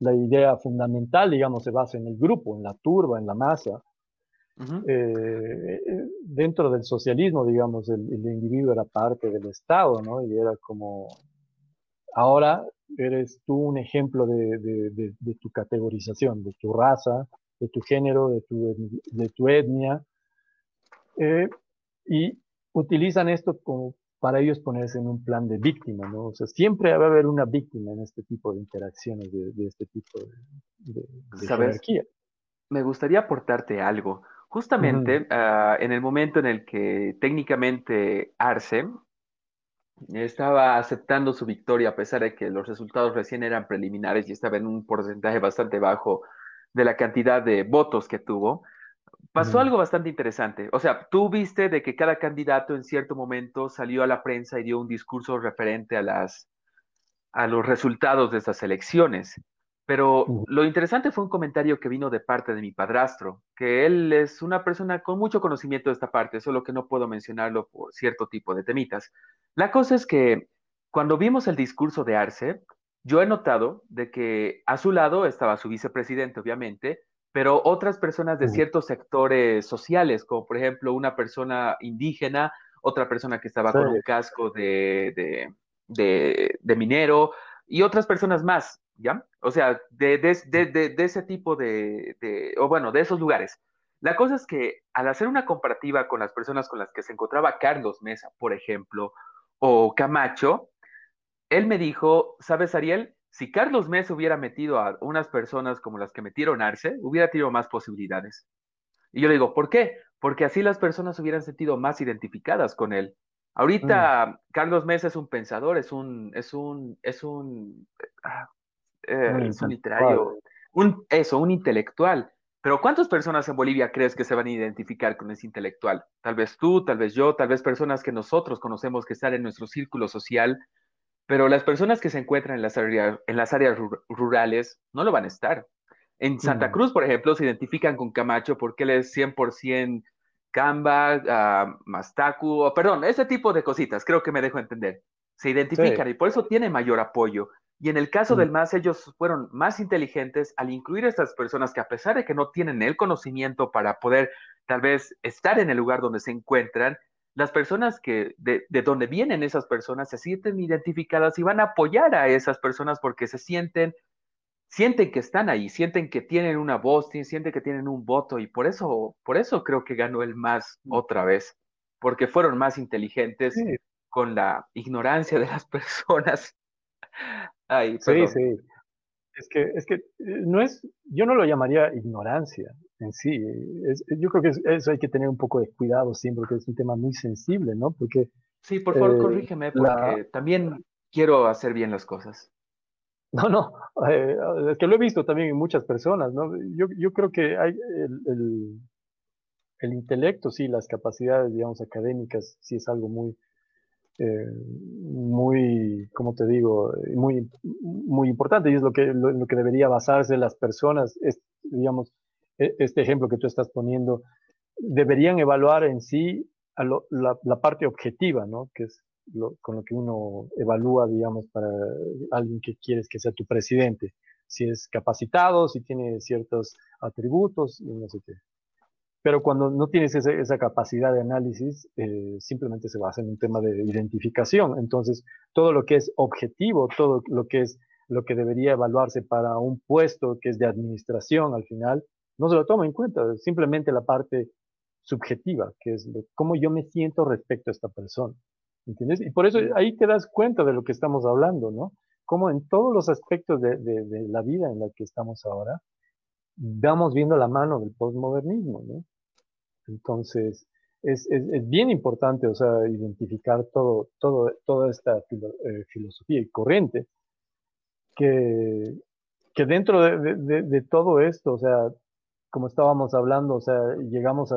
la idea fundamental, digamos, se basa en el grupo, en la turba, en la masa. Eh, dentro del socialismo, digamos, el, individuo era parte del Estado, ¿no? Y era como, ahora eres tú un ejemplo de, tu categorización, de tu raza, de tu género, de tu, de tu etnia. Eh, y utilizan esto como para ellos ponerse en un plan de víctima, ¿no? O sea, siempre va a haber una víctima en este tipo de interacciones, de, este tipo de, de, Me gustaría aportarte algo. Justamente ah, en el momento en el que técnicamente Arce estaba aceptando su victoria a pesar de que los resultados recién eran preliminares y estaba en un porcentaje bastante bajo de la cantidad de votos que tuvo, pasó algo bastante interesante. O sea, tú viste de que cada candidato en cierto momento salió a la prensa y dio un discurso referente a las a los resultados de esas elecciones. Pero lo interesante fue un comentario que vino de parte de mi padrastro, que él es una persona con mucho conocimiento de esta parte, solo que no puedo mencionarlo por cierto tipo de temitas. La cosa es que cuando vimos el discurso de Arce, yo he notado de que a su lado estaba su vicepresidente, obviamente, pero otras personas de ciertos sectores sociales, como por ejemplo una persona indígena, otra persona que estaba con un casco de, de, minero y otras personas más, ¿ya? O sea, de, ese tipo de, o bueno, de esos lugares. La cosa es que al hacer una comparativa con las personas con las que se encontraba Carlos Mesa, por ejemplo, o Camacho, él me dijo, ¿sabes, Ariel? si Carlos Mesa hubiera metido a unas personas como las que metieron Arce, hubiera tenido más posibilidades. Y yo le digo, ¿por qué? Porque así las personas hubieran sentido más identificadas con él. Ahorita mm. Carlos Mesa es un pensador, es un, es un, es un, ah, eh, es un literario, un, eso, un intelectual. Pero ¿cuántas personas en Bolivia crees que se van a identificar con ese intelectual? Tal vez tú, tal vez yo, tal vez personas que nosotros conocemos que están en nuestro círculo social, pero las personas que se encuentran en las áreas, en las áreas rurales no lo van a estar. En Santa Cruz, por ejemplo, se identifican con Camacho porque él es 100% Camba, uh, Mastacu, o perdón, ese tipo de cositas, creo que me dejo entender. Se identifican y por eso tiene mayor apoyo. Y en el caso del MAS, ellos fueron más inteligentes al incluir a estas personas que a pesar de que no tienen el conocimiento para poder tal vez estar en el lugar donde se encuentran, las personas que de, donde vienen esas personas se sienten identificadas y van a apoyar a esas personas porque se sienten sienten que están ahí, sienten que tienen una voz, sienten que tienen un voto y por eso por eso creo que ganó el más mm. otra vez, porque fueron más inteligentes con la ignorancia de las personas. sí, sí. Es que, es que eh, no es, yo no lo llamaría ignorancia, en sí. yo creo que eso hay que tener un poco de cuidado siempre, porque es un tema muy sensible, ¿no? Porque... Sí, por favor, eh, corrígeme, porque también quiero hacer bien las cosas. No, no, eh, es que lo he visto también en muchas personas, ¿no? Yo, yo creo que hay el, el, intelecto, sí, las capacidades, digamos, académicas, sí es algo muy, eh, muy, como te digo, muy, muy importante y es lo que, lo que debería basarse las personas, es, digamos, e, este ejemplo que tú estás poniendo, deberían evaluar en sí la, parte objetiva, ¿no? Que es con lo que uno evalúa, digamos, para alguien que quieres que sea tu presidente. Si es capacitado, si tiene ciertos atributos no sé qué. Pero cuando no tienes esa capacidad de análisis, eh, simplemente se basa en un tema de identificación. Entonces, todo lo que es objetivo, todo lo que es lo que debería evaluarse para un puesto que es de administración al final, no se lo toma en cuenta, simplemente la parte subjetiva, que es cómo yo me siento respecto a esta persona. ¿Entiendes? Y por eso ahí te das cuenta de lo que estamos hablando, ¿no? Como en todos los aspectos de, de, la vida en la que estamos ahora, vamos viendo la mano del postmodernismo, ¿no? Entonces, es, es, es, bien importante, o sea, identificar todo, todo, toda esta eh, filosofía y corriente que, que dentro de, de, de, todo esto, o sea, como estábamos hablando, o sea, llegamos a,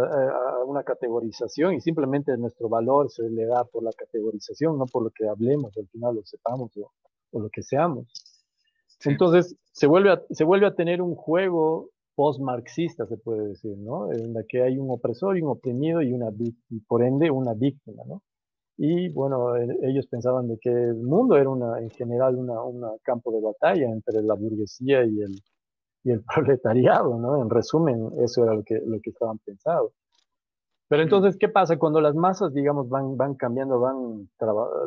una categorización y simplemente nuestro valor se le da por la categorización, no por lo que hablemos, al final lo sepamos o, lo que seamos. Entonces, se vuelve, a, se vuelve a tener un juego post-marxista, se puede decir, ¿no? En la que hay un opresor y un oprimido y, una, y por ende una víctima, ¿no? y bueno, ellos pensaban de que el mundo era una, en general un campo de batalla entre la burguesía y el, y el proletariado, ¿no? En resumen, eso era lo que, lo que estaban pensando. Pero entonces, ¿qué pasa cuando las masas, digamos, van, van cambiando, van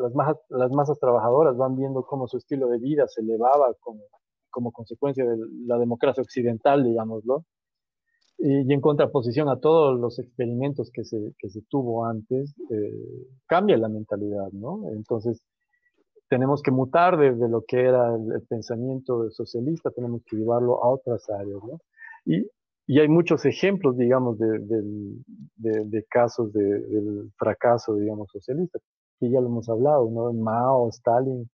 las, masas, las masas trabajadoras van viendo cómo su estilo de vida se elevaba como, como consecuencia de la democracia occidental, digámoslo, y, en contraposición a todos los experimentos que se, que se tuvo antes, eh, cambia la mentalidad, ¿no? Entonces, tenemos que mutar desde lo que era el, pensamiento socialista, tenemos que llevarlo a otras áreas, ¿no? Y, y hay muchos ejemplos, digamos, de, de, de, del fracaso, digamos, socialista, que ya lo hemos hablado, ¿no? Mao, Stalin,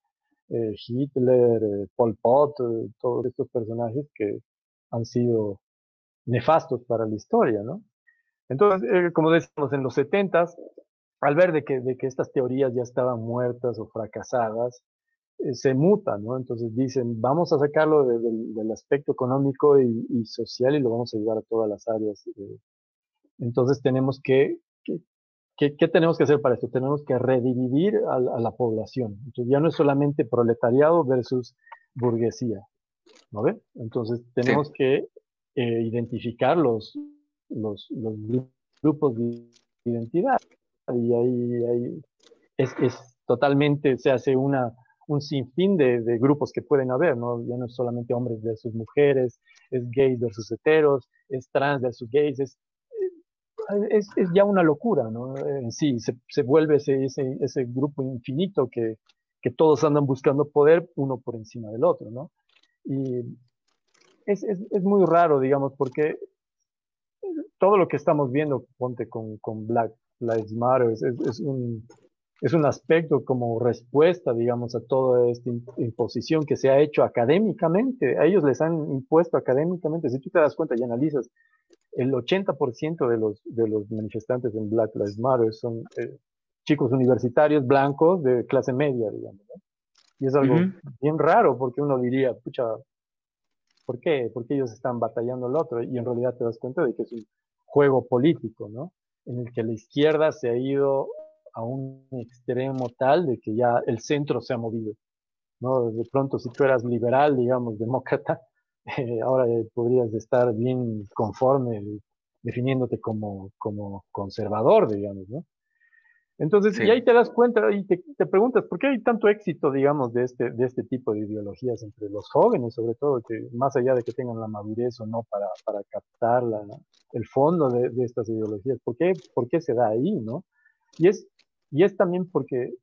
eh, Hitler, eh, Pol Pot, todos estos personajes que han sido nefastos para la historia, ¿no? Entonces, eh, como decimos, en los 70 al ver de que, de que estas teorías ya estaban muertas o fracasadas, eh, se mutan, ¿no? Entonces dicen, vamos a sacarlo del aspecto económico y, social y lo vamos a ayudar a todas las áreas. Eh. entonces tenemos que, ¿qué tenemos que hacer para esto? Tenemos que redividir a, la población. Entonces ya no es solamente proletariado versus burguesía, ¿no ve? Entonces tenemos que eh, identificar los, los, grupos de identidad. Y ahí, es, totalmente, se hace una, un sinfín de, de, grupos que pueden haber, ¿no? Ya no es solamente hombres versus mujeres, es gays versus heteros, es trans versus gays, es, es, es ya una locura, ¿no? En sí, se, se vuelve ese, ese, ese, grupo infinito que, que todos andan buscando poder uno por encima del otro, ¿no? Y es, es, es, muy raro, digamos, porque todo lo que estamos viendo, ponte con, con Black Lives Matter, es, es, un, es un aspecto como respuesta, digamos, a toda esta imposición que se ha hecho académicamente. A ellos les han impuesto académicamente. Si tú te das cuenta y analizas, el 80% de los, de los manifestantes en Black Lives Matter son eh, chicos universitarios blancos de clase media, digamos. Y es algo bien raro porque uno diría, pucha, ¿Por qué? Porque ellos están batallando el otro y en realidad te das cuenta de que es un juego político, ¿no? En el que la izquierda se ha ido a un extremo tal de que ya el centro se ha movido, ¿no? De pronto, si tú eras liberal, digamos, demócrata, eh, ahora podrías estar bien conforme definiéndote como, como conservador, digamos, ¿no? Entonces, y ahí te das cuenta y te, preguntas, ¿por qué hay tanto éxito, digamos, de este, de este tipo de ideologías entre los jóvenes, sobre todo, que más allá de que tengan la madurez o no para, para captar la, el fondo de, de, estas ideologías? ¿Por qué, ¿Por qué se da ahí, no? Y es, y es también porque,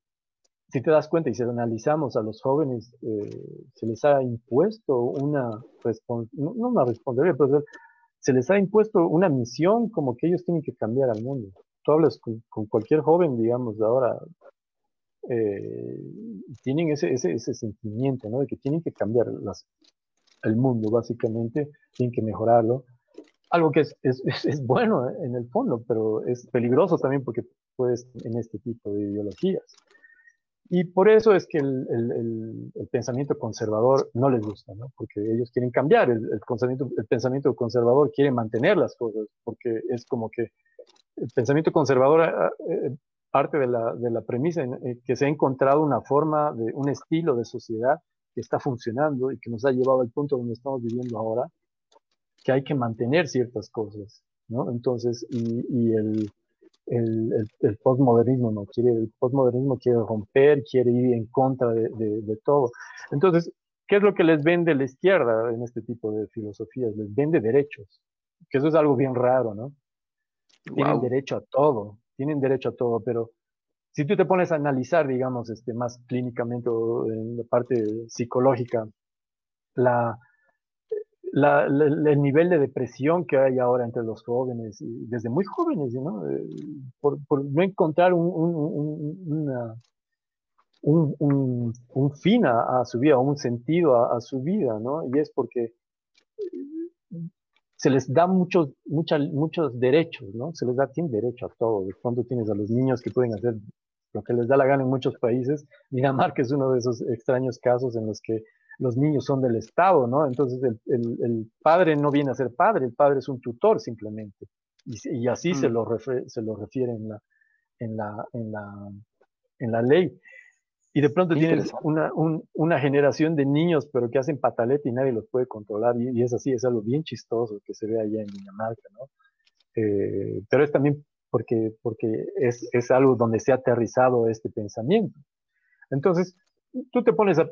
si te das cuenta y si analizamos a los jóvenes, eh, se les ha impuesto una, no, no una responsabilidad, pero se les ha impuesto una misión como que ellos tienen que cambiar al mundo tú hablas con, cualquier joven, digamos, de ahora, eh, tienen ese, ese, sentimiento, ¿no? De que tienen que cambiar el mundo, básicamente, tienen que mejorarlo. Algo que es, es, es, bueno en el fondo, pero es peligroso también porque puedes en este tipo de ideologías. Y por eso es que el, el, el, pensamiento conservador no les gusta, ¿no? Porque ellos quieren cambiar, el, pensamiento, el pensamiento conservador quiere mantener las cosas, porque es como que el pensamiento conservador ah, eh, parte de la, de la premisa en, eh, que se ha encontrado una forma, de un estilo de sociedad que está funcionando y que nos ha llevado al punto donde estamos viviendo ahora, que hay que mantener ciertas cosas, ¿no? Entonces, y, y el, el, el, postmodernismo no quiere, el postmodernismo quiere romper, quiere ir en contra de, de, de, todo. Entonces, ¿qué es lo que les vende la izquierda en este tipo de filosofías? Les vende derechos, que eso es algo bien raro, ¿no? tienen derecho a todo, tienen derecho a todo, pero si tú te pones a analizar, digamos, este, más clínicamente o en la parte psicológica, la, la, el nivel de depresión que hay ahora entre los jóvenes, desde muy jóvenes, ¿no? Eh, por, por no encontrar un, un, un, un fin a, a, su vida, un sentido a, a, su vida, ¿no? Y es porque se les da muchos, muchos derechos, ¿no? Se les da, tienen derecho a todo. De pronto tienes a los niños que pueden hacer lo que les da la gana en muchos países. Dinamarca es uno de esos extraños casos en los que los niños son del Estado, ¿no? Entonces el, el, el padre no viene a ser padre, el padre es un tutor simplemente. Y, y así se, mm. lo se lo refiere en la, en la, en la, en la ley. Y de pronto tienes una, una, generación de niños, pero que hacen pataleta y nadie los puede controlar. Y, es así, es algo bien chistoso que se ve allá en Dinamarca, ¿no? Eh, pero es también porque, porque es, es, algo donde se ha aterrizado este pensamiento. Entonces, tú te pones a,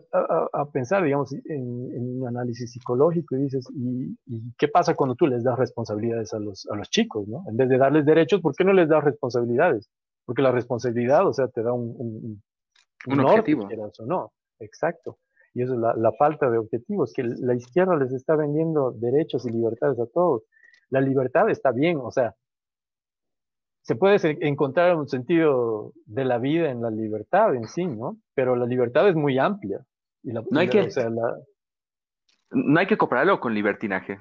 a, pensar, digamos, en, un análisis psicológico y dices, ¿y, qué pasa cuando tú les das responsabilidades a los, a los chicos, ¿no? En vez de darles derechos, ¿por qué no les das responsabilidades? Porque la responsabilidad, o sea, te da un, un, objetivo. o no. Exacto. Y eso es la, falta de objetivos, que la izquierda les está vendiendo derechos y libertades a todos. La libertad está bien, o sea, se puede encontrar un sentido de la vida en la libertad en sí, ¿no? Pero la libertad es muy amplia. Y no, hay que, no hay que compararlo con libertinaje.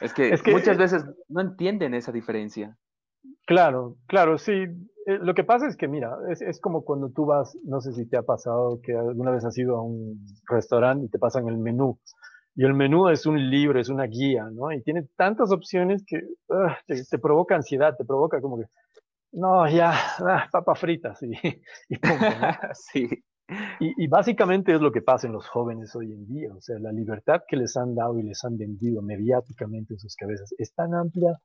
Es que, es que muchas veces no entienden esa diferencia. Claro, claro, sí. Eh, lo que pasa es que, mira, es, es, como cuando tú vas, no sé si te ha pasado que alguna vez has ido a un restaurante y te pasan el menú. Y el menú es un libro, es una guía, ¿no? Y tiene tantas opciones que ah, te, provoca ansiedad, te provoca como que, no, ya, ah, papa fritas y, y sí. Y, y, básicamente es lo que pasa en los jóvenes hoy en día. O sea, la libertad que les han dado y les han vendido mediáticamente en sus cabezas es tan amplia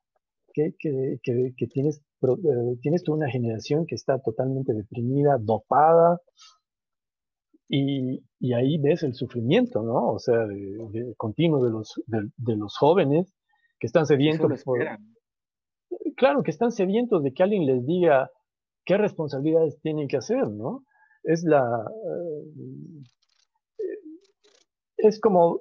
que, que, que, tienes, eh, tienes toda una generación que está totalmente deprimida, dopada, y, y ahí ves el sufrimiento, ¿no? O sea, de, continuo de los, de, los jóvenes que están sedientos por... Claro, que están sedientos de que alguien les diga qué responsabilidades tienen que hacer, ¿no? Es la... Eh, es como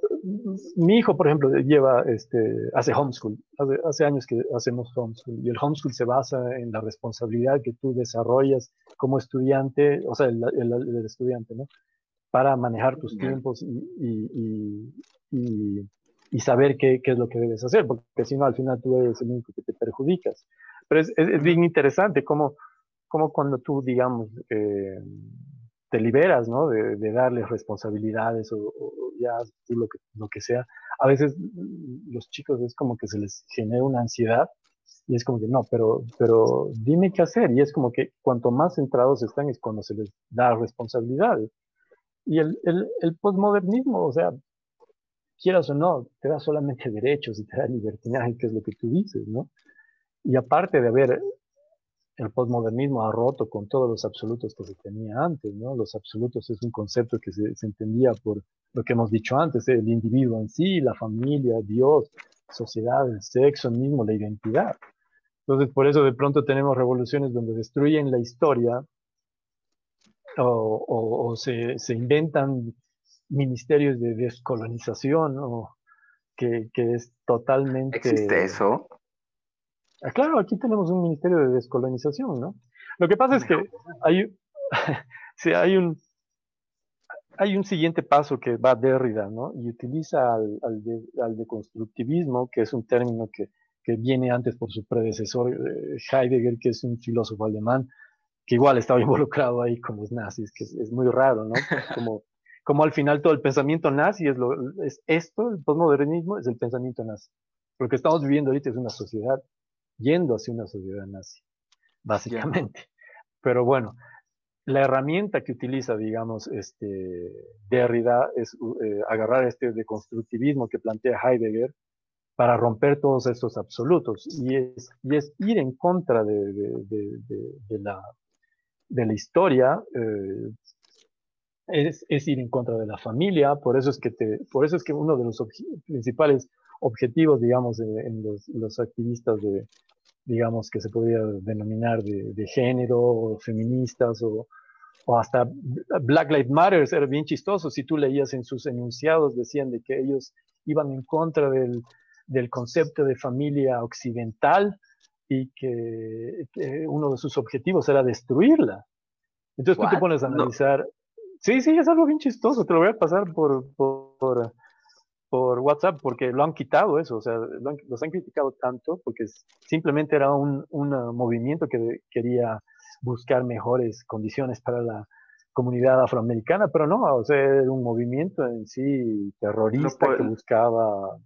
mi hijo, por ejemplo, lleva, este, hace homeschool, hace, años que hacemos homeschool, y el homeschool se basa en la responsabilidad que tú desarrollas como estudiante, o sea, el, el, estudiante, ¿no? Para manejar tus tiempos y, y, y, saber qué, qué, es lo que debes hacer, porque si no, al final tú eres el único que te perjudicas. Pero es, es, bien interesante cómo, cómo cuando tú, digamos, eh, te liberas, ¿no? De, de darles responsabilidades o, ya lo que, lo que sea. A veces los chicos es como que se les genera una ansiedad y es como que no, pero, pero dime qué hacer. Y es como que cuanto más centrados están es cuando se les da responsabilidades. Y el, el, el postmodernismo, o sea, quieras o no, te da solamente derechos y te da libertinaje, que es lo que tú dices, ¿no? Y aparte de haber el postmodernismo ha roto con todos los absolutos que se tenía antes, ¿no? Los absolutos es un concepto que se, se, entendía por lo que hemos dicho antes, el individuo en sí, la familia, Dios, sociedad, el sexo mismo, la identidad. Entonces, por eso de pronto tenemos revoluciones donde destruyen la historia o, o, se, se, inventan ministerios de descolonización, o que, que es totalmente... ¿Existe eso? Ah, claro, aquí tenemos un ministerio de descolonización, ¿no? Lo que pasa es que hay, hay, un, hay un siguiente paso que va Derrida, ¿no? Y utiliza al, al, deconstructivismo, que es un término que, que, viene antes por su predecesor eh, Heidegger, que es un filósofo alemán, que igual estaba involucrado ahí con los nazis, que es, muy raro, ¿no? Como, como al final todo el pensamiento nazi es, lo, es esto, el postmodernismo es el pensamiento nazi. Lo que estamos viviendo ahorita es una sociedad yendo hacia una sociedad nazi, básicamente. Pero bueno, la herramienta que utiliza, digamos, este Derrida es eh, agarrar este deconstructivismo que plantea Heidegger para romper todos estos absolutos y es, y es ir en contra de, de, de, la, de la historia, eh, es, es, ir en contra de la familia, por eso es que, por eso es que uno de los principales objetivos, digamos, en los, activistas de, digamos, que se podría denominar de, de género, o feministas, o, o, hasta Black Lives Matter, era bien chistoso, si tú leías en sus enunciados, decían de que ellos iban en contra del, del concepto de familia occidental y que, uno de sus objetivos era destruirla. Entonces tú te pones a analizar, sí, sí, es algo bien chistoso, te lo voy a pasar por, por por WhatsApp porque lo han quitado eso, o sea, los han criticado tanto porque simplemente era un, un movimiento que quería buscar mejores condiciones para la comunidad afroamericana, pero no, o sea, era un movimiento en sí terrorista que buscaba,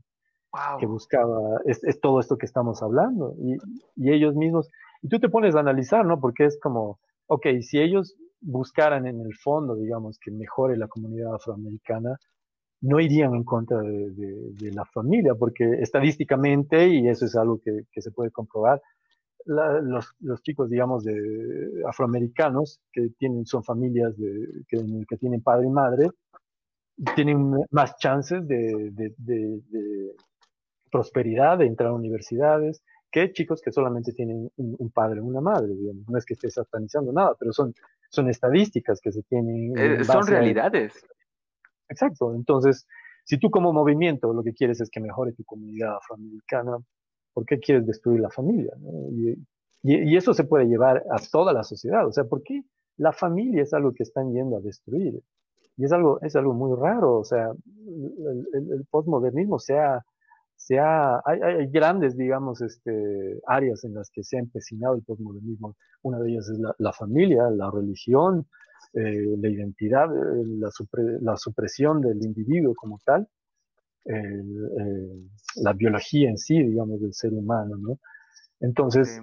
que buscaba, es, es, todo esto que estamos hablando, y, y, ellos mismos, y tú te pones a analizar, ¿no? Porque es como, ok, si ellos buscaran en el fondo, digamos, que mejore la comunidad afroamericana, no irían en contra de, la familia, porque estadísticamente, y eso es algo que, se puede comprobar, los, chicos, digamos, de afroamericanos que tienen, son familias de, que, que, tienen padre y madre, tienen más chances de, prosperidad, de entrar a universidades, que chicos que solamente tienen un, padre o una madre, digamos. No es que esté satanizando nada, pero son, son estadísticas que se tienen. Eh, son realidades. Exacto. Entonces, si tú como movimiento lo que quieres es que mejore tu comunidad afroamericana, ¿por qué quieres destruir la familia? Y, y, eso se puede llevar a toda la sociedad. O sea, ¿por qué la familia es algo que están yendo a destruir? Y es algo, es algo muy raro. O sea, el, el, postmodernismo se ha, se ha, hay, hay, grandes, digamos, este, áreas en las que se ha empecinado el postmodernismo. Una de ellas es la, la familia, la religión, eh, la identidad, eh, la, supresión del individuo como tal, la biología en sí, digamos, del ser humano, ¿no? Entonces,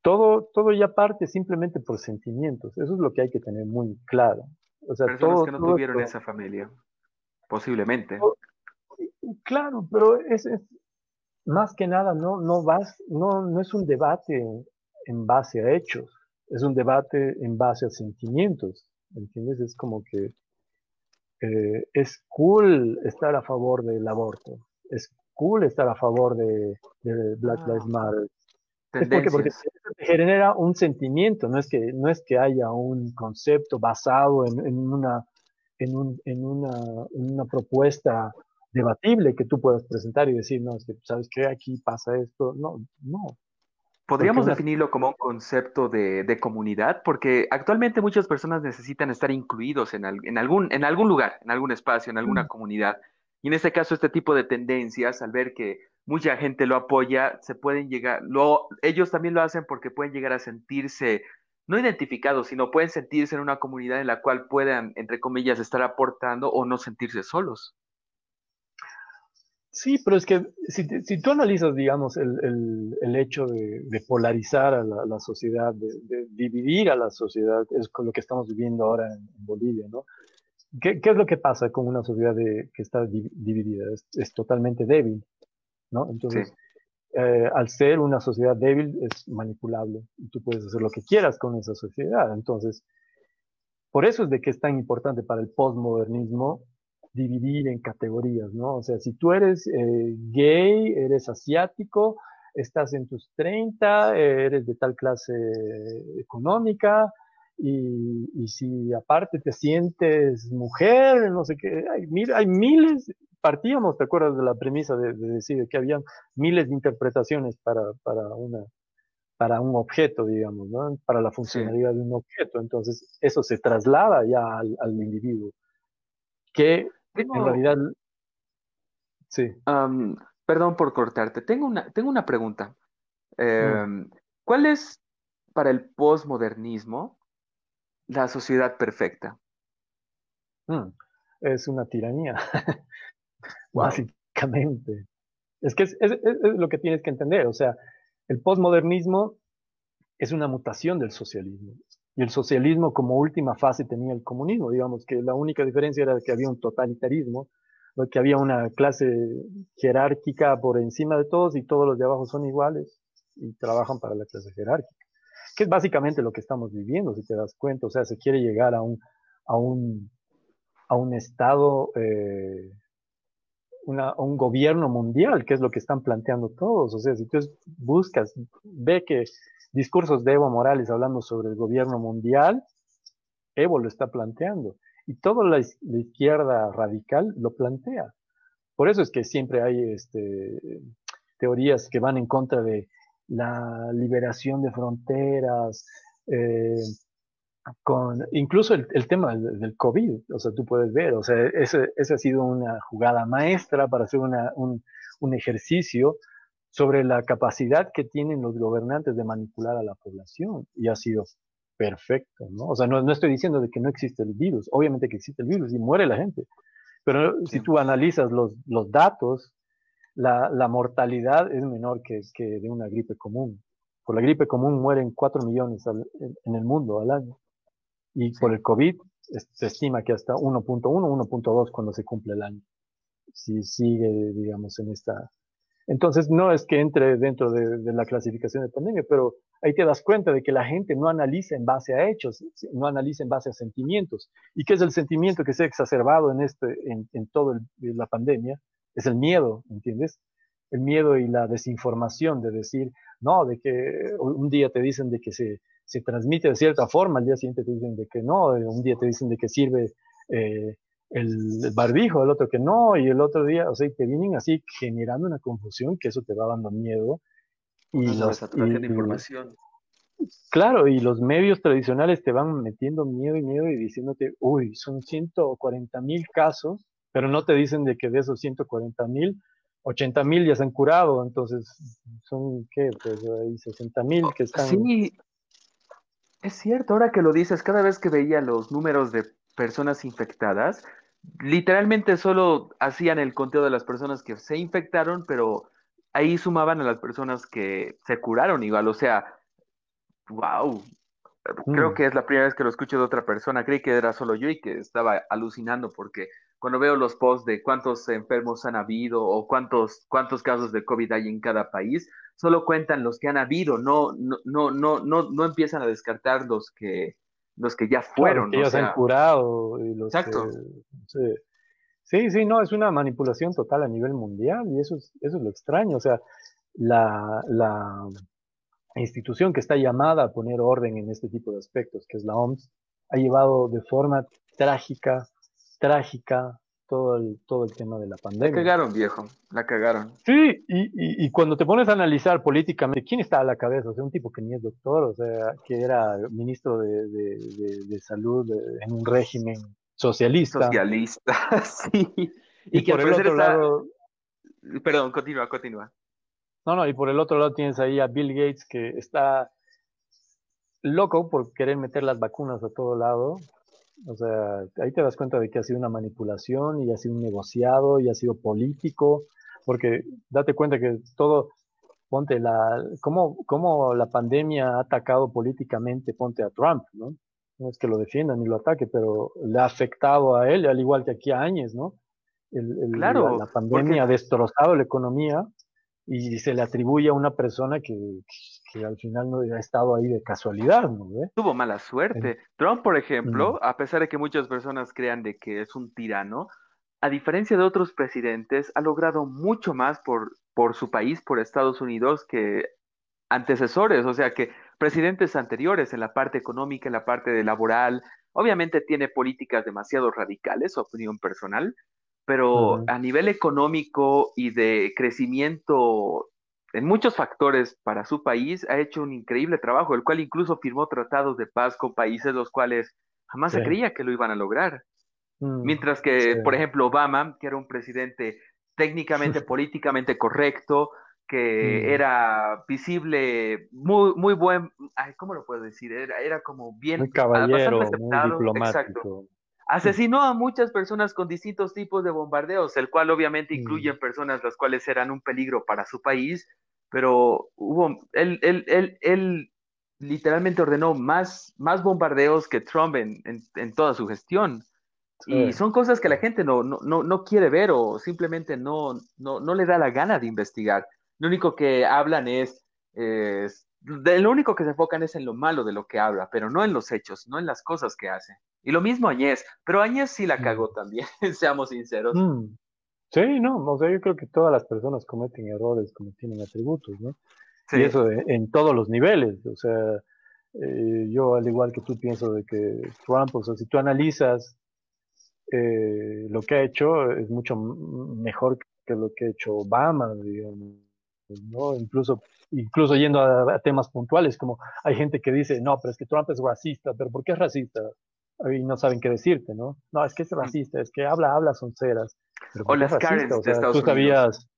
todo, todo ya parte simplemente por sentimientos. Eso es lo que hay que tener muy claro. O sea, Personas que no tuvieron esa familia, posiblemente. Claro, pero es, más que nada no, no, vas, no, no es un debate en base a hechos es un debate en base a sentimientos, ¿entiendes? Es como que eh, es cool estar a favor del aborto, es cool estar a favor de, Black Lives ah. Matter. Es porque, porque genera un sentimiento, no es que, no es que haya un concepto basado en, una, en, un, en, una, en una propuesta debatible que tú puedas presentar y decir, no, es que, ¿sabes qué? Aquí pasa esto. No, no. ¿Podríamos definirlo como un concepto de, comunidad? Porque actualmente muchas personas necesitan estar incluidos en, algún, en algún lugar, en algún espacio, en alguna comunidad. Y en este caso, este tipo de tendencias, al ver que mucha gente lo apoya, se pueden llegar, lo, ellos también lo hacen porque pueden llegar a sentirse, no identificados, sino pueden sentirse en una comunidad en la cual puedan, entre comillas, estar aportando o no sentirse solos. Sí, pero es que si, si tú analizas, digamos, el, el, hecho de, de, polarizar a la, la sociedad, de, dividir a la sociedad, es con lo que estamos viviendo ahora en, Bolivia, ¿no? ¿Qué, ¿Qué, es lo que pasa con una sociedad que está dividida? Es, es, totalmente débil, ¿no? Entonces, eh, al ser una sociedad débil, es manipulable y tú puedes hacer lo que quieras con esa sociedad. Entonces, por eso es de que es tan importante para el postmodernismo dividir en categorías, ¿no? O sea, si tú eres eh, gay, eres asiático, estás en tus 30, eres de tal clase económica, y, si aparte te sientes mujer, no sé qué, hay, hay miles, partíamos, ¿te acuerdas de la premisa de, decir que había miles de interpretaciones para, para, una, para un objeto, digamos, ¿no? para la funcionalidad de un objeto? Entonces, eso se traslada ya al, al individuo, que en realidad, sí. perdón por cortarte. Tengo una, tengo una pregunta. Mm. Em, ¿Cuál es para el posmodernismo la sociedad perfecta? Mm, es una tiranía, básicamente. Es que es, lo que tienes que entender. O sea, el posmodernismo es una mutación del socialismo. Y el socialismo como última fase tenía el comunismo, digamos que la única diferencia era que había un totalitarismo, que había una clase jerárquica por encima de todos y todos los de abajo son iguales y trabajan para la clase jerárquica, que es básicamente lo que estamos viviendo, si te das cuenta, o sea, se quiere llegar a un, a un, a un estado, eh, un gobierno mundial, que es lo que están planteando todos, o sea, si tú buscas, ve que discursos de Evo Morales hablando sobre el gobierno mundial, Evo lo está planteando. Y toda la, izquierda radical lo plantea. Por eso es que siempre hay este, teorías que van en contra de la liberación de fronteras, eh, con incluso el, tema del, COVID, o sea, tú puedes ver, o sea, ha sido una jugada maestra para hacer un ejercicio sobre la capacidad que tienen los gobernantes de manipular a la población y ha sido perfecto, ¿no? O sea, no, no estoy diciendo de que no existe el virus, obviamente que existe el virus y muere la gente, pero si tú analizas los, datos, la, mortalidad es menor que, que, de una gripe común, por la gripe común mueren 4 millones en el mundo al año. Y por el COVID se estima que hasta 1.1, 1.2 cuando se cumple el año. Si sigue, digamos, en esta... Entonces, no es que entre dentro de, la clasificación de pandemia, pero ahí te das cuenta de que la gente no analiza en base a hechos, no analiza en base a sentimientos. ¿Y qué es el sentimiento que se ha exacerbado en, este, en, en toda la pandemia? Es el miedo, ¿entiendes? El miedo y la desinformación de decir, no, de que un día te dicen de que se, se transmite de cierta forma, al día siguiente te dicen de que no, eh, un día te dicen de que sirve eh, el barbijo, el otro que no, y el otro día, o sea, te vienen así generando una confusión que eso te va dando miedo. Y la saturación de información. Claro, y los medios tradicionales te van metiendo miedo y miedo y diciéndote, uy, son 140 mil casos, pero no te dicen de que de esos 140 mil, 80 mil ya se han curado, entonces son, ¿qué? Pues hay 60 mil que están... Sí, es cierto, ahora que lo dices, cada vez que veía los números de personas infectadas, literalmente solo hacían el conteo de las personas que se infectaron, pero ahí sumaban a las personas que se curaron igual, o sea, wow. Creo mm. que es la primera vez que lo escucho de otra persona. Creí que era solo yo y que estaba alucinando porque cuando veo los posts de cuántos enfermos han habido o cuántos, cuántos casos de COVID hay en cada país, solo cuentan los que han habido, no, no, no, no, no, no empiezan a descartar los que, los que ya fueron. que ya se han curado. exacto. sí. sí, no, es una manipulación total a nivel mundial y eso es, eso es lo extraño. O sea, la, la institución que está llamada a poner orden en este tipo de aspectos, que es la OMS, ha llevado de forma trágica trágica todo el, todo el tema de la pandemia. La cagaron, viejo, la cagaron. Sí, y, y, cuando te pones a analizar políticamente, ¿quién está a la cabeza? O sea, un tipo que ni es doctor, o sea, que era ministro de, de, salud en un régimen socialista. Socialista, sí. Y, que por el otro lado... Perdón, continúa, continúa. No, no, y por el otro lado tienes ahí a Bill Gates que está loco por querer meter las vacunas a todo lado, o sea, ahí te das cuenta de que ha sido una manipulación y ha sido un negociado y ha sido político, porque date cuenta que todo, ponte la, cómo, cómo la pandemia ha atacado políticamente, ponte a Trump, ¿no? No es que lo defiendan ni lo ataque, pero le ha afectado a él, al igual que aquí a Áñez, ¿no? El, claro, la, pandemia ha destrozado la economía y se le atribuye a una persona que, que al final no ha estado ahí de casualidad, ¿no? Tuvo mala suerte. Trump, por ejemplo, a pesar de que muchas personas crean de que es un tirano, a diferencia de otros presidentes, ha logrado mucho más por, por su país, por Estados Unidos, que antecesores, o sea que presidentes anteriores en la parte económica, en la parte de laboral, obviamente tiene políticas demasiado radicales, opinión personal, pero a nivel económico y de crecimiento en muchos factores para su país, ha hecho un increíble trabajo, el cual incluso firmó tratados de paz con países los cuales jamás se creía que lo iban a lograr. Mm, Mientras que, por ejemplo, Obama, que era un presidente técnicamente, políticamente correcto, que mm. era visible, muy, muy buen, ay, ¿cómo lo puedo decir? Era, era como bien... Muy caballero, muy diplomático. Asesinó a muchas personas con distintos tipos de bombardeos, el cual obviamente incluye mm. personas las cuales eran un peligro para su país, pero hubo, él, él, él, él literalmente ordenó más, más bombardeos que Trump en, en, toda su gestión. Y son cosas que la gente no, no, no, quiere ver o simplemente no, no, no le da la gana de investigar. Lo único que hablan es, es de, lo único que se enfocan es en lo malo de lo que habla, pero no en los hechos, no en las cosas que hace. Y lo mismo Añez, pero Añez sí la mm. cagó también, seamos sinceros. Mm. Sí, no, o sea, yo creo que todas las personas cometen errores como tienen atributos, ¿no? Y eso en todos los niveles, o sea, eh, yo al igual que tú pienso de que Trump, o sea, si tú analizas eh, lo que ha hecho, es mucho mejor que lo que ha hecho Obama, digamos, ¿no? Incluso, incluso yendo a, a temas puntuales, como hay gente que dice, no, pero es que Trump es racista, pero ¿por qué es racista? y no saben qué decirte, ¿no? No, es que es racista, es que habla, habla son ceras. o las Karen o sea, tú sabías,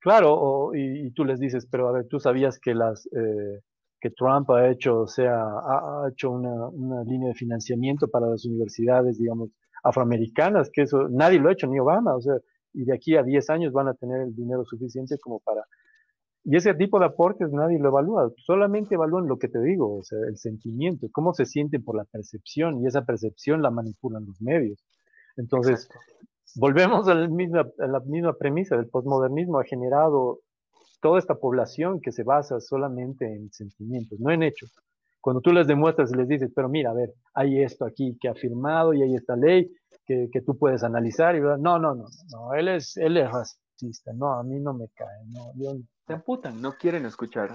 claro, y, tú les dices, pero a ver, tú sabías que las eh, que Trump ha hecho, o sea, ha, hecho una, una, línea de financiamiento para las universidades, digamos, afroamericanas, que eso nadie lo ha hecho, ni Obama, o sea, y de aquí a 10 años van a tener el dinero suficiente como para Y ese tipo de aportes nadie lo evalúa, solamente evalúan lo que te digo, o sea, el sentimiento, cómo se sienten por la percepción y esa percepción la manipulan los medios. Entonces, volvemos a la, misma, a la misma premisa del posmodernismo, ha generado toda esta población que se basa solamente en sentimientos, no en hechos. Cuando tú les demuestras y les dices, pero mira, a ver, hay esto aquí que ha firmado y hay esta ley que, que tú puedes analizar y no, no, no, no, él es, él es racista, no, a mí no me cae, no, yo Se amputan, no quieren escuchar,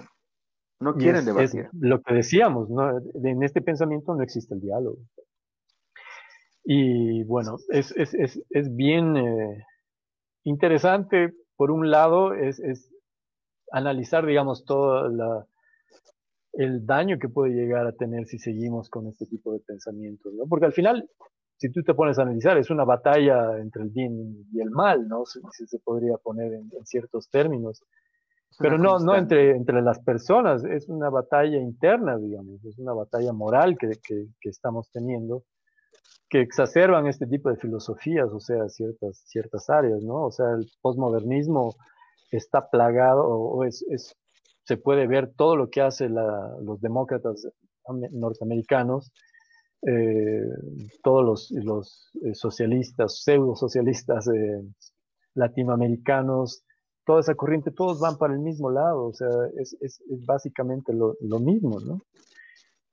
no quieren debatir. lo que decíamos, ¿no? en este pensamiento no existe el diálogo. Y bueno, es, es, es, es bien eh, interesante, por un lado, es, es analizar, digamos, todo la, el daño que puede llegar a tener si seguimos con este tipo de pensamientos, ¿no? Porque al final, si tú te pones a analizar, es una batalla entre el bien y el mal, ¿no? Si, se podría poner en, ciertos términos. Pero no, no entre, entre las personas, es una batalla interna, digamos, es una batalla moral que, que, que estamos teniendo, que exacerban este tipo de filosofías, o sea, ciertas, ciertas áreas, ¿no? O sea, el posmodernismo está plagado o, es, es, se puede ver todo lo que hacen los demócratas norteamericanos, eh, todos los, los eh, socialistas, pseudo socialistas eh, latinoamericanos, toda esa corriente, todos van para el mismo lado, o sea, es, es, básicamente lo, lo, mismo, ¿no?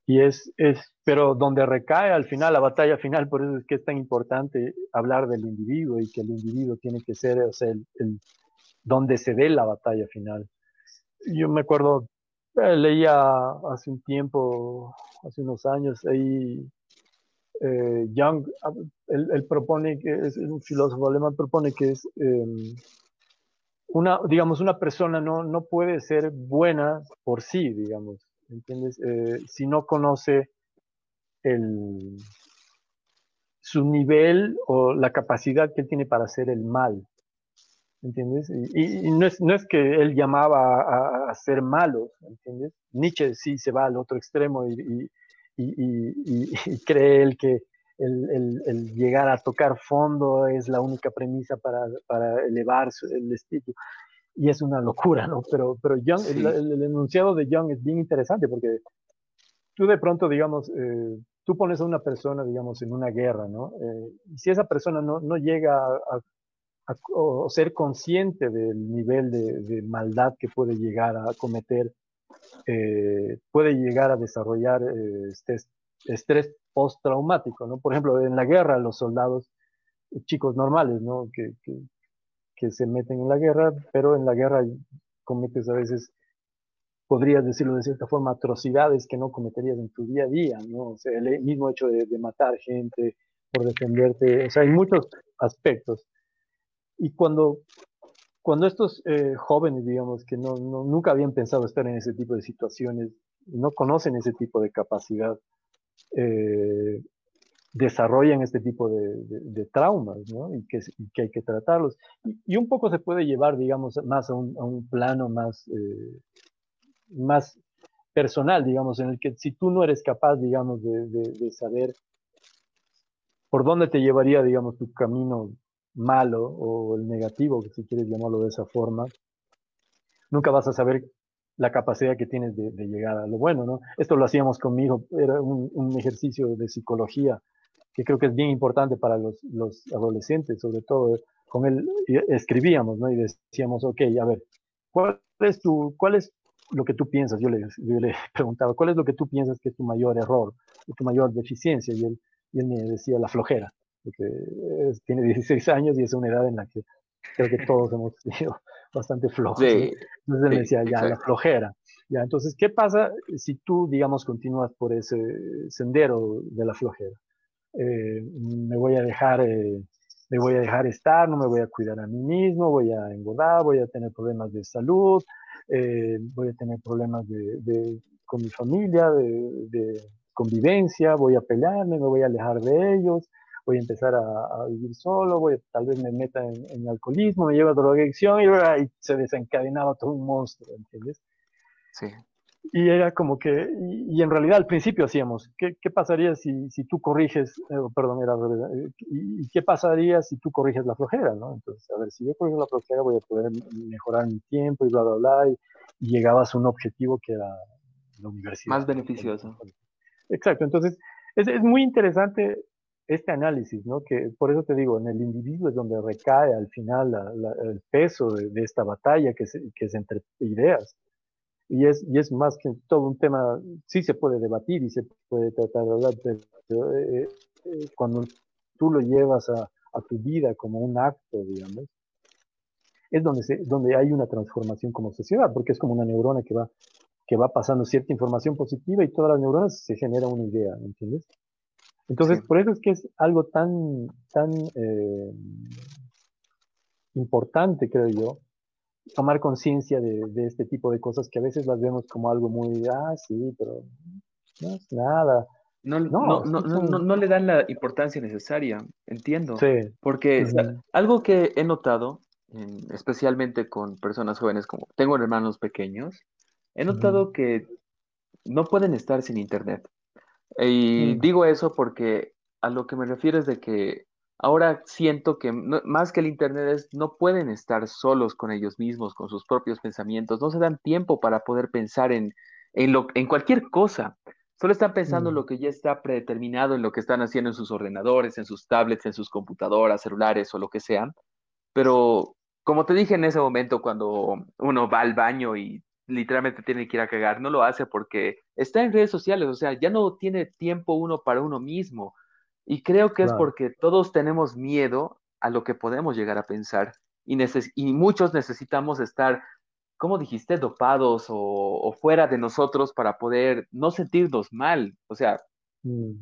Y es, es, pero donde recae al final, la batalla final, por eso es que es tan importante hablar del individuo y que el individuo tiene que ser, o sea, el, el donde se ve la batalla final. Yo me acuerdo, eh, leía hace un tiempo, hace unos años, ahí eh, Young, ah, él, propone que es, un filósofo alemán, propone que es em, una, digamos, una persona no, no puede ser buena por sí, digamos, ¿entiendes? Eh, si no conoce el, su nivel o la capacidad que él tiene para hacer el mal. ¿entiendes? Y, no, es, no, es, que él llamaba a, ser malo, ¿entiendes? Nietzsche sí se va al otro extremo y, y cree él que el, el, llegar a tocar fondo es la única premisa para, para elevar el espíritu. Y es una locura, ¿no? Pero, pero Young, el, enunciado de Young es bien interesante porque tú de pronto, digamos, eh, tú pones a una persona, digamos, en una guerra, ¿no? Eh, y si esa persona no, no llega a, o ser consciente del nivel de, maldad que puede llegar a cometer, eh, puede llegar a desarrollar este estrés postraumático, ¿no? Por ejemplo, en la guerra los soldados, chicos normales, ¿no? Que, que, se meten en la guerra, pero en la guerra cometes a veces, podrías decirlo de cierta forma, atrocidades que no cometerías en tu día a día, ¿no? O sea, el mismo hecho de, de matar gente por defenderte, o sea, hay muchos aspectos. Y cuando, cuando estos eh, jóvenes, digamos, que no, nunca habían pensado estar en ese tipo de situaciones, no conocen ese tipo de capacidad, eh, desarrollan este tipo de, traumas, ¿no? Y que, hay que tratarlos. Y, un poco se puede llevar, digamos, más a un, a un plano más, eh, más personal, digamos, en el que si tú no eres capaz, digamos, de, de, saber por dónde te llevaría, digamos, tu camino malo o el negativo, si quieres llamarlo de esa forma, nunca vas a saber la capacidad que tienes de, llegar a lo bueno, ¿no? Esto lo hacíamos conmigo, era un, ejercicio de psicología que creo que es bien importante para los, adolescentes, sobre todo. Con él escribíamos, ¿no? Y decíamos, ok, a ver, ¿cuál es, tu, cuál es lo que tú piensas? Yo le, yo le preguntaba, ¿cuál es lo que tú piensas que es tu mayor error, tu mayor deficiencia? Y él, y él me decía, la flojera porque tiene 16 años y es una edad en la que creo que todos hemos sido bastante flojos. entonces me decía, ya, la flojera. Ya, entonces, ¿qué pasa si tú, digamos, continúas por ese sendero de la flojera? Eh, me voy a dejar, eh, me voy a dejar estar, no me voy a cuidar a mí mismo, voy a engordar, voy a tener problemas de salud, eh, voy a tener problemas de, de, con mi familia, de, de convivencia, voy a pelearme, me voy a alejar de ellos, voy a empezar a, vivir solo, voy, tal vez me meta en, alcoholismo, me lleva a drogadicción y, se desencadenaba todo un monstruo, ¿entiendes? Sí. Y era como que, y, en realidad al principio hacíamos, ¿qué, qué pasaría si, si, tú corriges, eh, perdón, era eh, y, qué pasaría si tú corriges la flojera, ¿no? Entonces, a ver, si yo corrijo la flojera voy a poder mejorar mi tiempo y bla, bla, bla, y, llegabas a un objetivo que era la universidad. Más beneficioso. Exacto, entonces es, es, muy interesante este análisis, ¿no? Que por eso te digo, en el individuo es donde recae al final el peso de, de, esta batalla que, que es entre ideas. Y es, y es más que todo un tema, sí se puede debatir y se puede tratar de hablar, pero eh, eh, cuando tú lo llevas a, a, tu vida como un acto, digamos, es donde, se, donde hay una transformación como sociedad, porque es como una neurona que va, que va pasando cierta información positiva y todas las neuronas se genera una idea, ¿me entiendes? Entonces, sí. por eso es que es algo tan, tan eh, importante, creo yo, tomar conciencia de, de, este tipo de cosas que a veces las vemos como algo muy, ah, sí, pero no es nada. No, no, no, no, no le dan la importancia necesaria, entiendo. Sí. Porque uh -huh. algo que he notado, especialmente con personas jóvenes, como tengo hermanos pequeños, he notado uh -huh. que no pueden estar sin Internet. Y digo eso porque a lo que me refiero es de que ahora siento que no, más que el Internet es, no pueden estar solos con ellos mismos, con sus propios pensamientos, no se dan tiempo para poder pensar en, en, lo, en cualquier cosa. Solo están pensando en lo que ya está predeterminado, en lo que están haciendo en sus ordenadores, en sus tablets, en sus computadoras, celulares o lo que sean. Pero como te dije en ese momento, cuando uno va al baño y literalmente tiene que ir a cagar, no lo hace porque está en redes sociales, o sea, ya no tiene tiempo uno para uno mismo. Y creo que claro. es porque todos tenemos miedo a lo que podemos llegar a pensar y, neces y muchos necesitamos estar, como dijiste, dopados o, o, fuera de nosotros para poder no sentirnos mal. O sea, mm.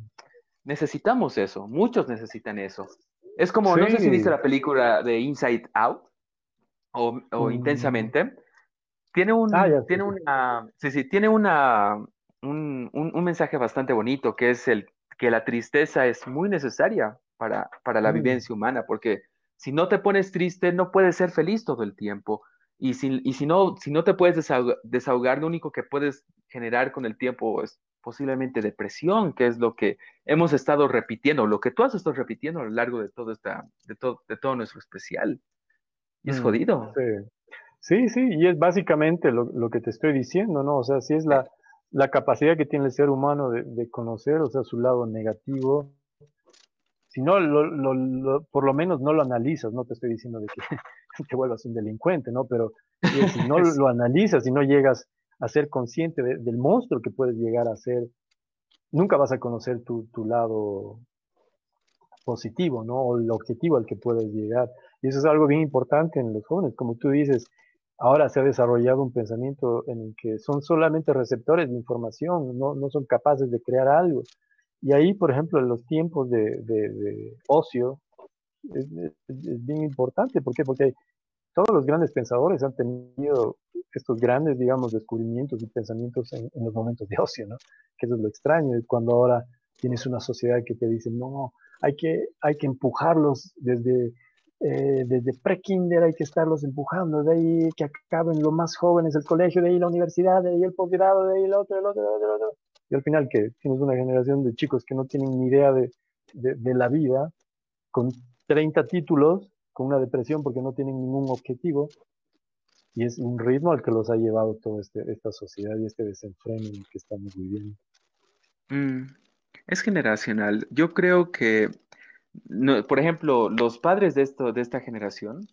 necesitamos eso, muchos necesitan eso. Es como, sí. no sé si viste la película de Inside Out o, o mm. Intensamente. Tiene, un, ah, tiene una, sí, sí, tiene una, un, un, un, mensaje bastante bonito que es el que la tristeza es muy necesaria para, para la mm. vivencia humana, porque si no te pones triste, no puedes ser feliz todo el tiempo. Y si, y si, no, si no te puedes desahogar, desahogar, lo único que puedes generar con el tiempo es posiblemente depresión, que es lo que hemos estado repitiendo, lo que tú has estado repitiendo a lo largo de todo, esta, de todo, de todo nuestro especial. Y es mm, jodido. Sí. Sí, sí, y es básicamente lo, lo, que te estoy diciendo, ¿no? O sea, si es la, la capacidad que tiene el ser humano de, de, conocer, o sea, su lado negativo, si no, lo, lo, lo, por lo menos no lo analizas, no te estoy diciendo de que te vuelvas un delincuente, ¿no? Pero si no lo analizas, si no llegas a ser consciente de, del monstruo que puedes llegar a ser, nunca vas a conocer tu, tu lado positivo, ¿no? O el objetivo al que puedes llegar. Y eso es algo bien importante en los jóvenes, como tú dices, ahora se ha desarrollado un pensamiento en el que son solamente receptores de información, no, no son capaces de crear algo. Y ahí, por ejemplo, en los tiempos de, de, ocio, es, es, bien importante. ¿Por qué? Porque todos los grandes pensadores han tenido estos grandes, digamos, descubrimientos y pensamientos en, en los momentos de ocio, ¿no? Que eso es lo extraño, es cuando ahora tienes una sociedad que te dice, no, hay que, hay que empujarlos desde eh, desde pre-kinder hay que estarlos empujando, de ahí que acaben los más jóvenes el colegio, de ahí la universidad, de ahí el posgrado, de ahí el otro, el otro, el otro. Y al final que tienes una generación de chicos que no tienen ni idea de, de, de, la vida, con 30 títulos, con una depresión porque no tienen ningún objetivo, y es un ritmo al que los ha llevado toda este, esta sociedad y este desenfreno en el que estamos viviendo. Mm, es generacional. Yo creo que no, por ejemplo, los padres de, esto, de esta generación,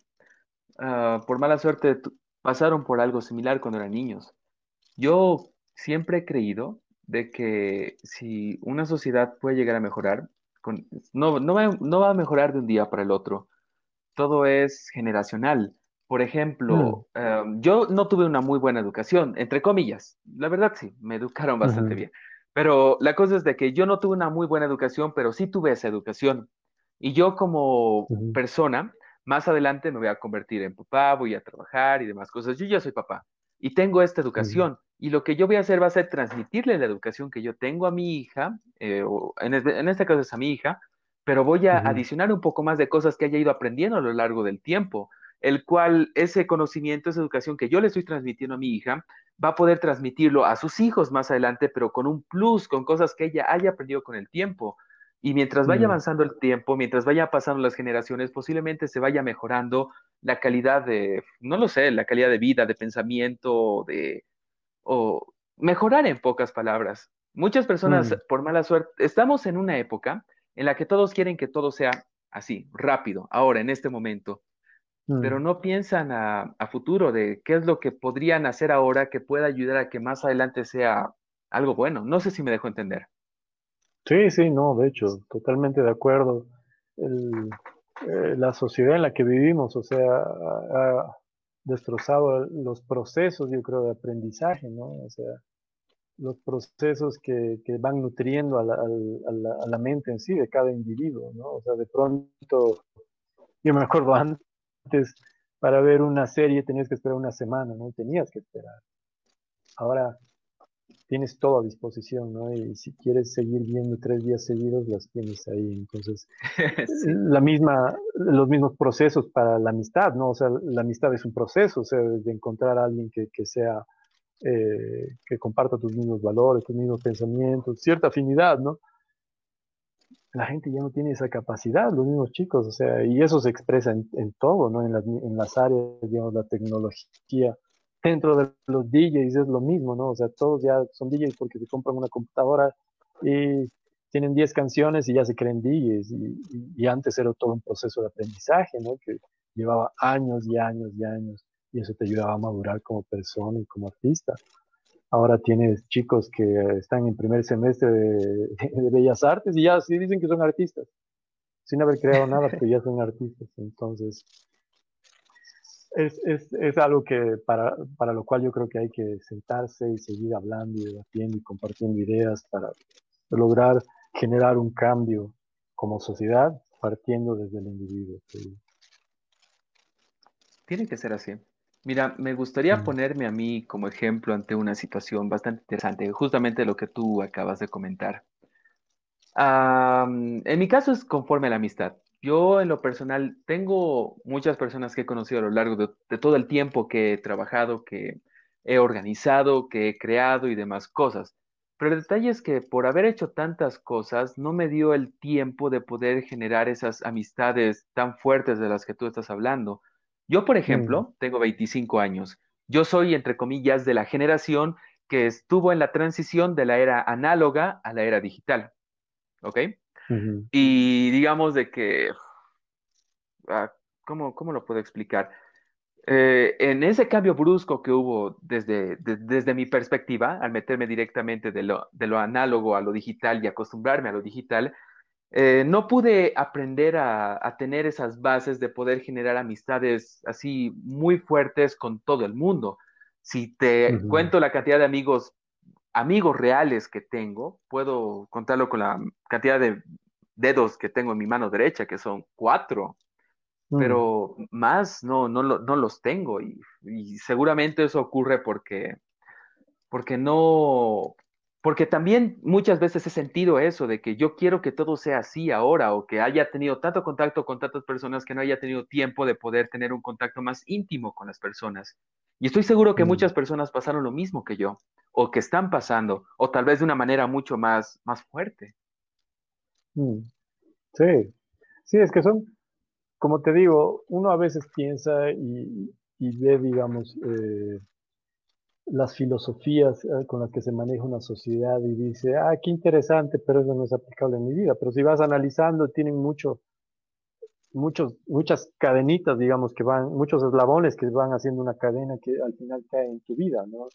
uh, por mala suerte, pasaron por algo similar cuando eran niños. Yo siempre he creído de que si una sociedad puede llegar a mejorar, con, no, no, va, no, va, a mejorar de un día para el otro. Todo es generacional. Por ejemplo, mm. uh, yo no tuve una muy buena educación, entre comillas. La verdad sí, me educaron bastante uh -huh. bien. Pero la cosa es de que yo no tuve una muy buena educación, pero sí tuve esa educación. Y yo como uh -huh. persona, más adelante me voy a convertir en papá, voy a trabajar y demás cosas. Yo ya soy papá y tengo esta educación. Uh -huh. Y lo que yo voy a hacer va a ser transmitirle la educación que yo tengo a mi hija, eh, o en, este, en, este, caso es a mi hija, pero voy a uh -huh. adicionar un poco más de cosas que haya ido aprendiendo a lo largo del tiempo, el cual ese conocimiento, esa educación que yo le estoy transmitiendo a mi hija, va a poder transmitirlo a sus hijos más adelante, pero con un plus, con cosas que ella haya aprendido con el tiempo. Y mientras vaya avanzando el tiempo, mientras vaya pasando las generaciones, posiblemente se vaya mejorando la calidad de, no lo sé, la calidad de vida, de pensamiento, de, o mejorar en pocas palabras. Muchas personas, Mm, por mala suerte, estamos en una época en la que todos quieren que todo sea así, rápido, ahora, en este momento, pero mm. no piensan a, a futuro de qué es lo que podrían hacer ahora que pueda ayudar a que más adelante sea algo bueno. No sé si me dejo entender. Sí, sí, no, de hecho, totalmente de acuerdo. El- eh, la sociedad en la que vivimos, o sea, ha, destrozado los procesos, yo creo, de aprendizaje, ¿no? O sea, los procesos que, que van nutriendo a la, a la- a la mente en sí de cada individuo, ¿no? O sea, de pronto, yo me acuerdo antes, para ver una serie tenías que esperar una semana, ¿no? Tenías que esperar. Ahora tienes todo a disposición, ¿no? Y si quieres seguir viendo tres días seguidos, las tienes ahí. Entonces, Sí, la misma, los mismos procesos para la amistad, ¿no? O sea, la amistad es un proceso, o sea, de encontrar a alguien que, que sea, eh, que comparta tus mismos valores, tus mismos pensamientos, cierta afinidad, ¿no? La gente ya no tiene esa capacidad, los mismos chicos, o sea, y eso se expresa en, en todo, ¿no? En las, en las áreas, digamos, la tecnología. Dentro de los DJs es lo mismo, ¿no? O sea, todos ya son DJs porque se compran una computadora y tienen 10 canciones y ya se creen DJs. Y, y, y antes era todo un proceso de aprendizaje, ¿no? Que llevaba años y años y años y eso te ayudaba a madurar como persona y como artista. Ahora tienes chicos que están en primer semestre de, de Bellas Artes y ya sí dicen que son artistas, sin haber creado nada, pero ya son artistas. Entonces, es, es, es algo que para, para, lo cual yo creo que hay que sentarse y seguir hablando y debatiendo y compartiendo ideas para lograr generar un cambio como sociedad partiendo desde el individuo. ¿sí? Tiene que ser así. Mira, me gustaría Mm, ponerme a mí como ejemplo ante una situación bastante interesante, justamente lo que tú acabas de comentar. En mi caso es conforme a la amistad. Yo en lo personal tengo muchas personas que he conocido a lo largo de, de todo el tiempo que he trabajado, que he organizado, que he creado y demás cosas. Pero el detalle es que por haber hecho tantas cosas, no me dio el tiempo de poder generar esas amistades tan fuertes de las que tú estás hablando. Yo, por mm, ejemplo, tengo 25 años. Yo soy, entre comillas, de la generación que estuvo en la transición de la era análoga a la era digital. ¿ok? Mm, Y digamos de que, ah, ¿cómo, cómo lo puedo explicar? Eh, en ese cambio brusco que hubo desde, de- desde mi perspectiva, al meterme directamente de lo, de lo análogo a lo digital y acostumbrarme a lo digital, eh, no pude aprender a, a tener esas bases de poder generar amistades así muy fuertes con todo el mundo. Si te mm, cuento la cantidad de amigos amigos reales que tengo, puedo contarlo con la cantidad de dedos que tengo en mi mano derecha, que son cuatro, mm, pero más no, no, lo- no los tengo y, y seguramente eso ocurre porque, porque no, porque también muchas veces he sentido eso de que yo quiero que todo sea así ahora o que haya tenido tanto contacto con tantas personas que no haya tenido tiempo de poder tener un contacto más íntimo con las personas. Y estoy seguro que mm, muchas personas pasaron lo mismo que yo o que están pasando o tal vez de una manera mucho más, más fuerte. Mm. Sí, sí, es que son, como te digo, uno a veces piensa y, ve, digamos, eh, las filosofías eh, con las que se maneja una sociedad y dice, ah, qué interesante, pero eso no es aplicable en mi vida. Pero si vas analizando, tienen mucho, muchos, muchas cadenitas, digamos, que van, muchos eslabones que van haciendo una cadena que al final cae en tu vida, ¿no?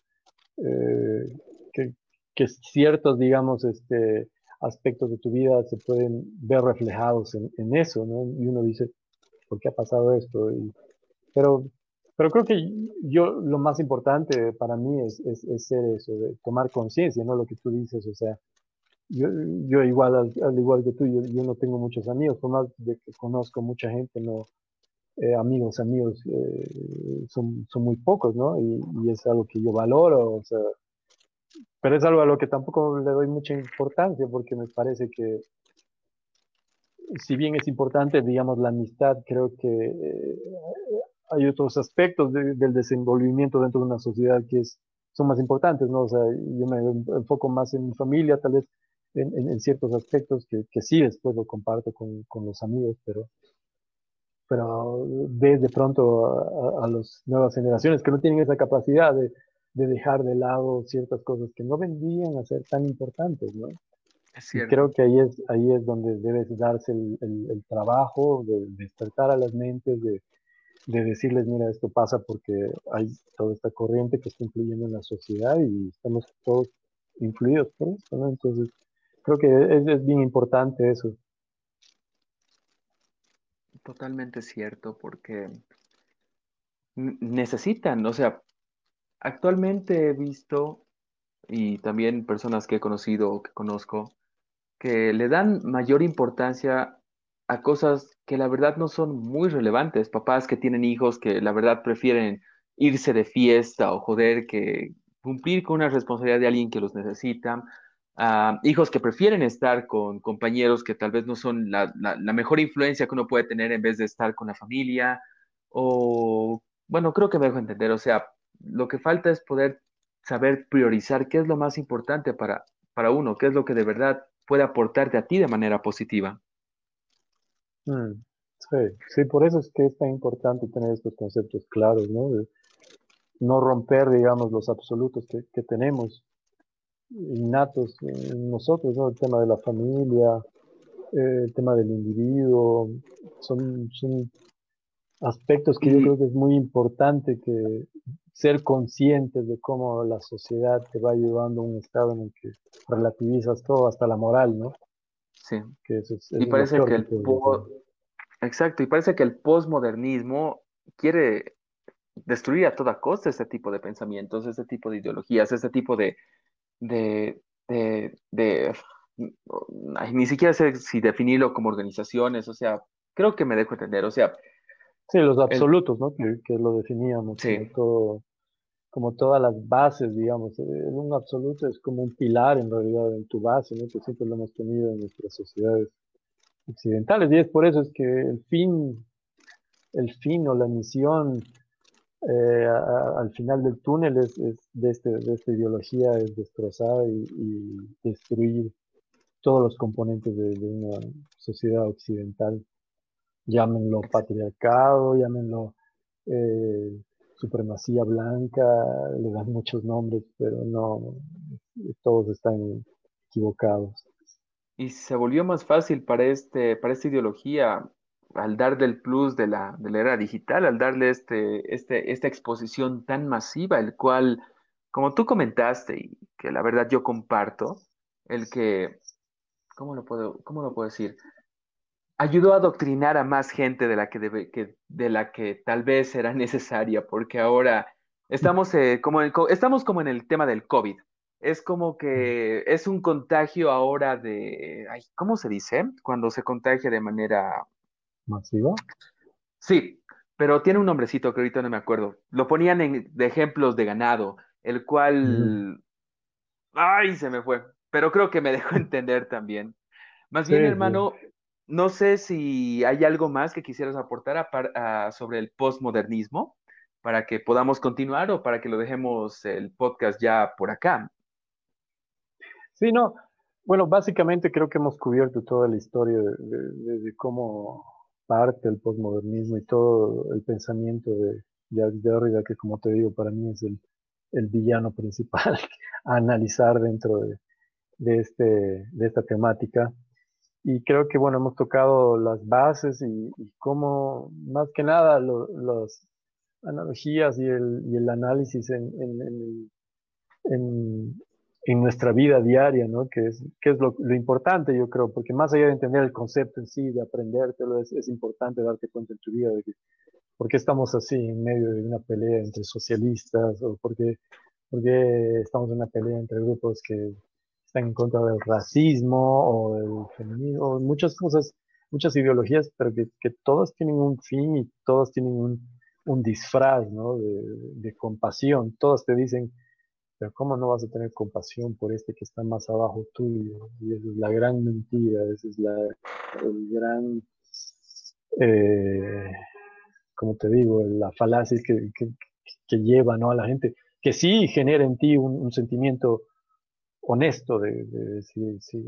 Eh, que, que ciertos, digamos, este, aspectos de tu vida se pueden ver reflejados en, eso, ¿no? Y uno dice, ¿por qué ha pasado esto? Pero, pero creo que yo lo más importante para mí es, ser eso, de tomar conciencia, ¿no? Lo que tú dices, o sea, yo, yo igual, al, al igual que tú, yo, yo, no tengo muchos amigos, por más de que conozco mucha gente, no, eh, amigos, amigos, eh, son, son muy pocos, ¿no? Y, y, es algo que yo valoro, o sea, pero es algo a lo que tampoco le doy mucha importancia porque me parece que si bien es importante, digamos, la amistad, creo que eh, hay otros aspectos de, del desenvolvimiento dentro de una sociedad que es, son más importantes, ¿no? O sea, yo me enfoco más en mi familia, tal vez en, ciertos aspectos que, sí después lo comparto con, con, los amigos, pero, pero ves de pronto a, las nuevas generaciones que no tienen esa capacidad de, dejar de lado ciertas cosas que no vendrían a ser tan importantes, ¿no? Y creo que ahí es, ahí es donde debes darse el, el, trabajo de despertar a las mentes, de, de, decirles, mira, esto pasa porque hay toda esta corriente que está influyendo en la sociedad y estamos todos influidos por esto, ¿no? Entonces, creo que es, es bien importante eso. Totalmente cierto, porque necesitan, o sea, actualmente he visto, y también personas que he conocido o que conozco, que le dan mayor importancia a cosas que la verdad no son muy relevantes. Papás que tienen hijos que la verdad prefieren irse de fiesta o joder que cumplir con una responsabilidad de alguien que los necesita hijos que prefieren estar con compañeros que tal vez no son la, mejor influencia que uno puede tener en vez de estar con la familia, o bueno, creo que me dejo entender, o sea, lo que falta es poder saber priorizar qué es lo más importante para, para uno, qué es lo que de verdad puede aportarte a ti de manera positiva. Mm, sí, sí, por eso es que es tan importante tener estos conceptos claros, ¿no? no romper, digamos, los absolutos que, que tenemos innatos en nosotros, ¿no? El tema de la familia, eh, el tema del individuo, son, son aspectos que yo creo que es muy importante que ser conscientes de cómo la sociedad te va llevando a un estado en el que relativizas todo, hasta la moral, ¿no? Sí. y parece que el exacto, y parece que el posmodernismo quiere destruir a toda costa este tipo de pensamientos, este tipo de ideologías, este tipo de, de, de, ni siquiera sé si definirlo como organizaciones, o sea, creo que me dejo entender, o sea. Sí, los absolutos, ¿no? Que, lo definíamos, todo, como todas las bases, digamos. Eh, un absoluto es como un pilar en realidad en tu base, ¿no? Que siempre lo hemos tenido en nuestras sociedades occidentales. Y es por eso es que el fin, el fin o la misión eh, al final del túnel es, de, este, de, esta ideología es destrozar y, destruir todos los componentes de, una sociedad occidental. Llámenlo patriarcado, llámenlo eh, supremacía blanca, le dan muchos nombres, pero no, todos están equivocados. Y se volvió más fácil para, este, para esta ideología al dar del plus de la, de la era digital, al darle este, este, esta exposición tan masiva, el cual, como tú comentaste, y que la verdad yo comparto, el que, ¿cómo lo puedo, cómo lo puedo decir? Ayudó a adoctrinar a más gente de la que, debe, que, de la que tal vez era necesaria, porque ahora estamos, eh, como en, estamos como en el tema del COVID. Es como que es un contagio ahora de, ¿cómo se dice? Cuando se contagia de manera masiva. Sí, pero tiene un nombrecito que ahorita no me acuerdo. Lo ponían en, de ejemplos de ganado, el cual... ¡Ay! Se me fue. Pero creo que me dejó entender también. Más bien, hermano, no sé si hay algo más que quisieras aportar sobre el postmodernismo para que podamos continuar o para que lo dejemos el podcast ya por acá. Sí, no. Bueno, básicamente creo que hemos cubierto toda la historia de cómo parte del posmodernismo y todo el pensamiento de, de Derrida, que como te digo, para mí es el, el villano principal a analizar dentro de, de, este, de esta temática. Y creo que, bueno, hemos tocado las bases y, y cómo, más que nada, las analogías y el, y el análisis en, en, en, en nuestra vida diaria, ¿no? Que es, que es lo, lo, importante, yo creo, porque más allá de entender el concepto en sí, de aprendértelo, es, es importante darte cuenta en tu vida de que, por qué estamos así en medio de una pelea entre socialistas, o por qué, por qué estamos en una pelea entre grupos que en contra del racismo o del feminismo, muchas cosas, muchas ideologías, pero que, que todas tienen un fin y todas tienen un, un disfraz, ¿no? De, de compasión. Todas te dicen, pero ¿cómo no vas a tener compasión por este que está más abajo tuyo? Y esa es la gran mentira, esa es la el gran, eh, como te digo, la falacia que, que, lleva ¿no? a la gente, que sí genera en ti un, sentimiento honesto de, decir, sí,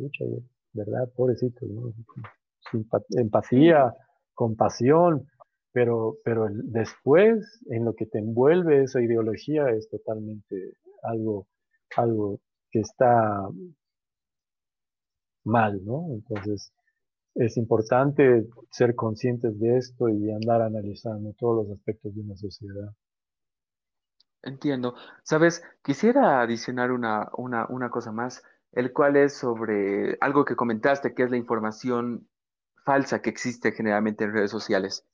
¿verdad? Pobrecito, ¿no? empatía, compasión, pero, pero después en lo que te envuelve esa ideología es totalmente algo, algo que está mal, ¿no? Entonces, es importante ser conscientes de esto y andar analizando todos los aspectos de una sociedad. Entiendo. Sabes, quisiera adicionar una, una, una cosa más, el cual es sobre algo que comentaste, que es la información falsa que existe generalmente en redes sociales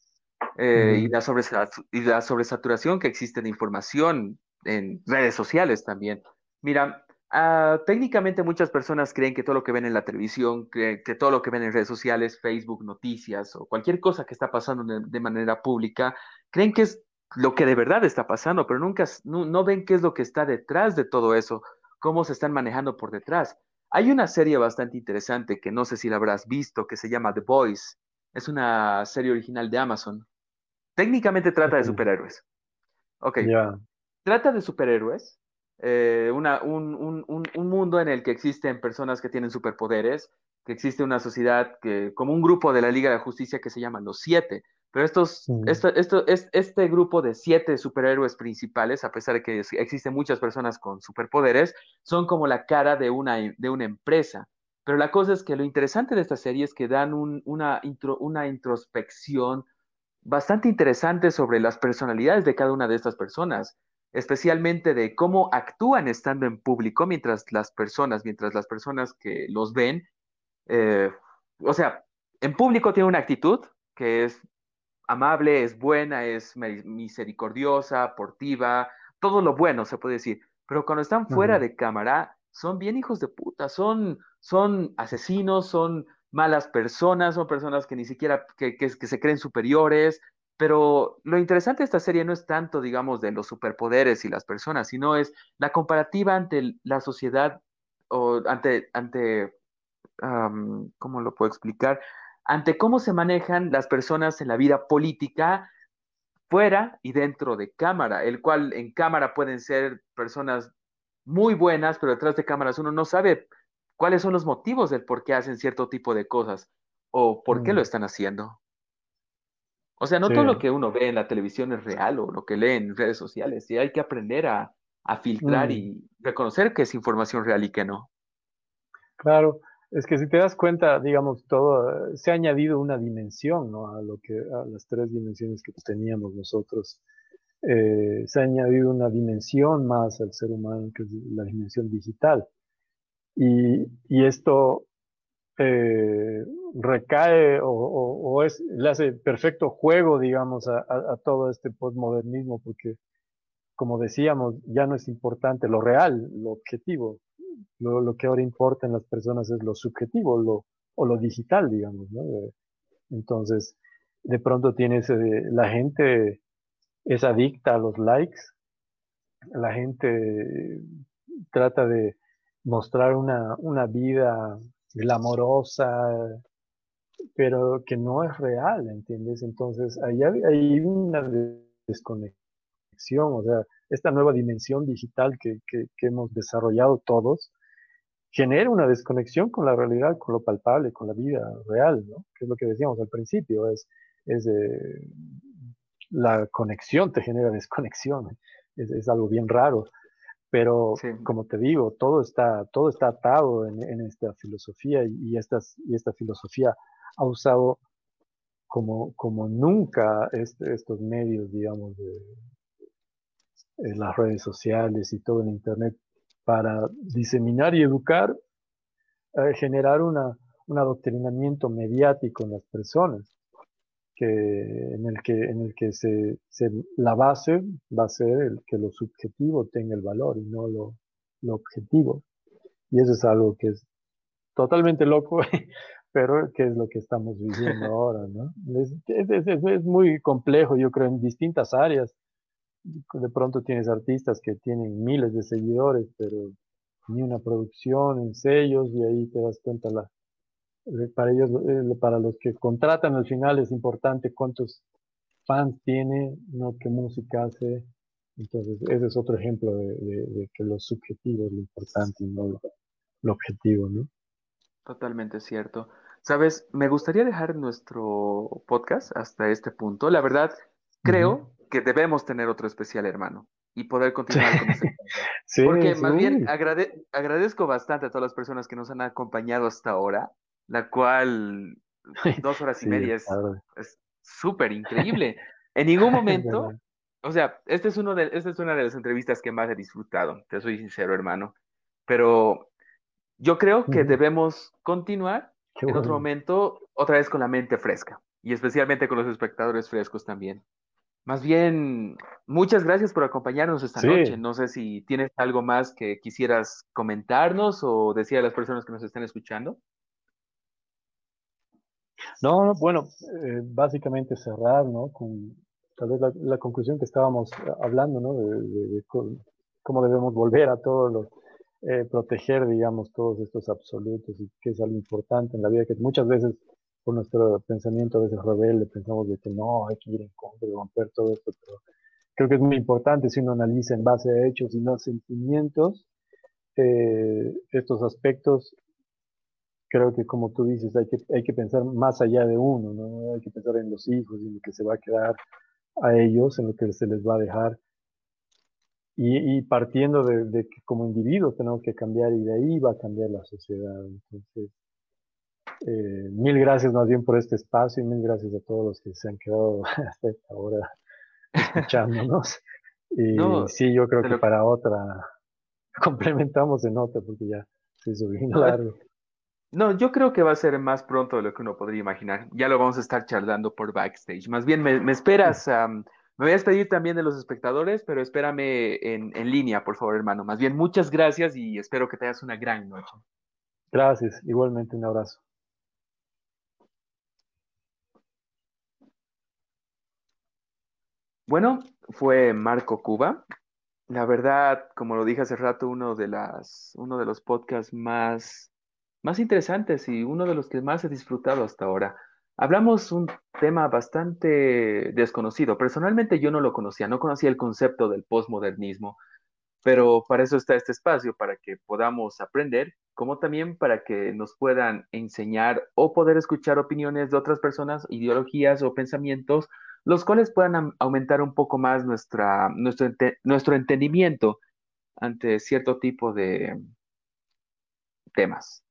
eh, y, la y la sobresaturación que existe de información en redes sociales también. Mira, Ah, técnicamente muchas personas creen que todo lo que ven en la televisión, que, todo lo que ven en redes sociales, Facebook, noticias o cualquier cosa que está pasando de, manera pública, creen que es lo que de verdad está pasando, pero nunca no, ven qué es lo que está detrás de todo eso, cómo se están manejando por detrás. Hay una serie bastante interesante que no sé si la habrás visto, que se llama The Boys. Es una serie original de Amazon. Técnicamente trata de superhéroes. Ok. Trata de superhéroes, eh, una, un, un, un, mundo en el que existen personas que tienen superpoderes, que existe una sociedad que, como un grupo de la Liga de Justicia que se llaman los Siete. Pero estos, esto, esto, es, este grupo de siete superhéroes principales, a pesar de que existen muchas personas con superpoderes, son como la cara de una, de una empresa. Pero la cosa es que lo interesante de esta serie es que dan una, intro, una introspección bastante interesante sobre las personalidades de cada una de estas personas especialmente de cómo actúan estando en público mientras las personas, mientras las personas que los ven, eh, o sea, en público tiene una actitud que es amable, es buena, es misericordiosa, aportiva, todo lo bueno se puede decir, pero cuando están fuera de cámara son bien hijos de puta, son, son asesinos, son malas personas, son personas que ni siquiera que, que se creen superiores, pero lo interesante de esta serie no es tanto, digamos, de los superpoderes y las personas, sino es la comparativa ante la sociedad o ante, ante ¿cómo lo puedo explicar? Ante cómo se manejan las personas en la vida política fuera y dentro de cámara, el cual en cámara pueden ser personas muy buenas, pero detrás de cámaras uno no sabe cuáles son los motivos del por qué hacen cierto tipo de cosas o por qué lo mm. están haciendo. O sea, no todo lo que uno ve en la televisión es real o lo que lee en redes sociales. Y hay que aprender a, filtrar mm. y reconocer que es información real y que no. Claro, es que si te das cuenta, digamos, todo, se ha añadido una dimensión, ¿no? A lo que, a las tres dimensiones que teníamos nosotros. Eh, se ha añadido una dimensión más al ser humano, que es la dimensión digital. Y, y esto eh, recae o, es, le hace perfecto juego, digamos, a, todo este postmodernismo, porque, como decíamos, ya no es importante lo real, lo objetivo. Lo, que ahora importa en las personas es lo subjetivo lo, o lo digital, digamos. Eh, entonces, de pronto tienes, eh, la gente es adicta a los likes, la gente trata de mostrar una, una vida glamorosa, pero que no es real, ¿entiendes? Entonces, ahí hay, una desconexión, o sea, esta nueva dimensión digital que, hemos desarrollado todos genera una desconexión con la realidad, con lo palpable, con la vida real, ¿no? Que es lo que decíamos al principio, es, es la conexión te genera desconexión, es algo bien raro. Pero como te digo, todo está, todo está atado en, esta filosofía y, estas, y esta filosofía ha usado como, como nunca este, estos medios, digamos, de, las redes sociales y todo el Internet para diseminar y educar, eh, generar una, un adoctrinamiento mediático en las personas que, en el que, en el que se, la base va a ser el que lo subjetivo tenga el valor y no lo, lo objetivo. Y eso es algo que es totalmente loco, pero que es lo que estamos viviendo ahora, ¿no? Es, es, es, muy complejo, yo creo, en distintas áreas. De pronto tienes artistas que tienen miles de seguidores, pero ni una producción en sellos y ahí te das cuenta la, eh, para ellos, eh, para los que contratan al final es importante cuántos fans tiene, no qué música hace. Entonces, ese es otro ejemplo de, que lo subjetivo es lo importante y no lo, objetivo, ¿no? Totalmente cierto. Sabes, me gustaría dejar nuestro podcast hasta este punto. La verdad, creo que debemos tener otro especial, hermano, y poder continuar con este sí, Porque más bien agradezco bastante a todas las personas que nos han acompañado hasta ahora, la cual dos horas y media es súper increíble. En ningún momento, o sea, este es uno de, esta es una de las entrevistas que más he disfrutado, te soy sincero, hermano. Pero yo creo que debemos continuar en otro momento, otra vez con la mente fresca, y especialmente con los espectadores frescos también. Más bien, muchas gracias por acompañarnos esta noche. No sé si tienes algo más que quisieras comentarnos o decir a las personas que nos están escuchando. No, bueno, eh, básicamente cerrar, ¿no? Con tal vez la, conclusión que estábamos hablando, ¿no? De, cómo debemos volver a todos los, eh, proteger, digamos, todos estos absolutos y que es algo importante en la vida, que muchas veces por nuestro pensamiento a veces rebelde pensamos de que no, hay que ir en contra y romper todo esto, pero creo que es muy importante si uno analiza en base a hechos y no sentimientos, eh, estos aspectos creo que como tú dices, hay que, hay que pensar más allá de uno, ¿no? Hay que pensar en los hijos, en lo que se va a quedar a ellos, en lo que se les va a dejar. Y, partiendo de, que como individuos tenemos que cambiar y de ahí va a cambiar la sociedad. Entonces, eh, mil gracias más bien por este espacio y mil gracias a todos los que se han quedado hasta esta hora escuchándonos. Y sí, yo creo que para otra complementamos en otra porque ya se hizo bien largo. No, yo creo que va a ser más pronto de lo que uno podría imaginar. Ya lo vamos a estar charlando por backstage. Más bien, me, esperas. me voy a despedir también de los espectadores, pero espérame en, en, línea, por favor, hermano. Más bien, muchas gracias y espero que tengas una gran noche. Gracias, igualmente un abrazo. Bueno, fue Marco Cuba. La verdad, como lo dije hace rato, uno de las, uno de los podcasts más más interesantes y uno de los que más he disfrutado hasta ahora. Hablamos un tema bastante desconocido. Personalmente yo no lo conocía, no conocía el concepto del postmodernismo, pero para eso está este espacio, para que podamos aprender, como también para que nos puedan enseñar o poder escuchar opiniones de otras personas, ideologías o pensamientos, los cuales puedan aumentar un poco más nuestra, nuestro, nuestro entendimiento ante cierto tipo de temas.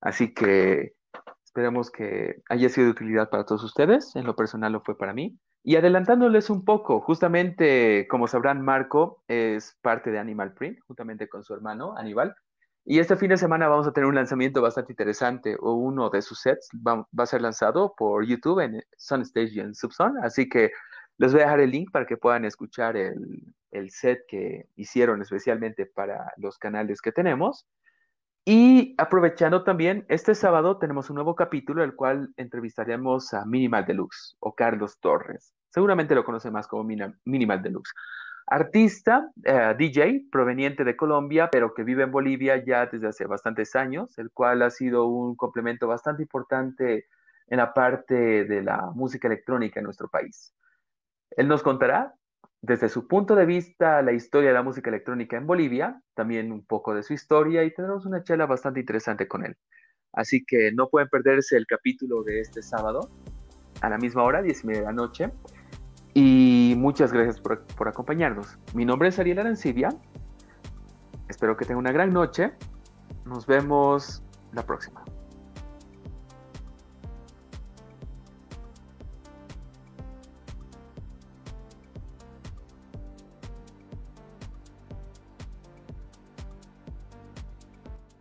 Así que esperemos que haya sido de utilidad para todos ustedes. En lo personal lo fue para mí. Y adelantándoles un poco, justamente como sabrán, Marco es parte de Animal Print, juntamente con su hermano Aníbal. Y este fin de semana vamos a tener un lanzamiento bastante interesante, o uno de sus sets va, a ser lanzado por YouTube en Sunstage y en Subson. Así que les voy a dejar el link para que puedan escuchar el, el set que hicieron especialmente para los canales que tenemos. Y aprovechando también, este sábado tenemos un nuevo capítulo, el cual entrevistaremos a Minimal Deluxe o Carlos Torres. Seguramente lo conoce más como Minimal Deluxe. Artista, eh, DJ, proveniente de Colombia, pero que vive en Bolivia ya desde hace bastantes años, el cual ha sido un complemento bastante importante en la parte de la música electrónica en nuestro país. Él nos contará desde su punto de vista la historia de la música electrónica en Bolivia, también un poco de su historia y tendremos una charla bastante interesante con él. Así que no pueden perderse el capítulo de este sábado a la misma hora, 10 y media de la noche. Muchas gracias por, por acompañarnos. Mi nombre es Ariel Arancibia. Espero que tengan una gran noche. Nos vemos la próxima.